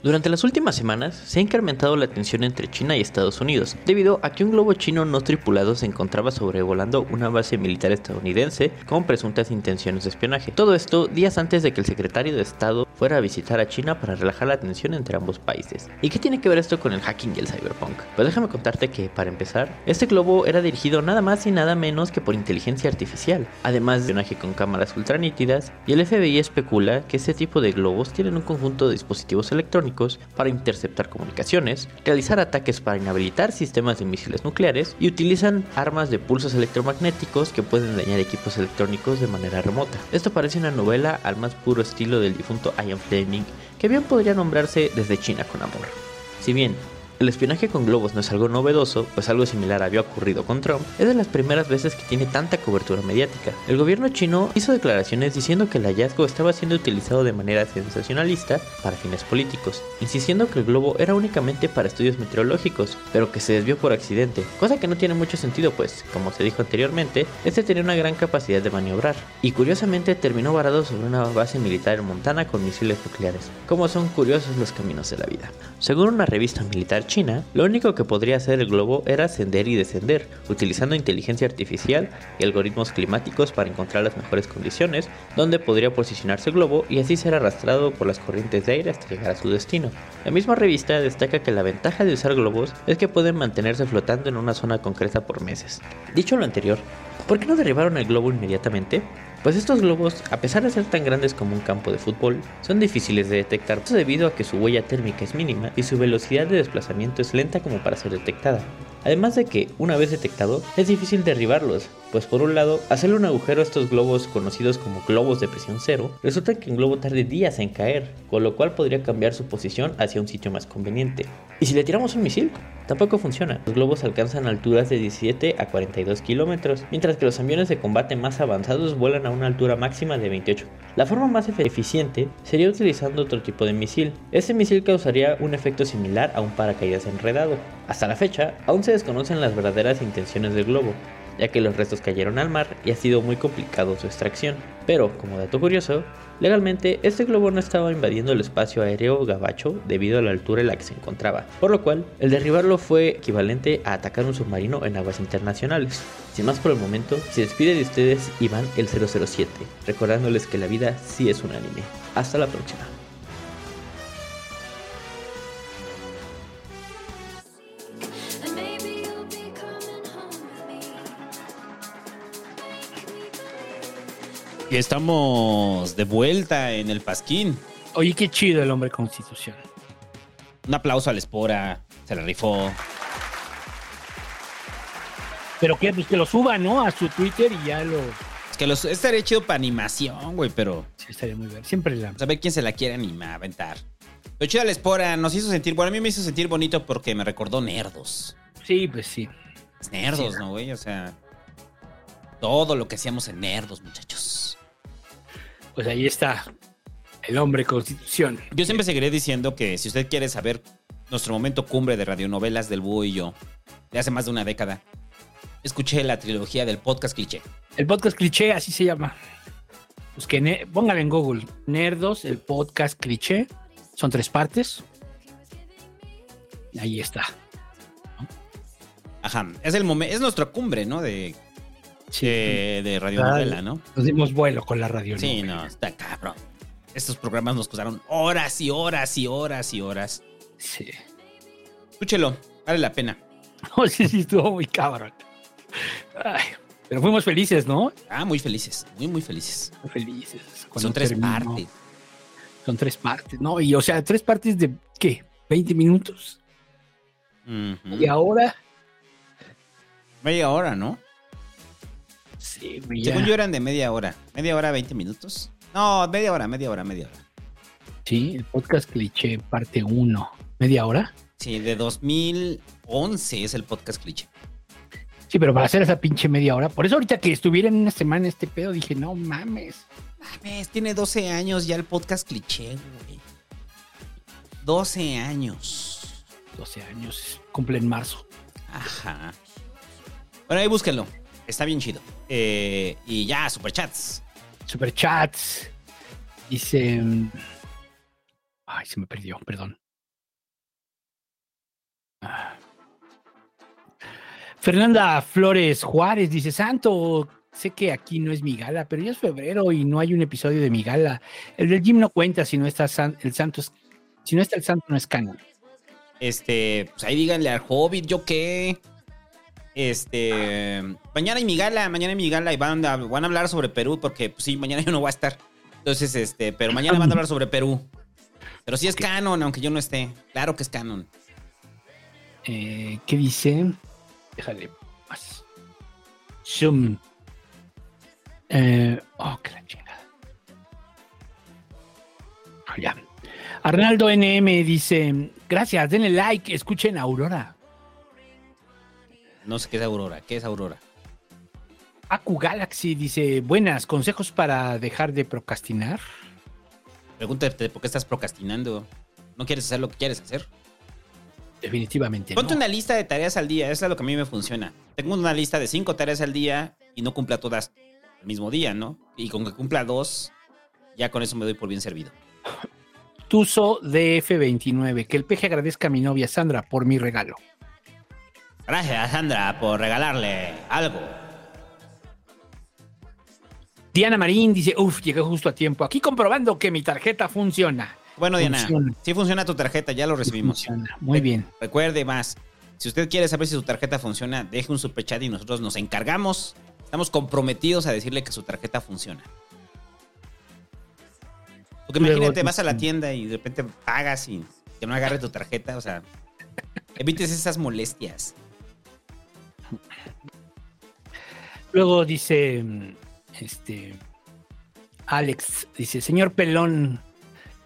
Durante las últimas semanas se ha incrementado la tensión entre China y Estados Unidos, debido a que un globo chino no tripulado se encontraba sobrevolando una base militar estadounidense con presuntas intenciones de espionaje. Todo esto días antes de que el secretario de Estado fuera a visitar a China para relajar la tensión entre ambos países. ¿Y qué tiene que ver esto con el hacking y el cyberpunk? Pues déjame contarte que, para empezar, este globo era dirigido nada más y nada menos que por inteligencia artificial, además de espionaje con cámaras ultranítidas, y el FBI especula que este tipo de globos tienen un conjunto de dispositivos electrónicos para interceptar comunicaciones, realizar ataques para inhabilitar sistemas de misiles nucleares y utilizan armas de pulsos electromagnéticos que pueden dañar equipos electrónicos de manera remota. Esto parece una novela al más puro estilo del difunto Ian Fleming, que bien podría nombrarse Desde China con Amor. Si bien el espionaje con globos no es algo novedoso, pues algo similar había ocurrido con Trump, es de las primeras veces que tiene tanta cobertura mediática. El gobierno chino hizo declaraciones diciendo que el hallazgo estaba siendo utilizado de manera sensacionalista para fines políticos, insistiendo que el globo era únicamente para estudios meteorológicos, pero que se desvió por accidente, cosa que no tiene mucho sentido pues, como se dijo anteriormente, este tenía una gran capacidad de maniobrar, y curiosamente terminó varado sobre una base militar en Montana con misiles nucleares, como son curiosos los caminos de la vida. Según una revista militar China, lo único que podría hacer el globo era ascender y descender, utilizando inteligencia artificial y algoritmos climáticos para encontrar las mejores condiciones donde podría posicionarse el globo y así ser arrastrado por las corrientes de aire hasta llegar a su destino. La misma revista destaca que la ventaja de usar globos es que pueden mantenerse flotando en una zona concreta por meses. Dicho lo anterior, ¿por qué no derribaron el globo inmediatamente? Pues estos globos, a pesar de ser tan grandes como un campo de fútbol, son difíciles de detectar esto debido a que su huella térmica es mínima y su velocidad de desplazamiento es lenta como para ser detectada. Además de que, una vez detectado, es difícil derribarlos, pues por un lado, hacerle un agujero a estos globos conocidos como globos de presión cero, resulta que un globo tarde días en caer, con lo cual podría cambiar su posición hacia un sitio más conveniente. ¿Y si le tiramos un misil? Tampoco funciona. Los globos alcanzan alturas de 17 a 42 kilómetros, mientras que los aviones de combate más avanzados vuelan a una altura máxima de 28. La forma más eficiente sería utilizando otro tipo de misil. Este misil causaría un efecto similar a un paracaídas enredado. Hasta la fecha, aún se desconocen las verdaderas intenciones del globo, ya que los restos cayeron al mar y ha sido muy complicado su extracción. Pero, como dato curioso, legalmente este globo no estaba invadiendo el espacio aéreo gabacho debido a la altura en la que se encontraba, por lo cual el derribarlo fue equivalente a atacar un submarino en aguas internacionales. Sin más por el momento, se despide de ustedes Iván el 007, recordándoles que la vida sí es un anime. Hasta la próxima. Y estamos de vuelta en el Pasquín. Oye, qué chido el hombre constitución. Un aplauso a la espora. Se la rifó. Pero que, pues que lo suba, ¿no? A su Twitter y ya lo. Es que los, estaría chido para animación, güey, pero. Sí, estaría muy bien. Siempre la. A ver quién se la quiere animar, aventar. Lo chido a la espora nos hizo sentir. Bueno, a mí me hizo sentir bonito porque me recordó nerdos. Sí, pues sí. Nerdos, Sí, ¿no, güey? O sea. Todo lo que hacíamos en nerdos, muchachos. Pues ahí está. El hombre constitución. Yo siempre seguiré diciendo que si usted quiere saber nuestro momento cumbre de radionovelas del Búho y yo, de hace más de una década, escuché la trilogía del podcast cliché. El podcast cliché, así se llama. Pues que póngale en Google, Nerdos, el podcast cliché. Son tres partes. Ahí está. Ajá, es el momento, es nuestra cumbre, ¿no? De, de, de radionovela, ¿no? Nos dimos vuelo con la radio. Sí, no, está cabrón. Estos programas nos costaron horas y horas y horas y horas. Sí. Escúchelo, vale la pena. No, sí, sí, estuvo muy cabrón. Ay, pero fuimos felices, ¿no? Ah, muy felices, muy, muy felices. Muy felices. Son tres partes. Son tres partes, ¿no? Y o sea, tres partes de ¿qué? ¿20 minutos? Y ahora, Media hora, ¿no? Sí, güey, ya. Según yo eran de media hora. Media hora, 20 minutos. No, media hora, media hora, media hora. Sí, el podcast cliché, parte 1. ¿Media hora? Sí, de 2011 es el podcast cliché. Sí, pero para hacer esa pinche media hora. Por eso ahorita que estuviera en una semana este pedo, dije, no mames. Mames, tiene 12 años ya el podcast cliché, güey. 12 años. 12 años, cumple en marzo. Ajá. Bueno, ahí búsquenlo. Está bien chido. Eh, y ya, superchats. Superchats. Dice. Ay, se me perdió, perdón. Ah. Fernanda Flores Juárez dice: Santo, sé que aquí no es mi gala, pero ya es febrero y no hay un episodio de mi gala. El del gym no cuenta si no está san- el santo. es- Si no está el santo, no es canon. Este, pues ahí díganle al Hobbit, yo qué. Este, mañana hay mi gala, mañana hay mi gala y van a, van a hablar sobre Perú porque, pues sí, mañana yo no voy a estar. Entonces, este, pero mañana van a hablar sobre Perú. Pero sí es canon, aunque yo no esté. Claro que es canon. Eh, ¿Qué dice? Déjale más. Zoom. Eh, oh, que la chingada. Ah, ya. Arnaldo NM dice: Gracias, denle like, escuchen a Aurora. No sé qué es Aurora. ¿Qué es Aurora? Aku Galaxy dice: Buenas, consejos para dejar de procrastinar. Pregúntate por qué estás procrastinando. ¿No quieres hacer lo que quieres hacer? Definitivamente. Ponte no. una lista de tareas al día. Eso es lo que a mí me funciona. Tengo una lista de cinco tareas al día y no cumpla todas el mismo día, ¿no? Y con que cumpla dos, ya con eso me doy por bien servido. Tuso DF29. Que el peje agradezca a mi novia Sandra por mi regalo. Gracias, Sandra, por regalarle algo. Diana Marín dice: Uf, llegué justo a tiempo. Aquí comprobando que mi tarjeta funciona. Bueno, Diana, Funciona. sí funciona tu tarjeta, ya lo recibimos. Muy bien. Recuerde más, si usted quiere saber si su tarjeta funciona, deje un superchat y nosotros nos encargamos. Estamos comprometidos a decirle que su tarjeta funciona. Porque imagínate, vas a la tienda y de repente pagas y que no agarre tu tarjeta, o sea, evites esas molestias. Luego dice, este, Alex, dice, señor Pelón,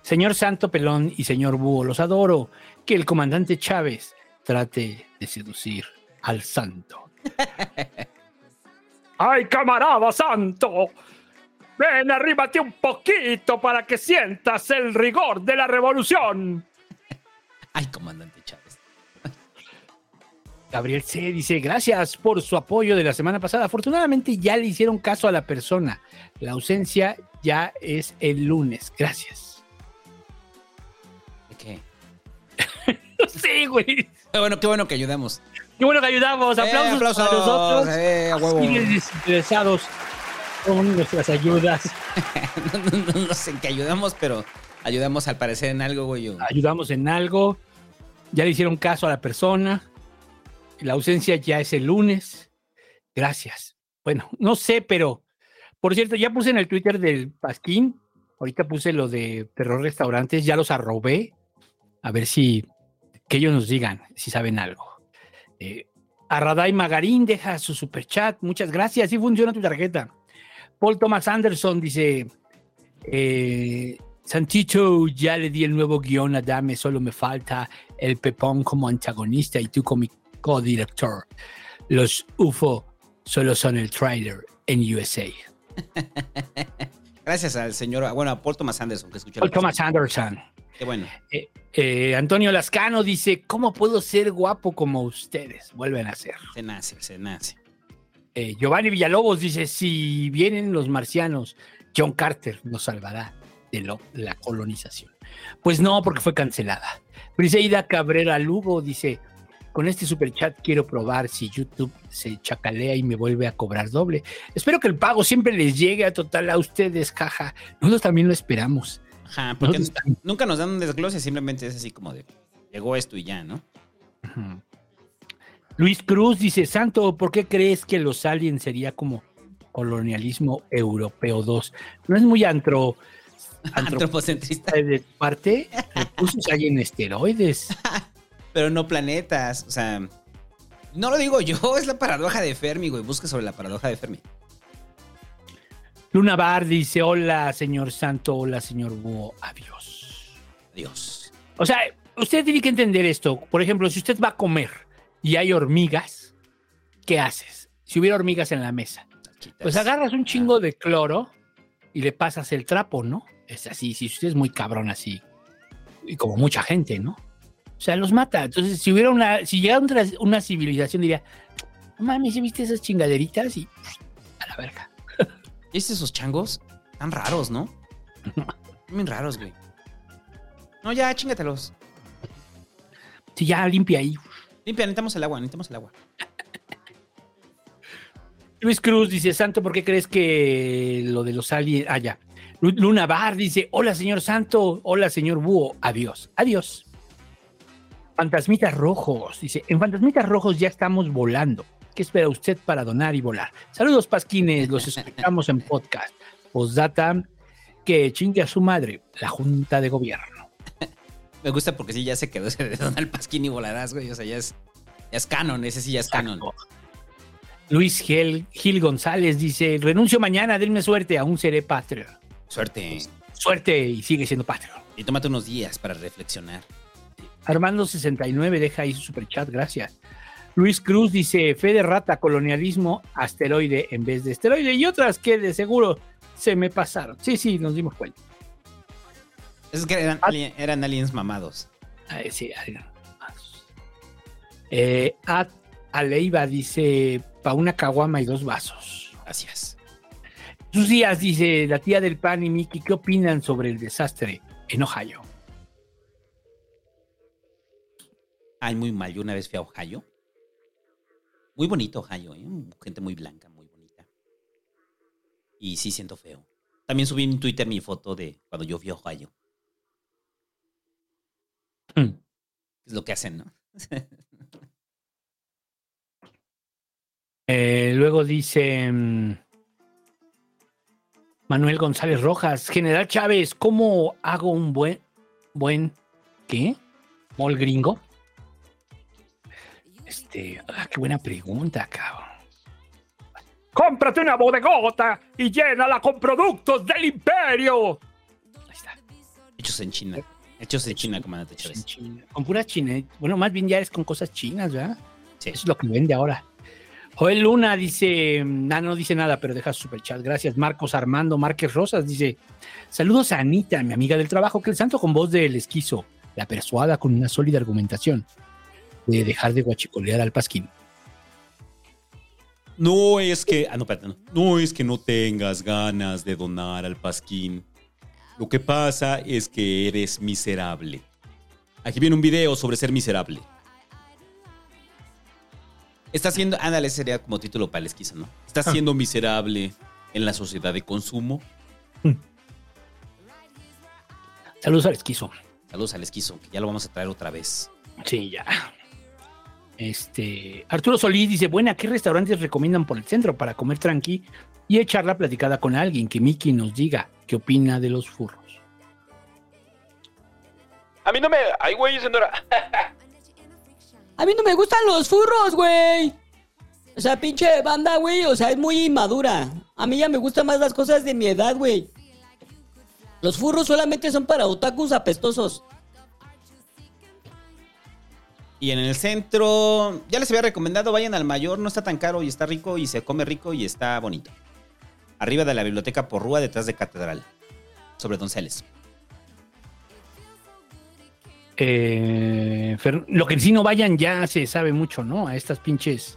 señor Santo Pelón y señor Búho, los adoro. Que el comandante Chávez trate de seducir al santo. ¡Ay, camarada santo! Ven, arríbate un poquito para que sientas el rigor de la revolución. Ay, comandante Chávez. Gabriel C. dice, gracias por su apoyo de la semana pasada. Afortunadamente ya le hicieron caso a la persona. La ausencia ya es el lunes. Gracias. ¿De qué? sí, güey. Qué bueno, qué bueno que ayudamos. Qué bueno que ayudamos. Eh, Aplausos, aplausos. para nosotros. Eh, desinteresados con nuestras ayudas. no, no- no- no sé en qué ayudamos, pero ayudamos al parecer en algo, güey. Ayudamos en algo. Ya le hicieron caso a la persona. La ausencia ya es el lunes. Gracias. Bueno, no sé, pero por cierto, ya puse en el Twitter del Pasquín. Ahorita puse lo de Terror Restaurantes. Ya los arrobé. A ver si que ellos nos digan si saben algo. Eh, Arraday Magarín deja su super chat. Muchas gracias. Sí funciona tu tarjeta. Paul Thomas Anderson dice: eh, ya le di el nuevo guion a Dame, solo me falta el Pepón como antagonista y tú como co-director. Los UFO solo son el trailer en USA. Gracias al señor, bueno, a Paul Thomas Anderson que escuchó Paul Thomas Anderson. Qué bueno. Eh, eh, Antonio Lascano dice, ¿cómo puedo ser guapo como ustedes? Vuelven a ser. Se nace, se nace. Eh, Giovanni Villalobos dice, si vienen los marcianos, John Carter nos salvará de lo- la colonización. Pues no, porque fue cancelada. Briseida Cabrera Lugo dice, con este superchat quiero probar si YouTube se chacalea y me vuelve a cobrar doble. Espero que el pago siempre les llegue a total a ustedes, jaja. Nosotros también lo esperamos. Ajá, porque Nosotros nunca nos dan un desglose, simplemente es así como de, llegó esto y ya, ¿no? Luis Cruz dice, Santo, ¿por qué crees que los aliens sería como colonialismo europeo 2? ¿No es muy antro, Antropocentrista. de parte? Recursos hay en esteroides. Pero no planetas, o sea... No lo digo yo, es la paradoja de Fermi, güey. Busca sobre la paradoja de Fermi. Luna Bar dice, hola, señor Santo, hola, señor Búho, adiós. Adiós. O sea, usted tiene que entender esto. Por ejemplo, si usted va a comer y hay hormigas, ¿qué haces? Si hubiera hormigas en la mesa, pues agarras un chingo de cloro y le pasas el trapo, ¿no? Es así, si usted es muy cabrón así, y como mucha gente, ¿no? O sea, los mata. Entonces, si hubiera una, si llegara una, una civilización, diría, no mames, ¿sí viste esas chingaderitas? Y a la verga. ¿Viste esos changos? Tan raros, ¿no? Bien raros, güey. No, ya, chingatelos. Si ya limpia ahí. Limpia, necesitamos el agua, necesitamos el agua. Luis Cruz dice, Santo, ¿por qué crees que lo de los aliens... Ah, ya. Lu- Luna Bar dice, hola, señor Santo, hola, señor Búho, adiós, adiós. Fantasmitas Rojos dice, en Fantasmitas Rojos ya estamos volando. ¿Qué espera usted para donar y volar? Saludos, Pasquines, los escuchamos en podcast. Postdata, que chingue a su madre, la Junta de Gobierno. Me gusta porque sí, ya se quedó ese de Donald Pasquini volarás, güey. O sea, ya es, ya es canon, ese sí ya es canon. Luis Gil, Gil González dice, renuncio mañana, denme suerte, aún seré Patreon. Suerte. Suerte y sigue siendo Patreon. Y tómate unos días para reflexionar. Armando69 deja ahí su superchat, gracias. Luis Cruz dice, fe de rata, colonialismo, asteroide en vez de esteroide y otras que de seguro se me pasaron. Sí, sí, nos dimos cuenta. Es que eran, alien- eran aliens mamados. Ay, sí, ay, eh, Ad Aleiva dice, pa' una caguama y dos vasos. Gracias. Sus días dice, la tía del pan y Mickey, ¿qué opinan sobre el desastre en Ohio? Ay, muy mal. Yo una vez fui a Ohio. Muy bonito Ohio, ¿eh? Gente muy blanca, muy bonita. Y sí siento feo. También subí en Twitter mi foto de cuando yo fui a Ohio. Mm. Es lo que hacen, ¿no? Eh, luego dice mm, Manuel González Rojas, General Chávez, ¿cómo hago un buen, buen, qué? ¿Mol gringo? Este, ah, qué buena pregunta, cabrón. Cómprate una bodegota y llénala con productos del imperio. Hechos en China. Hechos en China, comandante Chávez. Con pura china. Bueno, más bien ya es con cosas chinas, ¿verdad? Eso es lo que vende ahora. Joel Luna dice, ah, no dice nada, pero deja su superchat. Gracias. Marcos Armando Márquez Rosas dice, saludos a Anita, mi amiga del trabajo, que el santo con voz del esquizo, la persuada con una sólida argumentación de dejar de guachicolear al pasquín. No es que. Ah, no, espérate, no. Es que no tengas ganas de donar al Pasquín. Lo que pasa es que eres miserable. Aquí viene un video sobre ser miserable. Está siendo. Ándale, ese sería como título para el esquizo, ¿no? Estás siendo miserable en la sociedad de consumo. Saludos al esquizo. Saludos al esquizo, que ya lo vamos a traer otra vez. Sí, ya. Este, Arturo Solís dice, buena, ¿qué restaurantes recomiendan por el centro para comer tranqui y echar la platicada con alguien? Que Miki nos diga qué opina de los furros. A mí no me. Ay, güey, señora. A mí no me gustan los furros, güey. O sea, pinche banda, güey. O sea, es muy inmadura. A mí ya me gustan más las cosas de mi edad, güey. Los furros solamente son para otakus apestosos. Y en el centro, ya les había recomendado, vayan al mayor, no está tan caro y está rico y se come rico y está bonito. Arriba de la biblioteca Porrúa, detrás de Catedral. Sobre Donceles. Eh, lo que sí no vayan ya se sabe mucho, ¿no? A estas pinches,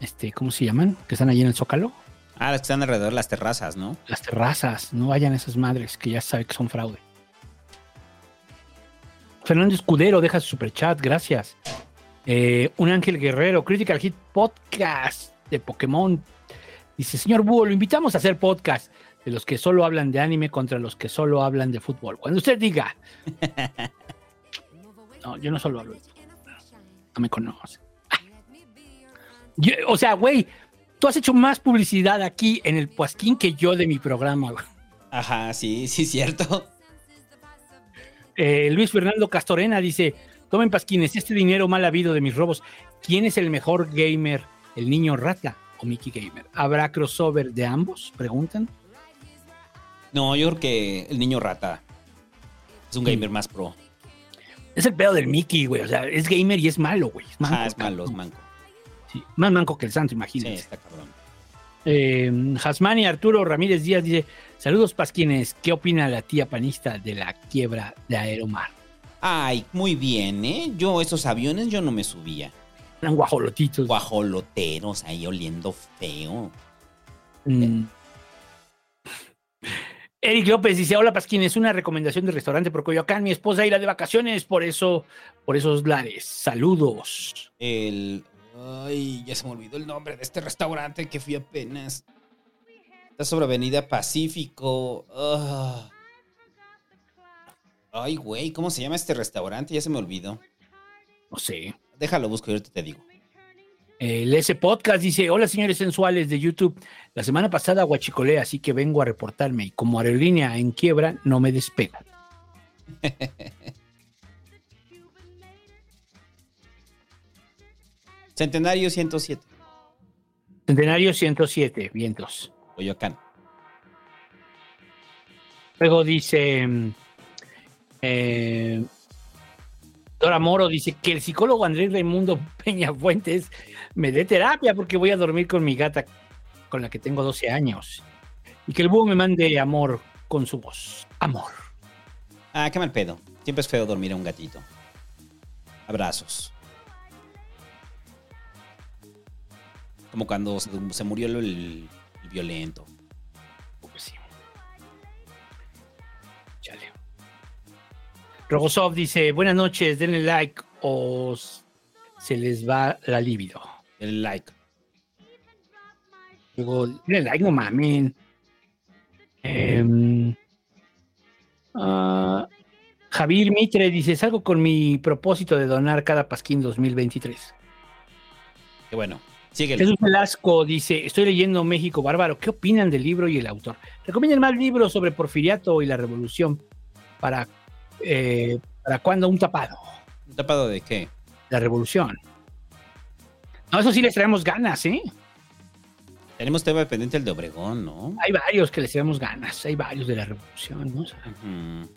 este, ¿cómo se llaman? Que están allí en el Zócalo. Ah, las que están alrededor de las terrazas, ¿no? Las terrazas, no vayan a esas madres que ya sabe que son fraude. Fernando Escudero deja su superchat, gracias. Eh, un Ángel Guerrero, Critical Hit Podcast de Pokémon. Dice, señor Búho, lo invitamos a hacer podcast de los que solo hablan de anime contra los que solo hablan de fútbol. Cuando usted diga. No, yo no solo hablo de fútbol. No me conoce. Yo- o sea, güey, tú has hecho más publicidad aquí en el Pasquín que yo de mi programa. güey. Ajá, sí, sí, cierto. Eh, Luis Fernando Castorena dice: Tomen pasquines, este dinero mal habido de mis robos. ¿Quién es el mejor gamer? ¿El niño rata o Mickey Gamer? ¿Habrá crossover de ambos? Preguntan. No, yo creo que el niño rata es un gamer más pro. Es el pedo del Mickey, güey. O sea, es gamer y es malo, güey. Es manco, Ajá, es malo, es manco. Sí, más manco que el santo, Sí, imagínense. está cabrón. Eh, Jasmani Arturo Ramírez Díaz dice: Saludos, pasquines. ¿Qué opina la tía panista de la quiebra de Aeromar? Ay, muy bien, ¿eh? Yo esos aviones yo no me subía. Eran guajolotitos. Guajoloteros ahí oliendo feo. Mm. Eric López dice: Hola Pasquines, una recomendación de restaurante por Coyoacán. Mi esposa irá de vacaciones, por eso, por esos lares. Saludos. El. Ay, ya se me olvidó el nombre de este restaurante que fui apenas. Está sobre Avenida Pacífico. Ay, güey, ¿cómo se llama este restaurante? Ya se me olvidó. No sé. Déjalo, busco y ahorita te digo. El S Podcast dice: Hola señores sensuales de YouTube. La semana pasada guachicolé, así que vengo a reportarme. Y como aerolínea en quiebra, no me despega. Centenario 107, Centenario 107, vientos. Coyoacán. Luego dice. mm, eh, Dora Moro dice que el psicólogo Andrés Raimundo Peña Fuentes me dé terapia porque voy a dormir con mi gata con la que tengo 12 años. Y que el búho me mande amor con su voz. Amor. Ah, qué mal pedo. Siempre es feo dormir a un gatito. Abrazos. Como cuando se, se murió el, violento. Chale. Rogosov dice, buenas noches, denle like o se les va la libido. El like. Luego, denle like, no mamen. Em, ah, Javier Mitre dice, salgo con mi propósito de donar cada pasquín 2023. Qué bueno. Jesús Velasco dice, estoy leyendo México Bárbaro. ¿Qué opinan del libro y el autor? Recomiendan más libros sobre Porfiriato y la Revolución para, eh, para cuando un tapado. ¿Un tapado de qué? La Revolución. No, eso sí les traemos ganas, ¿eh? Tenemos tema pendiente el de Obregón, ¿no? Hay varios que les traemos ganas. Hay varios de la Revolución, ¿no? O sea, Ujú.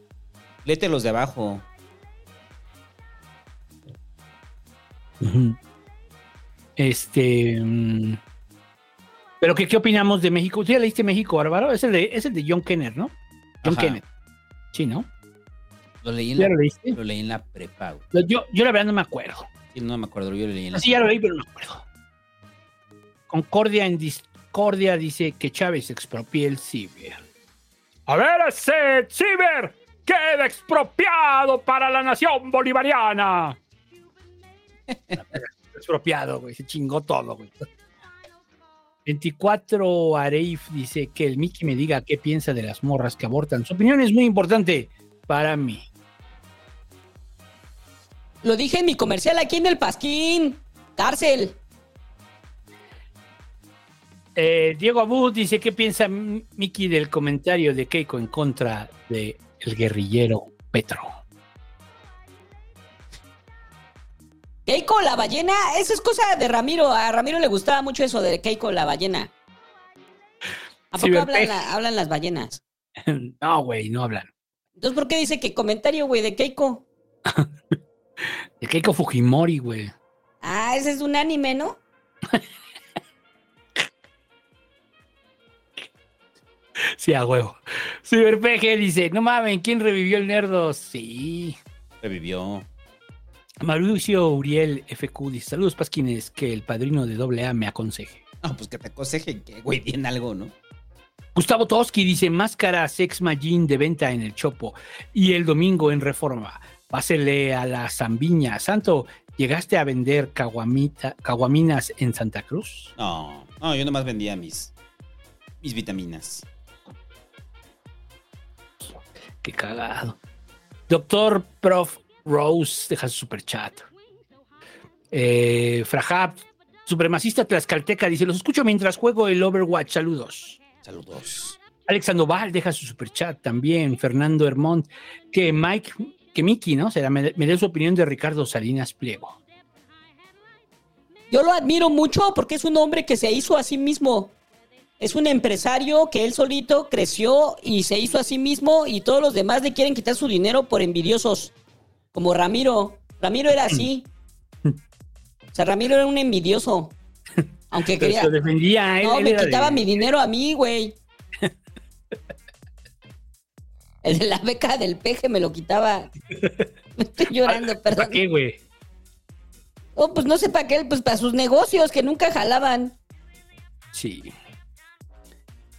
Léete los de abajo. Ujú. Este. mm, Pero ¿qué, ¿qué opinamos de México? ¿Tú ya leíste México Bárbaro? Es el de, es el de John Kenner, ¿no? John Ajá. Kenneth. Sí, ¿no? Lo leí en ¿Ya la, lo leíste? lo leí en la prepa. güey. Yo, yo la verdad no me acuerdo. Sí, no me acuerdo, yo lo leí en la Así ya lo leí, pero no me acuerdo. Concordia en Discordia dice que Chávez expropie el ciber. A ver, ese ciber queda expropiado para la nación bolivariana. expropiado, güey. Se chingó todo, güey. 24 Areif dice que el Mickey me diga qué piensa de las morras que abortan. Su opinión es muy importante para mí. Lo dije en mi comercial aquí en el Pasquín. Cárcel. Eh, Diego Abud dice qué piensa Mickey del comentario de Keiko en contra de el guerrillero Petro. Keiko la ballena, eso es cosa de Ramiro. A Ramiro le gustaba mucho eso de Keiko la ballena. ¿A poco hablan, la- hablan las ballenas? no, güey, no hablan. Entonces, ¿por qué dice que comentario, güey, de Keiko? De Keiko Fujimori, güey. Ah, ese es un anime, ¿no? Sí, a huevo. Cyberpeje dice, no mames, ¿quién revivió el nerdo? Sí. Revivió. Mauricio Uriel FQ dice: Saludos, Pasquines, que el padrino de AA me aconseje. No, pues que te aconseje que, güey, bien algo, ¿no? Gustavo Toski dice: Máscara Sex Magin de venta en el Chopo y el domingo en Reforma. Pásele a la Zambiña. Santo, ¿llegaste a vender caguamita, caguaminas en Santa Cruz? No, no, yo nomás vendía mis, mis vitaminas. Qué cagado. Doctor Prof. Rose deja su superchat. Eh, Frajab, supremacista tlaxcalteca, dice: Los escucho mientras juego el Overwatch. Saludos. Saludos. Alex Sandoval deja su superchat también. Fernando Hermont, que Mike, que Miki, ¿no? Será, me, me dé su opinión de Ricardo Salinas Pliego. Yo lo admiro mucho porque es un hombre que se hizo a sí mismo. Es un empresario que él solito creció y se hizo a sí mismo y todos los demás le quieren quitar su dinero por envidiosos. Como Ramiro. Ramiro era así. O sea, Ramiro era un envidioso. Aunque Pero quería... se defendía, él- No, él me de- quitaba mi dinero a mí, güey. El de la beca del peje me lo quitaba. Me estoy llorando, perdón. ¿Para qué, güey? Oh, pues no sé para qué, pues para sus negocios que nunca jalaban. Sí.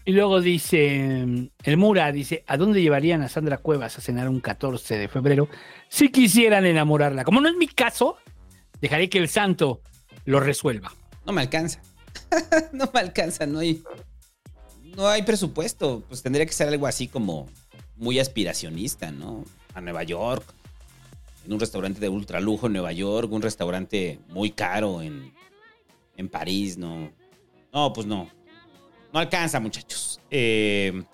Y luego dice, el Mura dice, ¿a dónde llevarían a Sandra Cuevas a cenar un 14 de febrero si quisieran enamorarla? Como no es mi caso, dejaré que el santo lo resuelva. No me alcanza. no me alcanza, no hay. No hay presupuesto. Pues tendría que ser algo así como muy aspiracionista, ¿no? A Nueva York. En un restaurante de ultralujo en Nueva York. Un restaurante muy caro en, en París, ¿no? No, pues no. No alcanza, muchachos. Eh,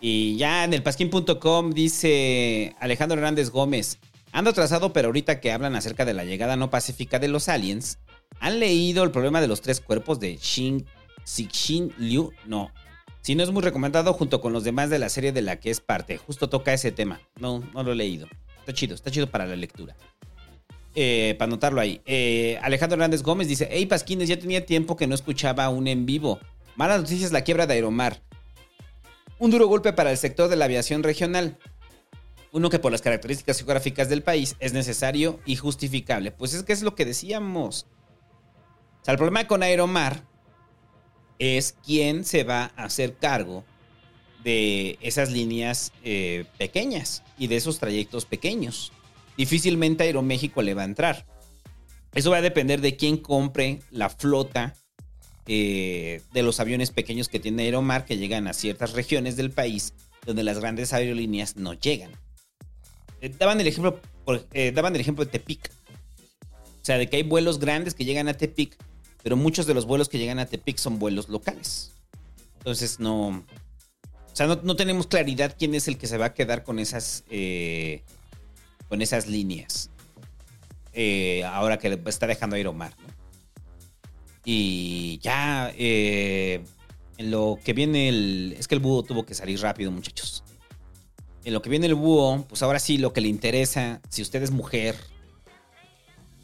y ya en el pasquín.com dice Alejandro Hernández Gómez. Ando atrasado, pero ahorita que hablan acerca de la llegada no pacífica de los aliens, ¿han leído el problema de los tres cuerpos de Shin Sixin Liu? No. Si no es muy recomendado junto con los demás de la serie de la que es parte. Justo toca ese tema. No, no lo he leído. Está chido, está chido para la lectura. Eh, para anotarlo ahí. Eh, Alejandro Hernández Gómez dice: Hey Pasquines, ya tenía tiempo que no escuchaba un en vivo. Malas noticias: la quiebra de Aeromar. Un duro golpe para el sector de la aviación regional. Uno que por las características geográficas del país es necesario y justificable. Pues es que es lo que decíamos. O sea, el problema con Aeromar es quién se va a hacer cargo de esas líneas eh, pequeñas y de esos trayectos pequeños. Difícilmente Aeroméxico le va a entrar. Eso va a depender de quién compre la flota eh, de los aviones pequeños que tiene Aeromar que llegan a ciertas regiones del país donde las grandes aerolíneas no llegan. Eh, daban, el ejemplo, eh, daban el ejemplo de Tepic. O sea, de que hay vuelos grandes que llegan a Tepic, pero muchos de los vuelos que llegan a Tepic son vuelos locales. Entonces no... O sea, no, no tenemos claridad quién es el que se va a quedar con esas, con esas líneas. Ahora que está dejando Aeromar, ¿no? Y ya, eh, en lo que viene el... Es que el búho tuvo que salir rápido, muchachos. En lo que viene el búho, pues ahora sí, lo que le interesa, si usted es mujer,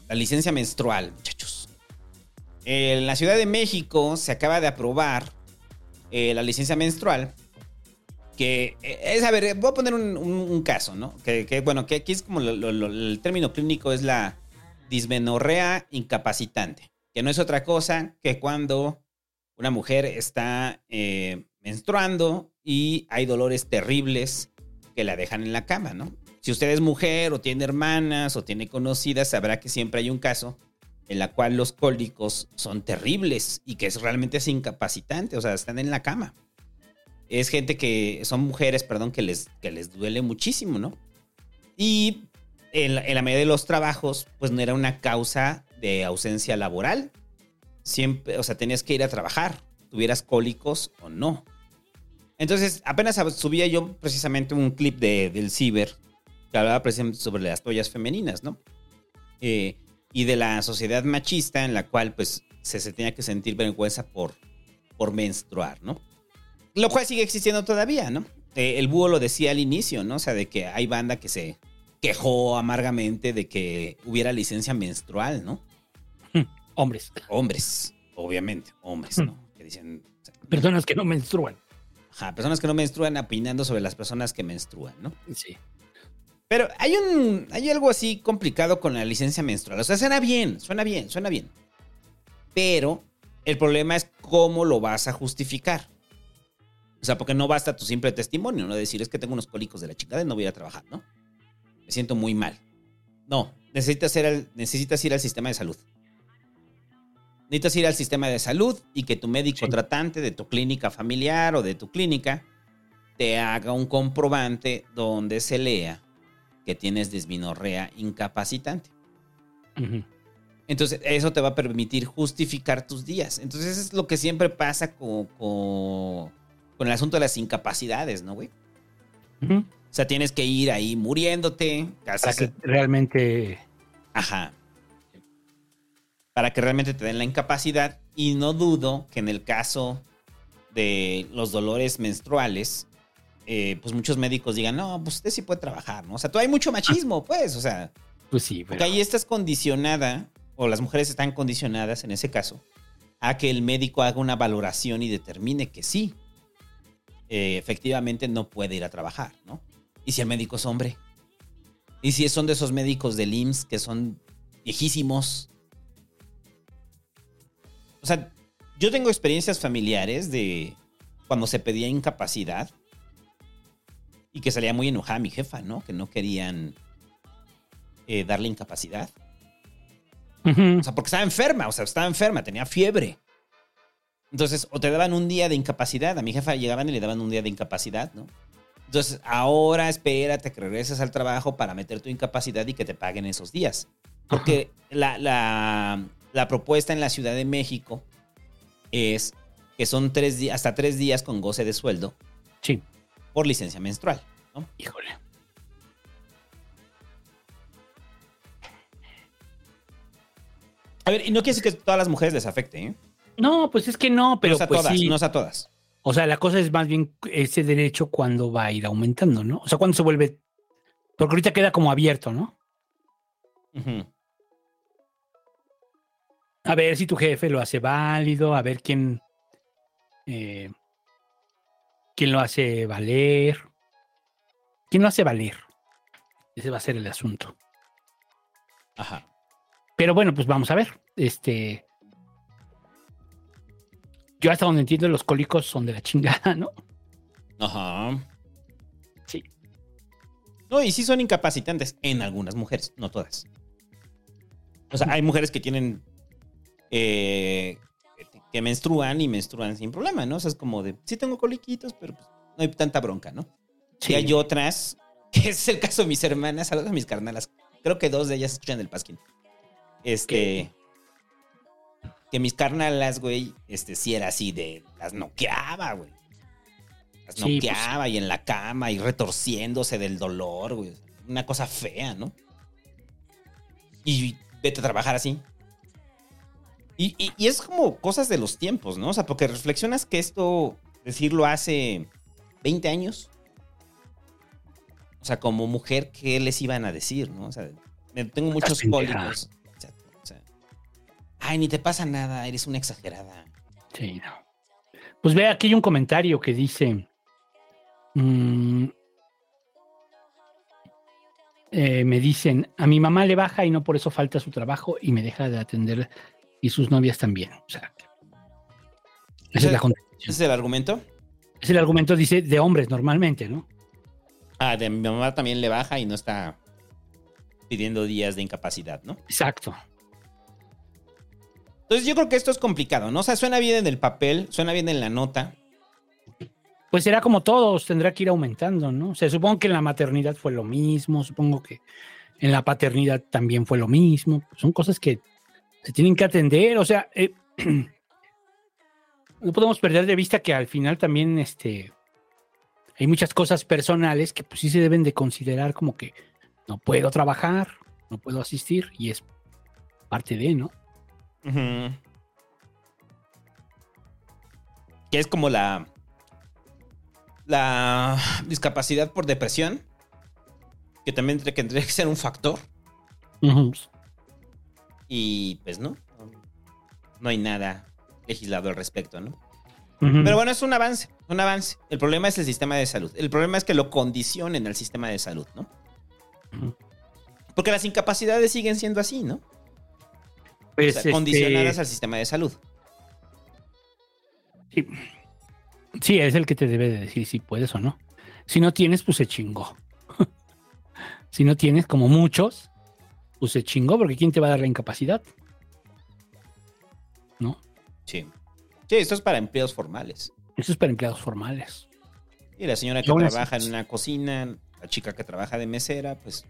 la licencia menstrual, muchachos. En la Ciudad de México se acaba de aprobar eh, la licencia menstrual. Que eh, es, a ver, voy a poner un, caso, ¿no? Que, bueno, que aquí es como el término clínico es la dismenorrea incapacitante. Que no es otra cosa que cuando una mujer está eh, menstruando y hay dolores terribles que la dejan en la cama, ¿no? Si usted es mujer o tiene hermanas o tiene conocidas, sabrá que siempre hay un caso en la cual los cólicos son terribles y que es realmente es incapacitante, o sea, están en la cama. Es gente que, son mujeres, perdón, que les, que les duele muchísimo, ¿no? Y en la, en de los trabajos, pues no era una causa de ausencia laboral. Siempre, o sea, tenías que ir a trabajar, tuvieras cólicos o no. Entonces, apenas subía yo precisamente un clip de, del Ciber que hablaba precisamente sobre las toallas femeninas, ¿no? Eh, y de la sociedad machista en la cual, pues, se, se tenía que sentir vergüenza por, por menstruar, ¿no? Lo cual sigue existiendo todavía, ¿no? Eh, el búho lo decía al inicio, ¿no? O sea, de que hay banda que se quejó amargamente de que hubiera licencia menstrual, ¿no? Hombres. Hombres, obviamente, hombres, ¿no? Que dicen, Personas que no menstruan. Ajá, personas que no menstruan opinando sobre las personas que menstruan, ¿no? Sí. Pero hay un. Hay algo así complicado con la licencia menstrual. O sea, suena bien, suena bien, suena bien. Pero el problema es cómo lo vas a justificar. O sea, porque no basta tu simple testimonio, no decir es que tengo unos cólicos de la chingada y no voy a ir a trabajar, ¿no? Me siento muy mal. No, necesitas ir al, necesitas ir al sistema de salud. Necesitas ir al sistema de salud y que tu médico tratante de tu clínica familiar o de tu clínica te haga un comprobante donde se lea que tienes disminorrea incapacitante. Entonces, eso te va a permitir justificar tus días. Entonces, eso es lo que siempre pasa con, con, con el asunto de las incapacidades, ¿no, güey? O sea, tienes que ir ahí muriéndote. Para casi- que realmente. Ajá. Para que realmente te den la incapacidad. Y no dudo que en el caso de los dolores menstruales, eh, pues muchos médicos digan, no, pues usted sí puede trabajar, ¿no? O sea, tú hay mucho machismo, pues, o sea. Pues sí, Porque ahí estás condicionada, o las mujeres están condicionadas en ese caso, a que el médico haga una valoración y determine que sí, eh, efectivamente no puede ir a trabajar, ¿no? Y si el médico es hombre. Y si son de esos médicos del IMSS que son viejísimos. O sea, yo tengo experiencias familiares de cuando se pedía incapacidad y que salía muy enojada mi jefa, ¿no? Que no querían eh, darle incapacidad. O sea, porque estaba enferma, o sea, estaba enferma, tenía fiebre. Entonces, o te daban un día de incapacidad. A mi jefa llegaban y le daban un día de incapacidad, ¿no? Entonces, ahora espérate que regreses al trabajo para meter tu incapacidad y que te paguen esos días. Porque la, la- la propuesta en la Ciudad de México es que son tres días, hasta tres días con goce de sueldo. Sí. Por licencia menstrual, ¿no? Híjole. A ver, y no quiere decir que a todas las mujeres les afecte, ¿eh? No, pues es que no, pero no es a pues todas, sí. no es a todas. O sea, la cosa es más bien ese derecho cuando va a ir aumentando, ¿no? O sea, cuando se vuelve. Porque ahorita queda como abierto, ¿no? A ver si tu jefe lo hace válido, a ver quién. eh, quién lo hace valer. ¿Quién lo hace valer? Ese va a ser el asunto. Ajá. Pero bueno, pues vamos a ver. Este. Yo hasta donde entiendo los cólicos son de la chingada, ¿no? Ajá. Sí. No, y sí son incapacitantes en algunas mujeres, no todas. O sea, hay mujeres que tienen. Eh, que menstruan y menstruan sin problema, ¿no? O sea, es como de. Sí tengo coliquitos, pero pues, no hay tanta bronca, ¿no? Sí. Y hay otras, que es el caso de mis hermanas, saludos a mis carnalas. Creo que dos de ellas escuchan el Pasquín. Este. Que mis carnalas, güey, este sí era así de. Las noqueaba, güey. Las Sí, pues. noqueaba y en la cama y retorciéndose del dolor, güey. Una cosa fea, ¿no? Y vete a trabajar así. Y, y- y es como cosas de los tiempos, ¿no? O sea, porque reflexionas que esto, decirlo hace 20 años. O sea, como mujer, ¿qué les iban a decir, no? O sea, tengo muchos cólicos. O sea, o sea, ay, ni te pasa nada, eres una exagerada. Sí, no. Pues ve, aquí hay un comentario que dice. mm, eh, me dicen, a mi mamá le baja y no por eso falta su trabajo y me deja de atender y sus novias también. O sea, esa es la. ¿Ese es el argumento? Es el argumento, dice, de hombres normalmente, ¿no? Ah, de mi mamá también le baja y no está pidiendo días de incapacidad, ¿no? Exacto. Entonces yo creo que esto es complicado, ¿no? O sea, suena bien en el papel, suena bien en la nota. Pues será como todos, tendrá que ir aumentando, ¿no? O sea, supongo que en la maternidad fue lo mismo, supongo que en la paternidad también fue lo mismo. Son cosas que se tienen que atender, o sea, eh, no podemos perder de vista que al final también este, hay muchas cosas personales que pues sí se deben de considerar como que no puedo trabajar, no puedo asistir y es parte de, ¿no? Ujú. Que es como la. La discapacidad por depresión. Que también tendría que tendría que ser un factor. Y pues no. No hay nada legislado al respecto, ¿no? Pero bueno, es un avance, un avance. El problema es el sistema de salud. El problema es que lo condicionen al sistema de salud, ¿no? Porque las incapacidades siguen siendo así, ¿no? Pues, O sea, condicionadas este, al sistema de salud. Sí. Sí, es el que te debe de decir si puedes o no. Si no tienes, pues se chingó. si no tienes, como muchos, pues se chingó, porque ¿quién te va a dar la incapacidad? ¿No? Sí. Sí, esto es para empleos formales. Eso es para empleados formales. Y la señora que trabaja en una cocina, la chica que trabaja de mesera, pues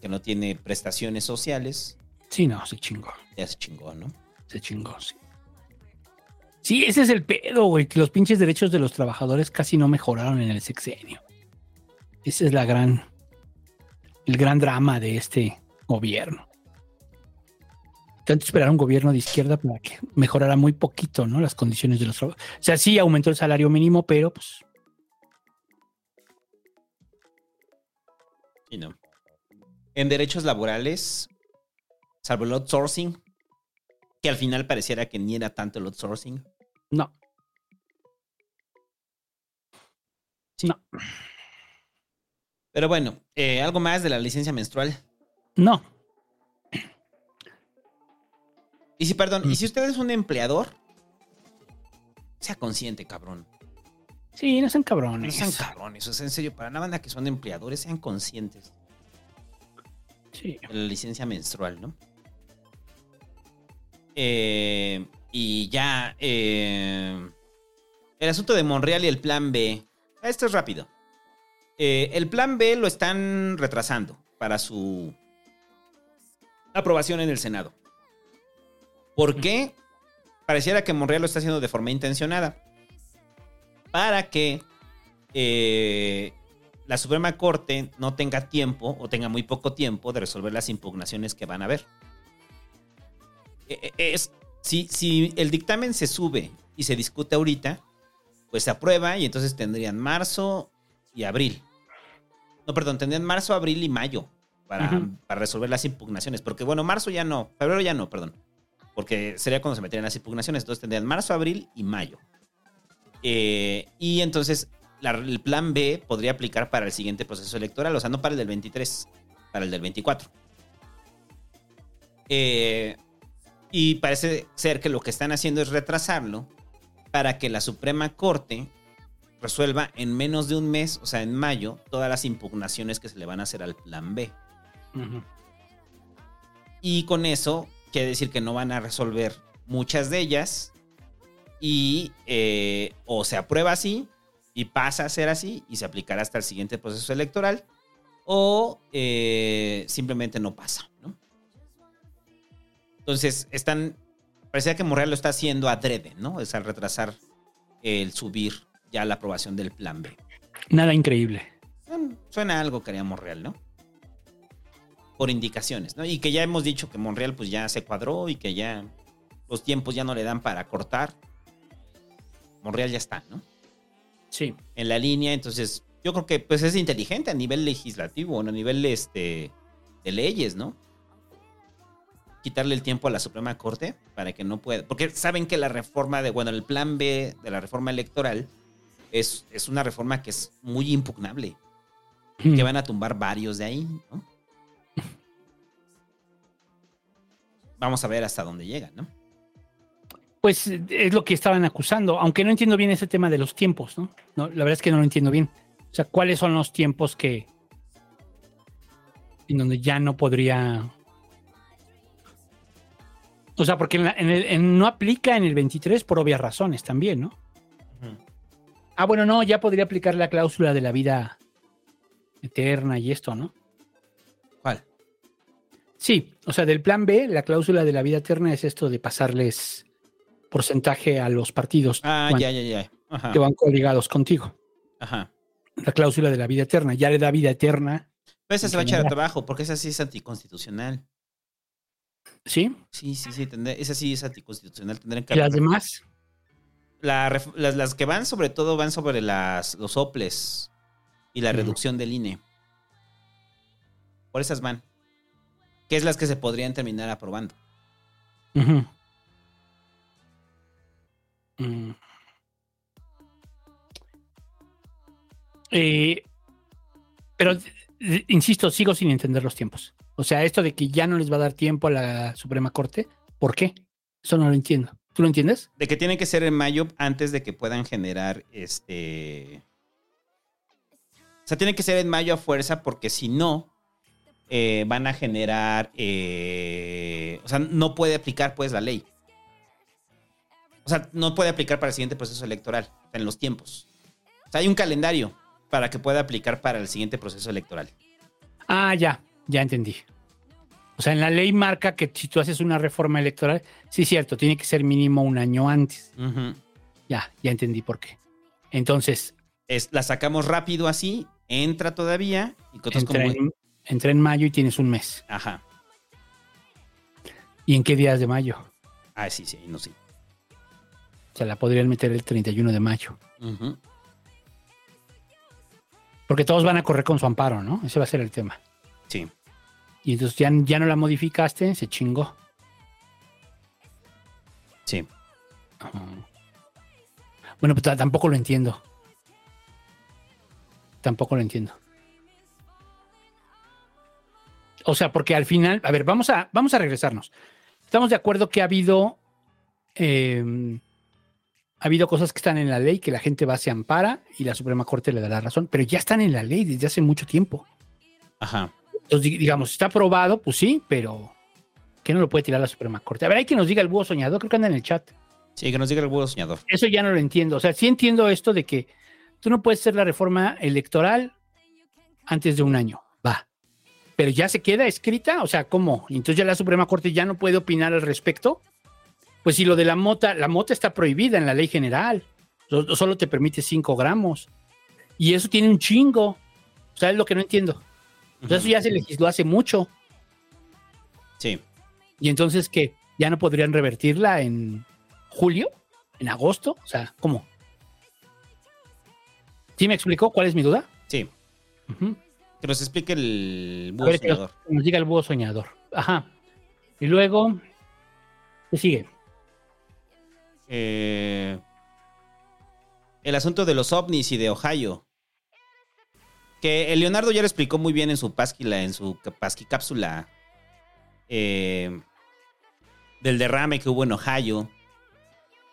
que no tiene prestaciones sociales, Sí, no, se chingó. ya se chingó, ¿no? Se chingó, sí. Sí, ese es el pedo, güey. Que los pinches derechos de los trabajadores casi no mejoraron en el sexenio. Ese es la gran. El gran drama de este gobierno. Tanto esperar un gobierno de izquierda para que mejorara muy poquito, ¿no? Las condiciones de los trabajadores. O sea, sí aumentó el salario mínimo, pero pues. Y no. En derechos laborales, salvo el outsourcing, que al final pareciera que ni era tanto el outsourcing. No. No. Pero bueno, eh, algo más de la licencia menstrual. No. Y si, perdón, y si usted es un empleador, sea consciente, cabrón. Sí, no sean No cabrones. sean cabrones. O sea, en serio, para la banda que son empleadores, sean conscientes. Sí. De la licencia menstrual, ¿no? Eh, y ya. eh, el asunto de Monreal y el plan B. Esto es rápido. Eh, el plan B lo están retrasando para su aprobación en el Senado. ¿Por qué? Pareciera que Monreal lo está haciendo de forma intencionada. Para que eh, la Suprema Corte no tenga tiempo o tenga muy poco tiempo de resolver las impugnaciones que van a haber. Eh, Es, si, si el dictamen se sube y se discute ahorita, pues se aprueba y entonces tendrían marzo y abril. No, perdón, tendrían marzo, abril y mayo para, para resolver las impugnaciones. Porque, bueno, marzo ya no, febrero ya no, perdón. Porque sería cuando se meterían las impugnaciones. Entonces tendrían marzo, abril y mayo. Eh, y entonces la- el plan B podría aplicar para el siguiente proceso electoral, o sea, no para el del 23, para el del 24. Eh, y parece ser que lo que están haciendo es retrasarlo para que la Suprema Corte resuelva en menos de un mes, o sea, en mayo, todas las impugnaciones que se le van a hacer al plan B. Y con eso quiere decir que no van a resolver muchas de ellas. Y eh, o se aprueba así y pasa a ser así y se aplicará hasta el siguiente proceso electoral. O eh, simplemente no pasa, ¿no? Entonces, están. Parecía que Morreal lo está haciendo adrede, ¿no? Es al retrasar el subir ya la aprobación del plan B. Nada increíble. Mm, Suena a algo que haría Monreal, ¿no? Por indicaciones, ¿no? Y que ya hemos dicho que Monreal pues ya se cuadró y que ya los tiempos ya no le dan para cortar. Monreal ya está, ¿no? Sí. En la línea, entonces yo creo que pues es inteligente a nivel legislativo, a nivel este, de leyes, ¿no? Quitarle el tiempo a la Suprema Corte para que no pueda, porque saben que la reforma de, bueno, el plan B de la reforma electoral es, es una reforma que es muy impugnable que van a tumbar varios de ahí, ¿no? Vamos a ver hasta dónde llegan, ¿no? Pues eh, es lo que estaban acusando, aunque no entiendo bien ese tema de los tiempos, ¿no? No, la verdad es que no lo entiendo bien. O sea, ¿cuáles son los tiempos que en donde ya no podría o sea, porque en la- en el- en- no aplica en el 23 por obvias razones también, ¿no? Ah, bueno, no, ya podría aplicar la cláusula de la vida eterna y esto, ¿no? ¿Cuál? Sí, o sea, del plan B, la cláusula de la vida eterna es esto de pasarles porcentaje a los partidos Ah, cuando- ya, ya, ya. Ajá. que van coligados contigo. Ajá. La cláusula de la vida eterna, ya le da vida eterna. Pero esa se va a echar general. abajo, porque esa sí es anticonstitucional. ¿Sí? Sí, sí, sí. tendré- esa sí es anticonstitucional. Tendrán que ¿Y las demás? La las, las que van, sobre todo, van sobre las, los soples y la reducción del INE. Por esas van. Que es las que se podrían terminar aprobando. Mm. Eh, pero eh, insisto, sigo sin entender los tiempos. O sea, esto de que ya no les va a dar tiempo a la Suprema Corte, ¿por qué? Eso no lo entiendo. ¿Tú lo entiendes? De que tiene que ser en mayo antes de que puedan generar este. O sea, tiene que ser en mayo a fuerza porque si no, eh, van a generar. eh, o sea, no puede aplicar pues la ley. O sea, no puede aplicar para el siguiente proceso electoral en los tiempos. O sea, hay un calendario para que pueda aplicar para el siguiente proceso electoral. Ah, ya, ya entendí. O sea, en la ley marca que si tú haces una reforma electoral, sí, cierto, tiene que ser mínimo un año antes. Ya, ya entendí por qué. Entonces. Es, la sacamos rápido así, entra todavía y Entra, como. en, entra en mayo y tienes un mes. Ajá. ¿Y en qué días de mayo? Ah, sí, sí, no sé. O sea, la podrían meter el 31 de mayo. Ujú. Porque todos van a correr con su amparo, ¿no? Ese va a ser el tema. Sí. Y entonces ya, ya no la modificaste, se chingó. Sí. Bueno, pues ta- tampoco lo entiendo. Tampoco lo entiendo. O sea, porque al final, a ver, vamos a, vamos a regresarnos. Estamos de acuerdo que ha habido, eh, ha habido cosas que están en la ley que la gente va, se ampara y la Suprema Corte le da la razón, pero ya están en la ley desde hace mucho tiempo. Ajá. Entonces, di- digamos, está aprobado, pues sí, pero ¿qué no lo puede tirar la Suprema Corte? A ver, hay que nos diga el búho soñador, creo que anda en el chat. Sí, que nos diga el búho soñador. Eso ya no lo entiendo. O sea, sí entiendo esto de que tú no puedes hacer la reforma electoral antes de un año. Va. Pero ya se queda escrita. O sea, ¿cómo? Entonces ya la Suprema Corte ya no puede opinar al respecto. Pues si lo de la mota, la mota está prohibida en la ley general. So- Solo te permite 5 gramos. Y eso tiene un chingo. O sea, es lo que no entiendo. Sea, eso ya se legisló hace mucho. Sí. Y entonces, ¿qué? ¿Ya no podrían revertirla en julio? ¿En agosto? O sea, ¿cómo? ¿Sí me explicó cuál es mi duda? Sí. Que nos explique el búho ver, soñador. que nos diga el búho soñador. Ajá. Y luego, ¿qué sigue? Eh, el asunto de los ovnis y de Ohio. Que el Leonardo ya lo explicó muy bien en su pasquila, en su pasqui cápsula eh, del derrame que hubo en Ohio.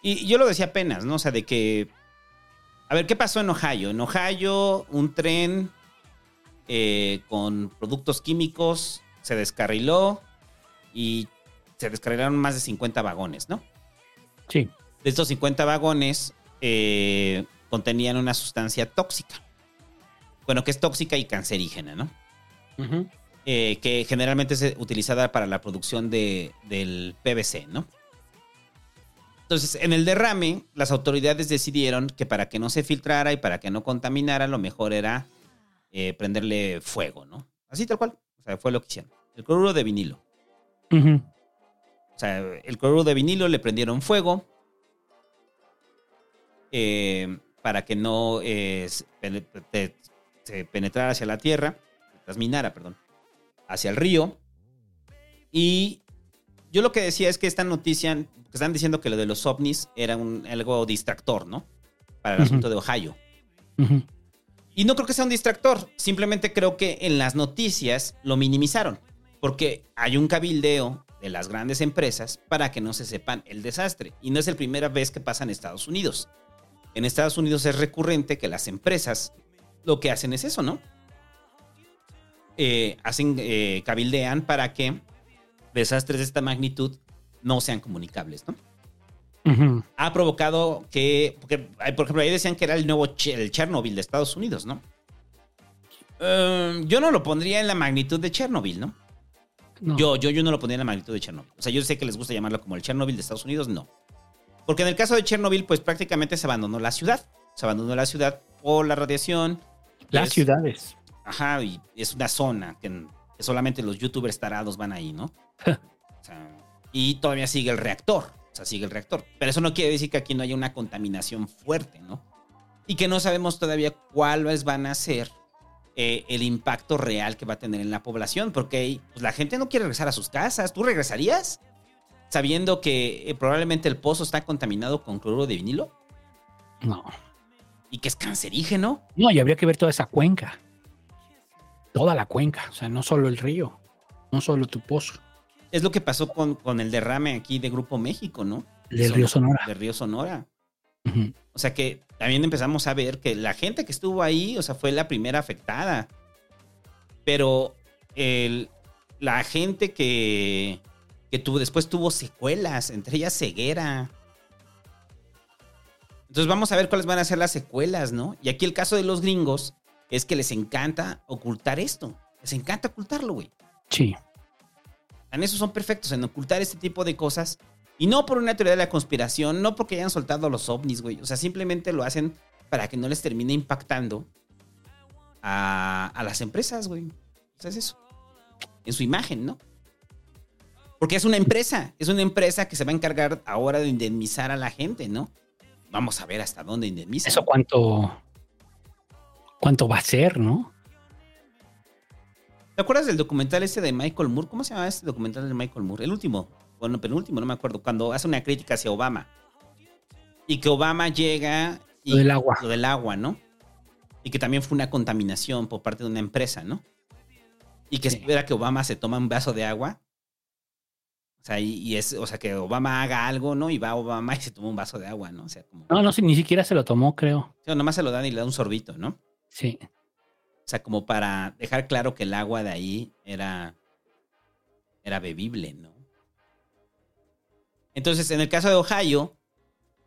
Y yo lo decía apenas, ¿no? O sea, de que. A ver, ¿qué pasó en Ohio? En Ohio, un tren eh, con productos químicos se descarriló y se descarrilaron más de 50 vagones, ¿no? Sí. De estos 50 vagones eh, contenían una sustancia tóxica. Bueno, que es tóxica y cancerígena, ¿no? Eh, que generalmente es utilizada para la producción de, del PVC, ¿no? Entonces, en el derrame, las autoridades decidieron que para que no se filtrara y para que no contaminara, lo mejor era eh, prenderle fuego, ¿no? Así tal cual. O sea, fue lo que hicieron. El cloruro de vinilo. O sea, el cloruro de vinilo le prendieron fuego eh, para que no eh, se pene- te- se penetrara hacia la tierra, transminara, perdón, hacia el río. Y yo lo que decía es que esta noticia, que están diciendo que lo de los ovnis era un, algo distractor, ¿no? Para el asunto de Ohio. Y no creo que sea un distractor, simplemente creo que en las noticias lo minimizaron, porque hay un cabildeo de las grandes empresas para que no se sepan el desastre. Y no es la primera vez que pasa en Estados Unidos. En Estados Unidos es recurrente que las empresas lo que hacen es eso, ¿no? Eh, hacen, eh, cabildean para que desastres de esta magnitud no sean comunicables, ¿no? Ha provocado que, porque, por ejemplo, ahí decían que era el nuevo el Chernobyl de Estados Unidos, ¿no? Eh, yo no lo pondría en la magnitud de Chernobyl, ¿no? No. Yo, yo, yo no lo pondría en la magnitud de Chernobyl. O sea, yo sé que les gusta llamarlo como el Chernobyl de Estados Unidos, no. Porque en el caso de Chernobyl, pues prácticamente se abandonó la ciudad. Se abandonó la ciudad por la radiación. Las Es- ciudades. Ajá, y es una zona que, que solamente los youtubers tarados van ahí, ¿no? O sea, y todavía sigue el reactor. O sea, sigue el reactor. Pero eso no quiere decir que aquí no haya una contaminación fuerte, ¿no? Y que no sabemos todavía cuáles van a ser eh, el impacto real que va a tener en la población. Porque pues, la gente no quiere regresar a sus casas. ¿Tú regresarías? Sabiendo que eh, probablemente el pozo está contaminado con cloruro de vinilo. No. Y que es cancerígeno. No, y habría que ver toda esa cuenca. toda la cuenca, o sea, no solo el río, no solo tu pozo. Es lo que pasó con, con el derrame aquí de Grupo México, ¿no? Del río Sonora. Del río Sonora. O sea que también empezamos a ver que la gente que estuvo ahí, o sea, fue la primera afectada. Pero el- la gente que, que tuvo, después tuvo secuelas, entre ellas ceguera. Entonces vamos a ver cuáles van a ser las secuelas, ¿no? Y aquí el caso de los gringos es que les encanta ocultar esto. Les encanta ocultarlo, güey. Sí. En eso son perfectos, en ocultar este tipo de cosas. Y no por una teoría de la conspiración, no porque hayan soltado los ovnis, güey. O sea, simplemente lo hacen para que no les termine impactando a, a las empresas, güey. O sea, es eso. En su imagen, ¿no? Porque es una empresa. Es una empresa que se va a encargar ahora de indemnizar a la gente, ¿no? Vamos a ver hasta dónde indemniza. Eso cuánto, cuánto va a ser, ¿no? ¿Te acuerdas del documental ese de Michael Moore? ¿Cómo se llama este documental de Michael Moore? El último. Bueno, penúltimo, no me acuerdo. Cuando hace una crítica hacia Obama. Y que Obama llega. Y, Lo del agua. Lo del agua, ¿no? Y que también fue una contaminación por parte de una empresa, ¿no? Y que espera que Obama se tome un vaso de agua. O sea, y, y es, o sea, que Obama haga algo, ¿no? Y va Obama y se toma un vaso de agua, ¿no? O sea, como. No, no sé, ni siquiera se lo tomó, creo. o sea, nomás se lo dan y le da un sorbito, ¿no? Sí. O sea, como para dejar claro que el agua de ahí era, era bebible, ¿no? Entonces, en el caso de Ohio,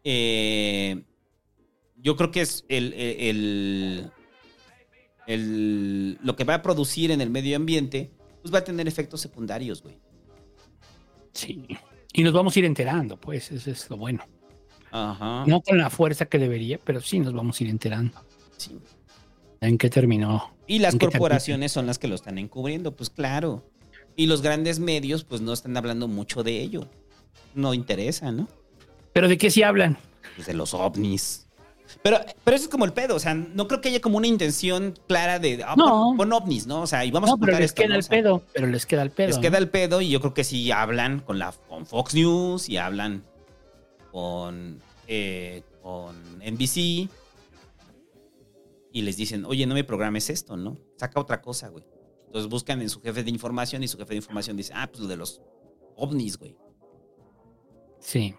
eh, yo creo que es el, el- el- lo que va a producir en el medio ambiente, pues va a tener efectos secundarios, güey. Sí. Y nos vamos a ir enterando, pues, eso es lo bueno. Ajá. No con la fuerza que debería, pero sí nos vamos a ir enterando. Sí. ¿En qué terminó? Y las corporaciones son las que lo están encubriendo, pues claro. Y los grandes medios, pues no están hablando mucho de ello. No interesa, ¿no? ¿Pero de qué sí hablan? Pues de los ovnis. Pero, pero eso es como el pedo, o sea, no creo que haya como una intención clara de, ah, No. pon, pon ovnis, ¿no? O sea, y vamos no, a pero les esto, queda el pedo, pero les queda el pedo. Les ¿no? queda el pedo y yo creo que sí hablan con, la, con Fox News y hablan con, eh, con NBC y les dicen, oye, no me programes esto, ¿no? Saca otra cosa, güey. Entonces buscan en su jefe de información y su jefe de información dice, ah, pues lo de los ovnis, güey. Sí.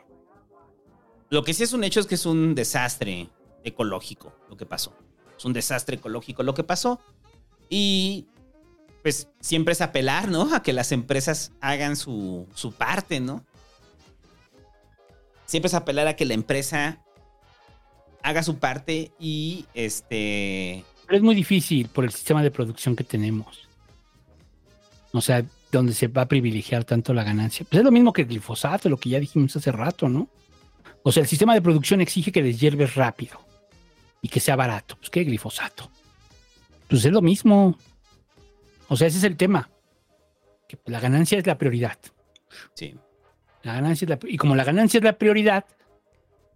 Lo que sí es un hecho es que es un desastre ecológico lo que pasó. Es un desastre ecológico lo que pasó. Y pues siempre es apelar, ¿no? A que las empresas hagan su, su parte, ¿no? Siempre es apelar a que la empresa haga su parte y este... Pero es muy difícil por el sistema de producción que tenemos. O sea, donde se va a privilegiar tanto la ganancia. Pues es lo mismo que el glifosato, lo que ya dijimos hace rato, ¿no? O sea, el sistema de producción exige que deshierves rápido y que sea barato. Pues qué glifosato. Pues es lo mismo. O sea, ese es el tema. Que la ganancia es la prioridad. Sí. La ganancia es la, y como la ganancia es la prioridad,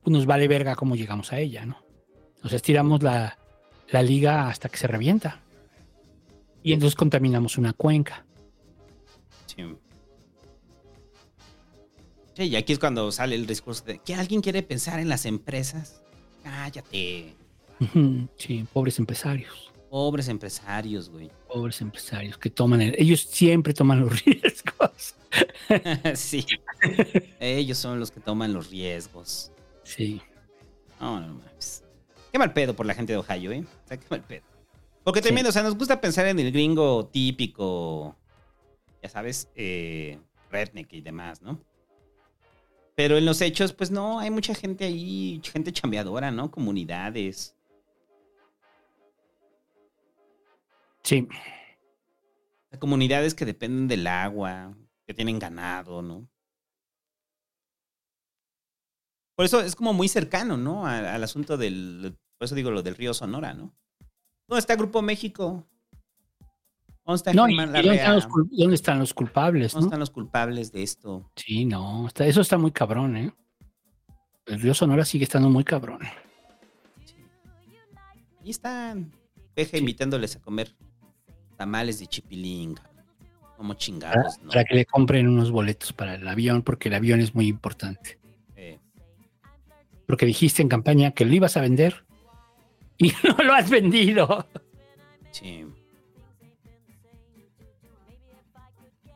pues nos vale verga cómo llegamos a ella, ¿no? O sea, estiramos la, la liga hasta que se revienta. Y entonces contaminamos una cuenca. Sí. Sí, y aquí es cuando sale el discurso de que alguien quiere pensar en las empresas. Cállate. Sí, pobres empresarios. Pobres empresarios, güey. Pobres empresarios que toman el- ellos siempre toman los riesgos. sí. Ellos son los que toman los riesgos. Sí. No, no mames. Qué mal pedo por la gente de Ohio, ¿eh? O sea, qué mal pedo. Porque también, o sea, nos gusta pensar en el gringo típico, ya sabes, eh, redneck y demás, ¿no? Pero en los hechos, pues no, hay mucha gente ahí, gente chambeadora, ¿no? Comunidades. Sí. Comunidades que dependen del agua, que tienen ganado, ¿no? Por eso es como muy cercano, ¿no? Al, al asunto del, por eso digo lo del río Sonora, ¿no? ¿Dónde está Grupo México? ¿Dónde está No, y, Germán y dónde, están los, dónde están los culpables? ¿Dónde no? están los culpables de esto? Sí, no, está- eso está muy cabrón, ¿eh? El río Sonora sigue estando muy cabrón. Ahí están. Peja invitándoles a comer tamales de chipilín. Como Para, chingados, ¿no? para que le compren unos boletos para el avión, porque el avión es muy importante. Eh, Porque dijiste en campaña que lo ibas a vender y no lo has vendido. sí.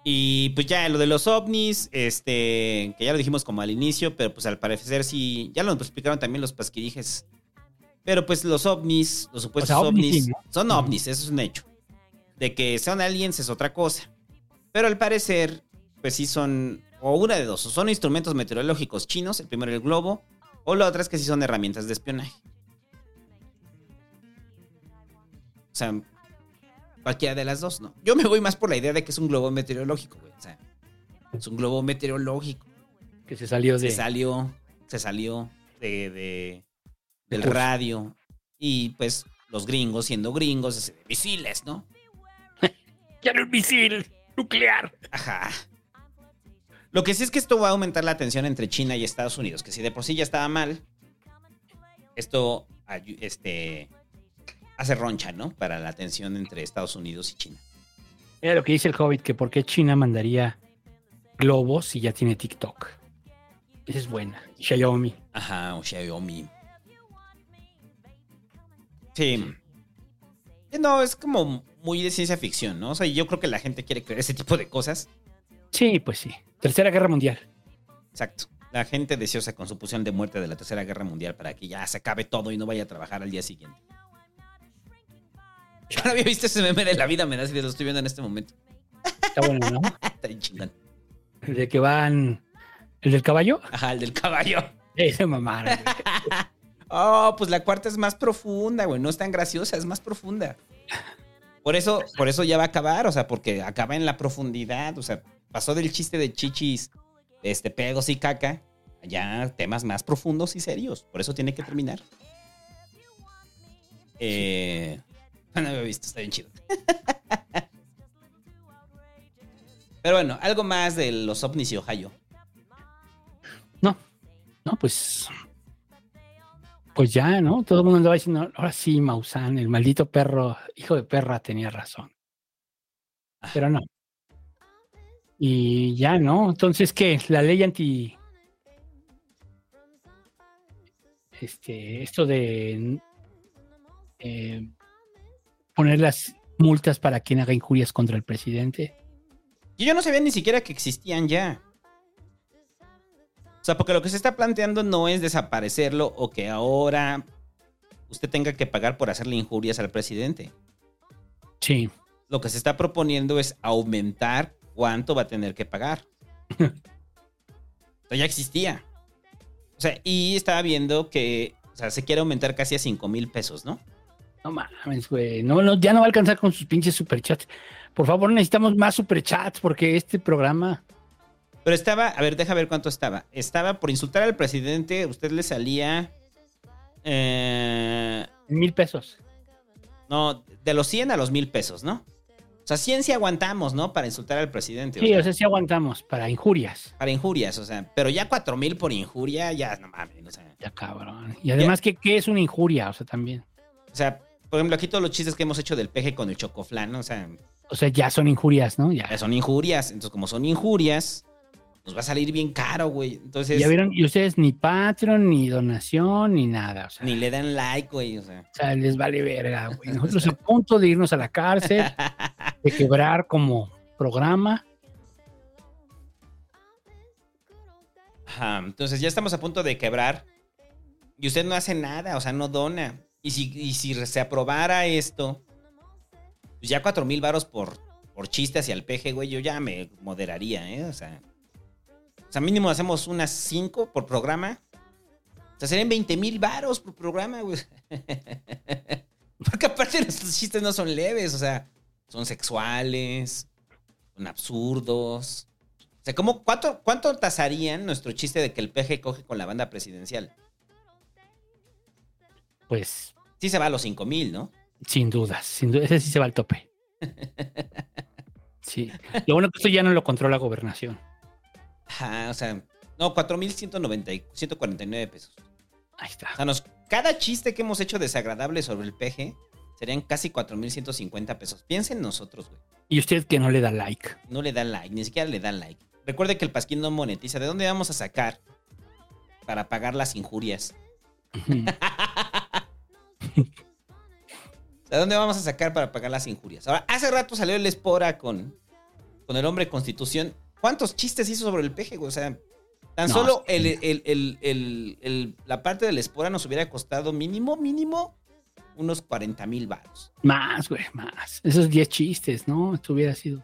Y pues ya lo de los ovnis, este, que ya lo dijimos como al inicio, pero pues al parecer sí, ya lo explicaron también los pasquirijes. Pero pues los ovnis, los supuestos O sea, ovnis ovnis, sí, ¿no? son ovnis, eso es un hecho. De que son aliens es otra cosa. Pero al parecer, pues sí son, o una de dos, o son instrumentos meteorológicos chinos, el primero el globo, o la otra es que sí son herramientas de espionaje. O sea, cualquiera de las dos, ¿no? Yo me voy más por la idea de que es un globo meteorológico, güey. O sea, es un globo meteorológico. Que se salió de. Se salió, se salió de, de- del radio. Y pues los gringos, siendo gringos, misiles, ¿no? Ya no un misil nuclear. Ajá. Lo que sí es que esto va a aumentar la tensión entre China y Estados Unidos, que si de por sí ya estaba mal, esto este, hace roncha, ¿no? Para la tensión entre Estados Unidos y China. Mira lo que dice el Hobbit, que por qué China mandaría globos si ya tiene TikTok. Esa es buena. Xiaomi. Ajá, o Xiaomi. Sí. No, es como muy de ciencia ficción, ¿no? O sea, yo creo que la gente quiere creer ese tipo de cosas. Sí, pues sí. Tercera Guerra Mundial. Exacto. La gente deseosa con su posición de muerte de la Tercera Guerra Mundial para que ya se acabe todo y no vaya a trabajar al día siguiente. Yo no había visto ese meme de la vida, me da si lo estoy viendo en este momento. Está bueno, ¿no? Está bien chingón. El de que van. ¿El del caballo? Ajá, el del caballo. Ese güey. Oh, pues la cuarta es más profunda, güey. No es tan graciosa, es más profunda. Por eso, por eso ya va a acabar, o sea, porque acaba en la profundidad. O sea, pasó del chiste de chichis, este, pedos y caca, ya temas más profundos y serios. Por eso tiene que terminar. Eh, no había visto, está bien chido. Pero bueno, algo más de los ovnis y Ohio. No, pues. Pues ya, ¿no? Todo el mundo andaba diciendo, ahora sí, Maussan, el maldito perro, hijo de perra, tenía razón. Pero no. Y ya, ¿no? Entonces, ¿qué? La ley anti. Este, esto de. eh, poner las multas para quien haga injurias contra el presidente. Yo no sabía ni siquiera que existían ya. O sea, porque lo que se está planteando no es desaparecerlo o que ahora usted tenga que pagar por hacerle injurias al presidente. Sí. Lo que se está proponiendo es aumentar cuánto va a tener que pagar. O sea, ya existía. O sea, y estaba viendo que o sea, se quiere aumentar casi a 5 mil pesos, ¿no? No mames, güey. No, no, ya no va a alcanzar con sus pinches superchats. Por favor, necesitamos más superchats porque este programa. Pero estaba, a ver, deja ver cuánto estaba. Estaba por insultar al presidente, usted le salía... Eh, Mil pesos. no, de los 100 a los mil pesos, ¿no? O sea, 100 sí aguantamos, ¿no? Para insultar al presidente. o Sí, sea, o sea, sí aguantamos para injurias. para injurias, o sea, pero ya 4 mil por injuria, ya no mames, o sea. Ya cabrón. Y además, ¿qué, qué es una injuria? O sea, también. O sea, por ejemplo, aquí todos los chistes que hemos hecho del peje con el chocoflán, ¿no? o sea, O sea, ya son injurias, ¿no? Ya. ya son injurias. Entonces, como son injurias, nos va a salir bien caro, güey. Entonces, Ya vieron, y ustedes ni Patreon, ni donación, ni nada. O sea, ni le dan like, güey, o sea. o sea, les vale verga, güey. Nosotros a punto de irnos a la cárcel, de quebrar como programa. Ajá, entonces ya estamos a punto de quebrar y usted no hace nada, o sea, no dona. Y si, y si se aprobara esto, pues ya cuatro mil varos por, por chiste hacia el peje, güey, yo ya me moderaría, ¿eh? O sea, o sea mínimo hacemos unas cinco por programa. O sea, serían 20 mil varos por programa, güey. Porque aparte nuestros chistes no son leves, o sea, son sexuales, son absurdos. O sea, ¿cómo, cuánto, ¿cuánto tasarían nuestro chiste de que el peje coge con la banda presidencial? Pues, Sí se va a los 5 mil, ¿no? sin dudas, sin duda, ese sí se va al tope. Sí. Lo bueno que esto ya no lo controla gobernación. Ajá, o sea, no, 4 mil 149 pesos. Ahí está. O sea, nos- cada chiste que hemos hecho desagradable sobre el peje serían casi 4 mil 150 pesos. Piensen en nosotros, güey. Y usted que no le da like. No le da like, ni siquiera le da like. Recuerde que el Pasquín no monetiza. ¿De dónde vamos a sacar para pagar las injurias? ¿De dónde vamos a sacar para pagar las injurias? Ahora, hace rato salió el Espora con, con el hombre constitución. ¿Cuántos chistes hizo sobre el peje, güey? O sea, tan No, solo el, la parte de la espora nos hubiera costado mínimo, mínimo, unos 40 mil baros. Más, güey, más. Esos 10 chistes, ¿no? Esto hubiera sido.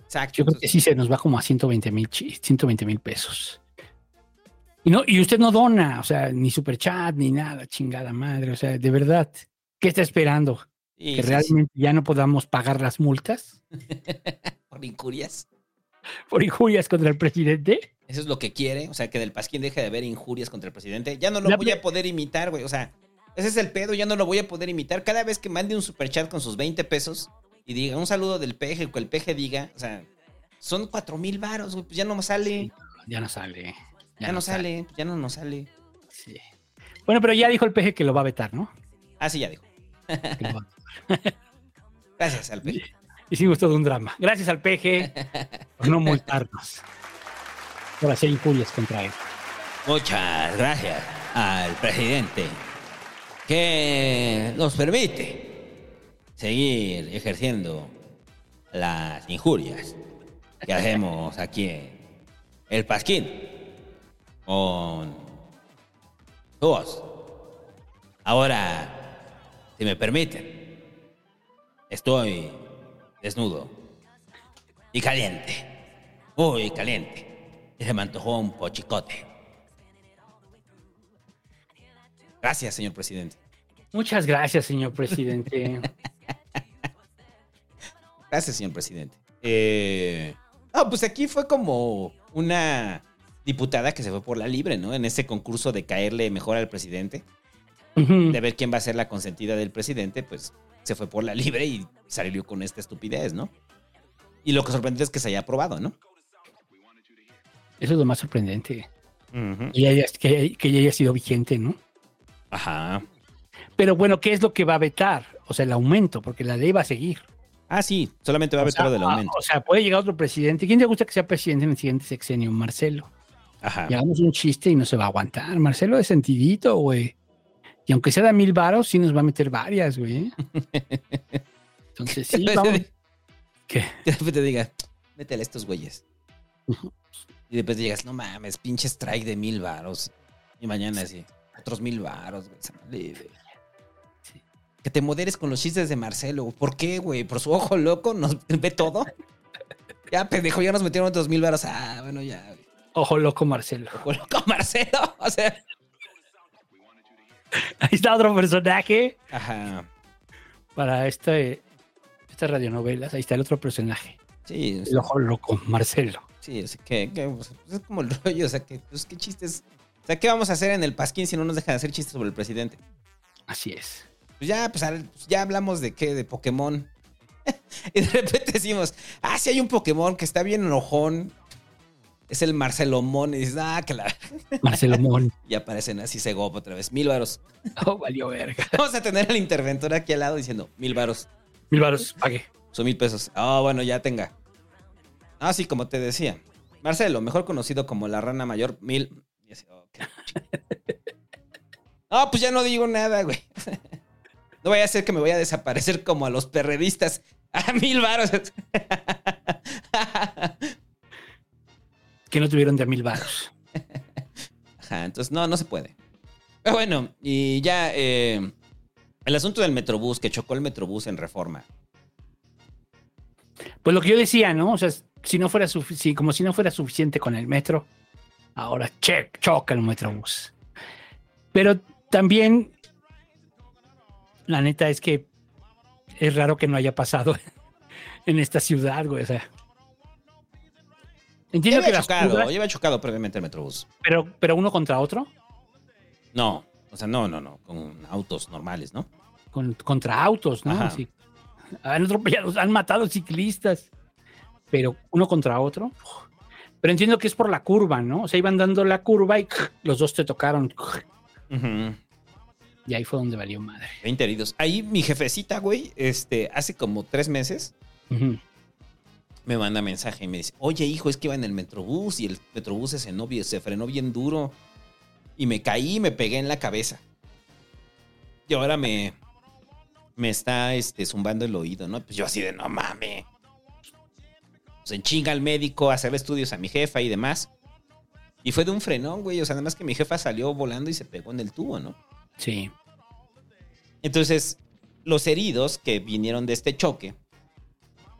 Exacto. Yo creo que sí se nos va como a 120 mil 120 mil pesos. Y, no, y usted no dona, o sea, ni superchat, ni nada, chingada madre. O sea, de verdad, ¿qué está esperando? Sí, ¿Que sí, realmente ya no podamos pagar las multas Por incurias. Por injurias contra el presidente? Eso es lo que quiere. O sea, que del Pasquín deje de haber injurias contra el presidente. Ya no lo La voy a poder imitar, güey. O sea, ese es el pedo. Ya no lo voy a poder imitar. Cada vez que mande un superchat con sus 20 pesos y diga un saludo del peje, que el peje diga, o sea, son 4 mil varos, güey. Pues ya no me sale. Ya no sale. Ya, no sale. Ya no nos sale. Sí. Bueno, pero ya dijo el peje que lo va a vetar, ¿no? Ah, sí, ya dijo. Gracias al peje. Hicimos todo un drama. Gracias al peje por no multarnos. Por hacer injurias contra él. Muchas gracias al presidente que nos permite seguir ejerciendo las injurias que hacemos aquí en el Pasquín con su voz. Ahora, si me permiten, estoy desnudo y caliente, muy caliente. Y se me antojó un pochicote. Gracias, señor presidente. Muchas gracias, señor presidente. Gracias, señor presidente. Eh, ah, pues aquí fue como una diputada que se fue por la libre, ¿no? En ese concurso de caerle mejor al presidente, De ver quién va a ser la consentida del presidente, pues se fue por la libre y salió con esta estupidez, ¿no? Y lo que sorprende es que se haya aprobado, ¿no? Eso es lo más sorprendente. Y haya- que, que ya haya sido vigente, ¿no? Ajá. Pero bueno, ¿qué es lo que va a vetar? O sea, el aumento, porque la ley va a seguir. Ah, sí, solamente va a O vetar sea, lo del aumento. O sea, puede llegar otro presidente. ¿Quién te gusta que sea presidente en el siguiente sexenio? Marcelo. Ajá. Y hagamos un chiste y no se va a aguantar. Marcelo es sentidito, güey. Y aunque sea de mil varos, sí nos va a meter varias, güey. Entonces, sí, vamos. ¿Qué? Que de repente diga, métele a estos güeyes. Y después digas, no mames, pinche strike de mil varos. Y mañana así, otros mil varos, güey. Que te moderes con los chistes de Marcelo. ¿Por qué, güey? ¿Por su ojo loco? ¿Nos ve todo? Ya, pendejo, ya nos metieron otros mil varos. Ah, bueno, ya. güey. Ojo loco, Marcelo. Ojo loco, Marcelo. O sea, Ahí está otro personaje ajá. para este, estas radionovelas. Ahí está el otro personaje. Sí, El ojo loco, Marcelo. Sí, o sea, que, que, pues, es como el rollo, o sea, que, pues, qué chistes. O sea, ¿qué vamos a hacer en el Pasquín si no nos dejan hacer chistes sobre el presidente? Así es. Pues ya, pues, pues, ya hablamos de qué, de Pokémon. y de repente decimos, ah, sí hay un Pokémon que está bien enojón. Es el Marcelomón. Y dices, ah, que la. Marcelo Mon. y aparecen así Segop otra vez. Mil varos. Oh, valió verga. Vamos a tener al interventor aquí al lado diciendo, mil varos. Mil varos, pague. Son mil pesos. Ah, bueno, ya tenga. Ah, sí, como te decía. Marcelo, mejor conocido como la rana mayor, mil. Y así, oh, qué No, pues ya no digo nada, güey. No vaya a ser que me voy a desaparecer como a los perredistas. A mil varos. Que no tuvieron de a mil varos. Ajá, entonces no, no se puede. Pero bueno, y ya eh, el asunto del Metrobús, que chocó el Metrobús en reforma. Pues lo que yo decía, ¿no? O sea, si no fuera si- como si no fuera suficiente con el metro, ahora check, choca el metrobús. Pero también, la neta es que es raro que no haya pasado en esta ciudad, güey. O sea, entiendo que había las chocado, curvas- había chocado previamente el Metrobús. pero, pero uno contra otro, No, o sea, no, no, no, con autos normales, ¿no? con- contra autos, ¿no? Sí. Han atropellado, han matado ciclistas, pero uno contra otro. Pero entiendo que es por la curva, ¿no? O sea, iban dando la curva y los dos te tocaron. Y ahí fue donde valió madre. 20 heridos. Ahí mi jefecita, güey, este, hace como tres meses, Ujú. Me manda mensaje y me dice, oye, hijo, es que iba en el Metrobús y el Metrobús se frenó, bien- se frenó bien duro. Y me caí y me pegué en la cabeza. Y ahora me, me está este, zumbando el oído, ¿no? Pues yo así de, no mames. Pues, en chinga al médico, a hacerle estudios a mi jefa y demás. Y fue de un frenón, güey. O sea, nada más que mi jefa salió volando y se pegó en el tubo, ¿no? Sí. Entonces, los heridos que vinieron de este choque,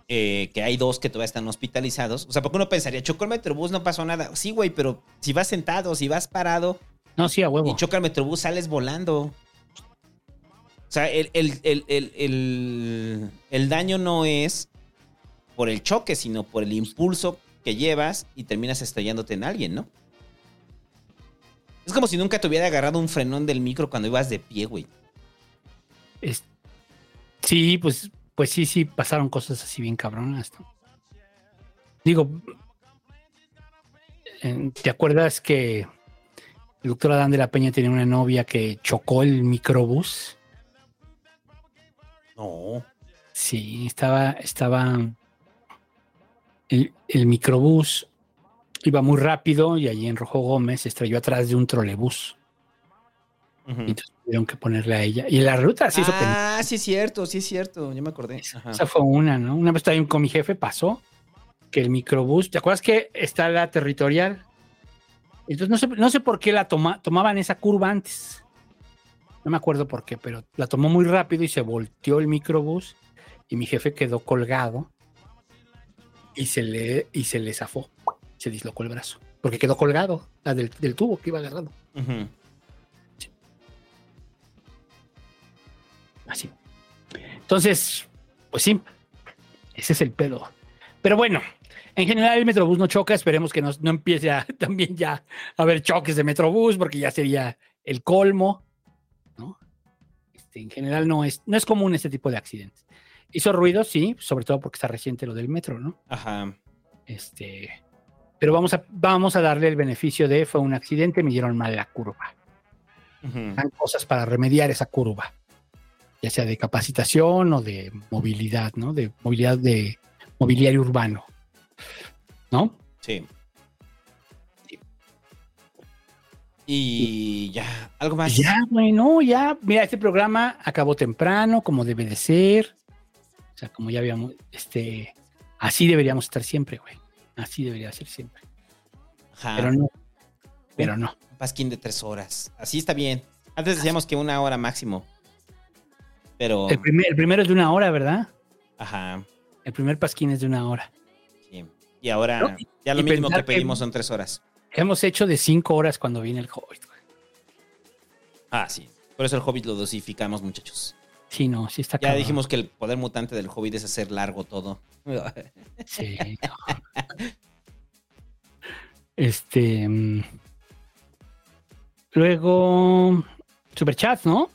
eh, que hay dos que todavía están hospitalizados. O sea, porque uno pensaría, chocó el metrobús, no pasó nada. Sí, güey, pero si vas sentado, si vas parado. No, sí, a huevo. Y choca el metrobús, sales volando. O sea, el, el- el- el- el- el daño no es por el choque, sino por el impulso que llevas y terminas estrellándote en alguien, ¿no? Es como si nunca te hubiera agarrado un frenón del micro cuando ibas de pie, güey. Es- sí, pues, pues sí, sí, pasaron cosas así bien cabronas. ¿no? Digo, eh, ¿te acuerdas que el doctor Adán de la Peña tenía una novia que chocó el microbús? No. Sí, estaba, estaba. El, el microbús iba muy rápido y allí en Rojo Gómez se estrelló atrás de un trolebús. Entonces tuvieron que ponerle a ella. Y la ruta se hizo. Ah, sí es cierto, sí es cierto. Ya me acordé. Ajá. Esa fue una, ¿no? Una vez también con mi jefe pasó que el microbús, ¿te acuerdas que está la territorial? Entonces no sé, no sé por qué la toma, tomaban esa curva antes. No me acuerdo por qué, pero la tomó muy rápido y se volteó el microbús y mi jefe quedó colgado y se le, y se le zafó. Se dislocó el brazo. Porque quedó colgado la del, del tubo que iba agarrado. Ujú. Así. Entonces, pues sí, ese es el pedo. Pero bueno, en general el Metrobús no choca, esperemos que no, no empiece a, también ya a haber choques de Metrobús, porque ya sería el colmo, ¿no? Este, en general no es, no es común este tipo de accidentes. Hizo ruido, sí, sobre todo porque está reciente lo del metro, ¿no? Ajá. Este, pero vamos a, vamos a darle el beneficio de fue un accidente, me dieron mal la curva. Dan cosas para remediar esa curva, ya sea de capacitación o de movilidad, ¿no? De movilidad de mobiliario urbano, ¿no? Sí. Y ya, algo más. Ya, bueno, ya, mira, este programa acabó temprano, como debe de ser. O sea, como ya habíamos, este, así deberíamos estar siempre, güey. Así debería ser siempre. Ajá. Pero no. Pero no. Un pasquín de tres horas. Así está bien. Antes decíamos que una hora máximo. Pero. El, primer- el primero es de una hora, ¿verdad? Ajá. El primer pasquín es de una hora. Sí. Y ahora No, ya lo mínimo que pedimos son tres horas. Hemos hecho de cinco horas cuando viene el Hobbit. güey. Ah, sí. Por eso el Hobbit lo dosificamos, muchachos. Sí, no, sí está Ya cabrón. dijimos que el poder mutante del Hobbit es hacer largo todo. Sí. no. Este. mm, Luego. Superchats, ¿no?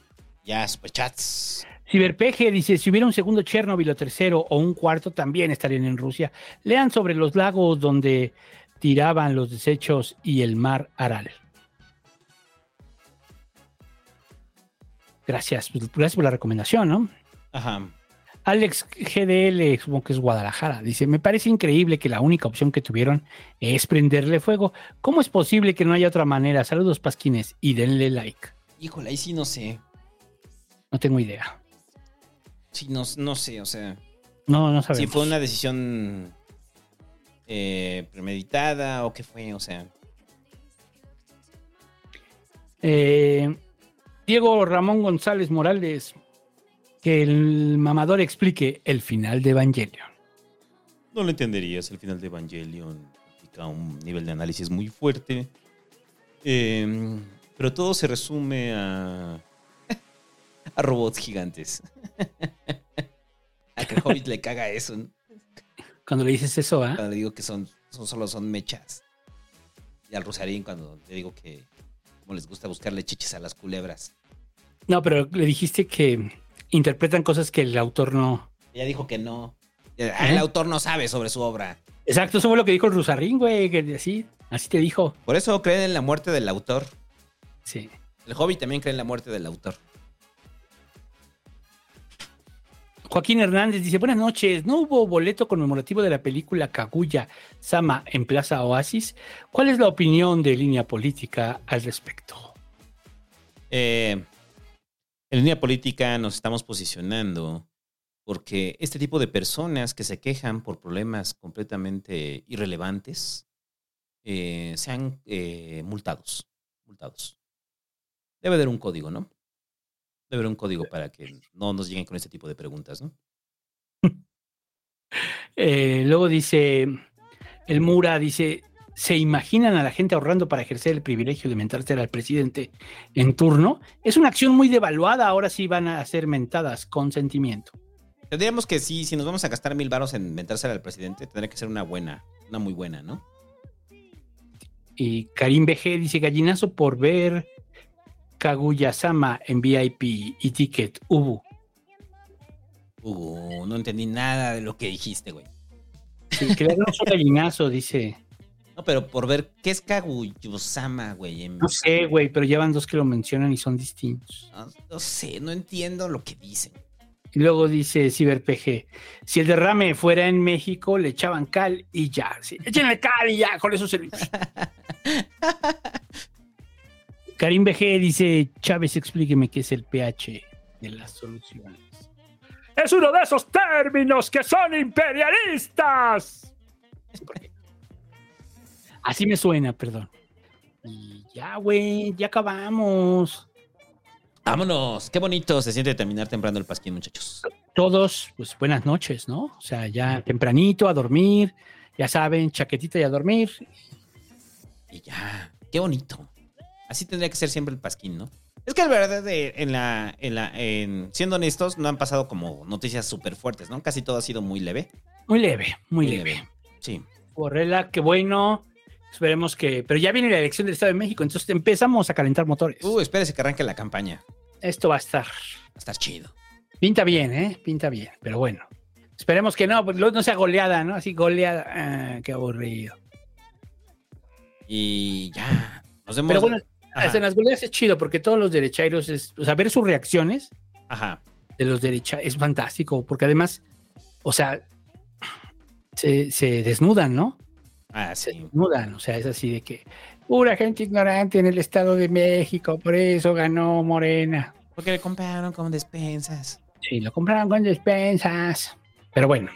ya, superchats. Ciberpeje dice: si hubiera un segundo Chernobyl o tercero o un cuarto, también estarían en Rusia. Lean sobre los lagos donde tiraban los desechos y el mar Aral. Gracias, pues, gracias por la recomendación, ¿no? Ajá. Alex GDL, supongo que es Guadalajara, dice, me parece increíble que la única opción que tuvieron es prenderle fuego. ¿Cómo es posible que no haya otra manera? Saludos, Pasquines, y denle like. Híjole, ahí sí no sé. No tengo idea. Sí, no, no sé, o sea. No, no Si sabemos. fue una decisión eh, premeditada o qué fue, o sea. Eh, Diego Ramón González Morales, que el mamador explique el final de Evangelion. No lo entenderías. El final de Evangelion implica un nivel de análisis muy fuerte. Eh, pero todo se resume a. a robots gigantes. a que el Hobbit le caga eso. ¿no? Cuando le dices eso, ¿ah? Cuando le digo que son, son solo son mechas. Y al Rosarín cuando le digo que. como les gusta buscarle chiches a las culebras. No, pero le dijiste que interpretan cosas que el autor no. Ella dijo que no. Ah, El autor no sabe sobre su obra. Exacto, eso fue lo que dijo el Rusarín, güey, que así, así te dijo. Por eso creen en la muerte del autor. Sí. El Hobbit también cree en la muerte del autor. Joaquín Hernández dice, buenas noches, ¿no hubo boleto conmemorativo de la película Kaguya Sama en Plaza Oasis? ¿Cuál es la opinión de línea política al respecto? Eh, en línea política nos estamos posicionando Porque este tipo de personas que se quejan por problemas completamente irrelevantes eh, sean eh, multados. Multados. Debe haber un código, ¿no? Debe haber un código para que no nos lleguen con este tipo de preguntas, ¿no? Eh, luego dice, el Mura dice, ¿se imaginan a la gente ahorrando para ejercer el privilegio de mentarse al presidente en turno? Es una acción muy devaluada, ahora sí van a ser mentadas con sentimiento. Tendríamos que sí, si nos vamos a gastar mil varos en inventársela al presidente, tendría que ser una buena, una muy buena, ¿no? Y Karim BG dice, gallinazo por ver Kaguya-sama en VIP y ticket, Ubu. Uh, no entendí nada de lo que dijiste, güey. Sí, que le un gallinazo, dice. No, pero por ver, ¿qué es Kaguya-sama, güey? En- No sé, güey, pero llevan dos que lo mencionan y son distintos. No, no sé, no entiendo lo que dicen. Y luego dice CyberPG, si el derrame fuera en México, le echaban cal y ya. Sí, échenle cal y ya, con eso se Karim BG dice, Chávez, explíqueme qué es el pH de las soluciones. Es uno de esos términos que son imperialistas. Es porque- Así me suena, perdón. Y ya, güey, ya acabamos. Vámonos, qué bonito se siente terminar temprano el pasquín, muchachos. todos, pues buenas noches, ¿no? O sea, ya tempranito a dormir, ya saben, chaquetita y a dormir. Y ya, qué bonito. Así tendría que ser siempre el pasquín, ¿no? Es que la verdad, en la, en la, en- siendo honestos, no han pasado como noticias súper fuertes, ¿no? Casi todo ha sido muy leve. Muy leve, muy, leve. Sí. Borrela, qué bueno. Esperemos que. Pero ya viene la elección del Estado de México, entonces empezamos a calentar motores. Uh, espérese que arranque la campaña. Esto va a estar. Va a estar chido. Pinta bien, ¿eh? Pinta bien, pero bueno. Esperemos que no, pues no sea goleada, ¿no? Así goleada. Ah, qué aburrido. Y ya. Nos vemos. Pero bueno, Ajá. en las goleadas es chido porque todos los derechairos, es, o sea, ver sus reacciones Ajá. de los derechairos es fantástico porque además, o sea, se, se desnudan, ¿no? Ah, sí. Desnudan, o sea, es así de que pura gente ignorante en el Estado de México, por eso ganó Morena. Porque le compraron como despensas. Sí, lo compraron con despensas. Pero bueno,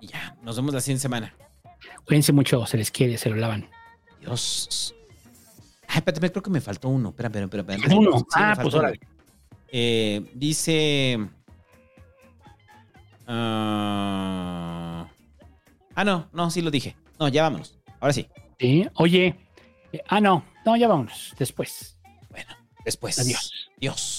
Y ya, nos vemos la siguiente semana. cuídense mucho, se les quiere, se lo lavan. Dios. Ay, espérate, creo que me faltó uno. Espera, espera, espera. espera. Uno. Sí, Ah, pues órale. Eh, dice. Ah, ah, no, no, sí lo dije. No, ya vámonos. Ahora sí. Sí, oye, eh, ah, no, no, ya vámonos, después. Después. Adiós. Dios.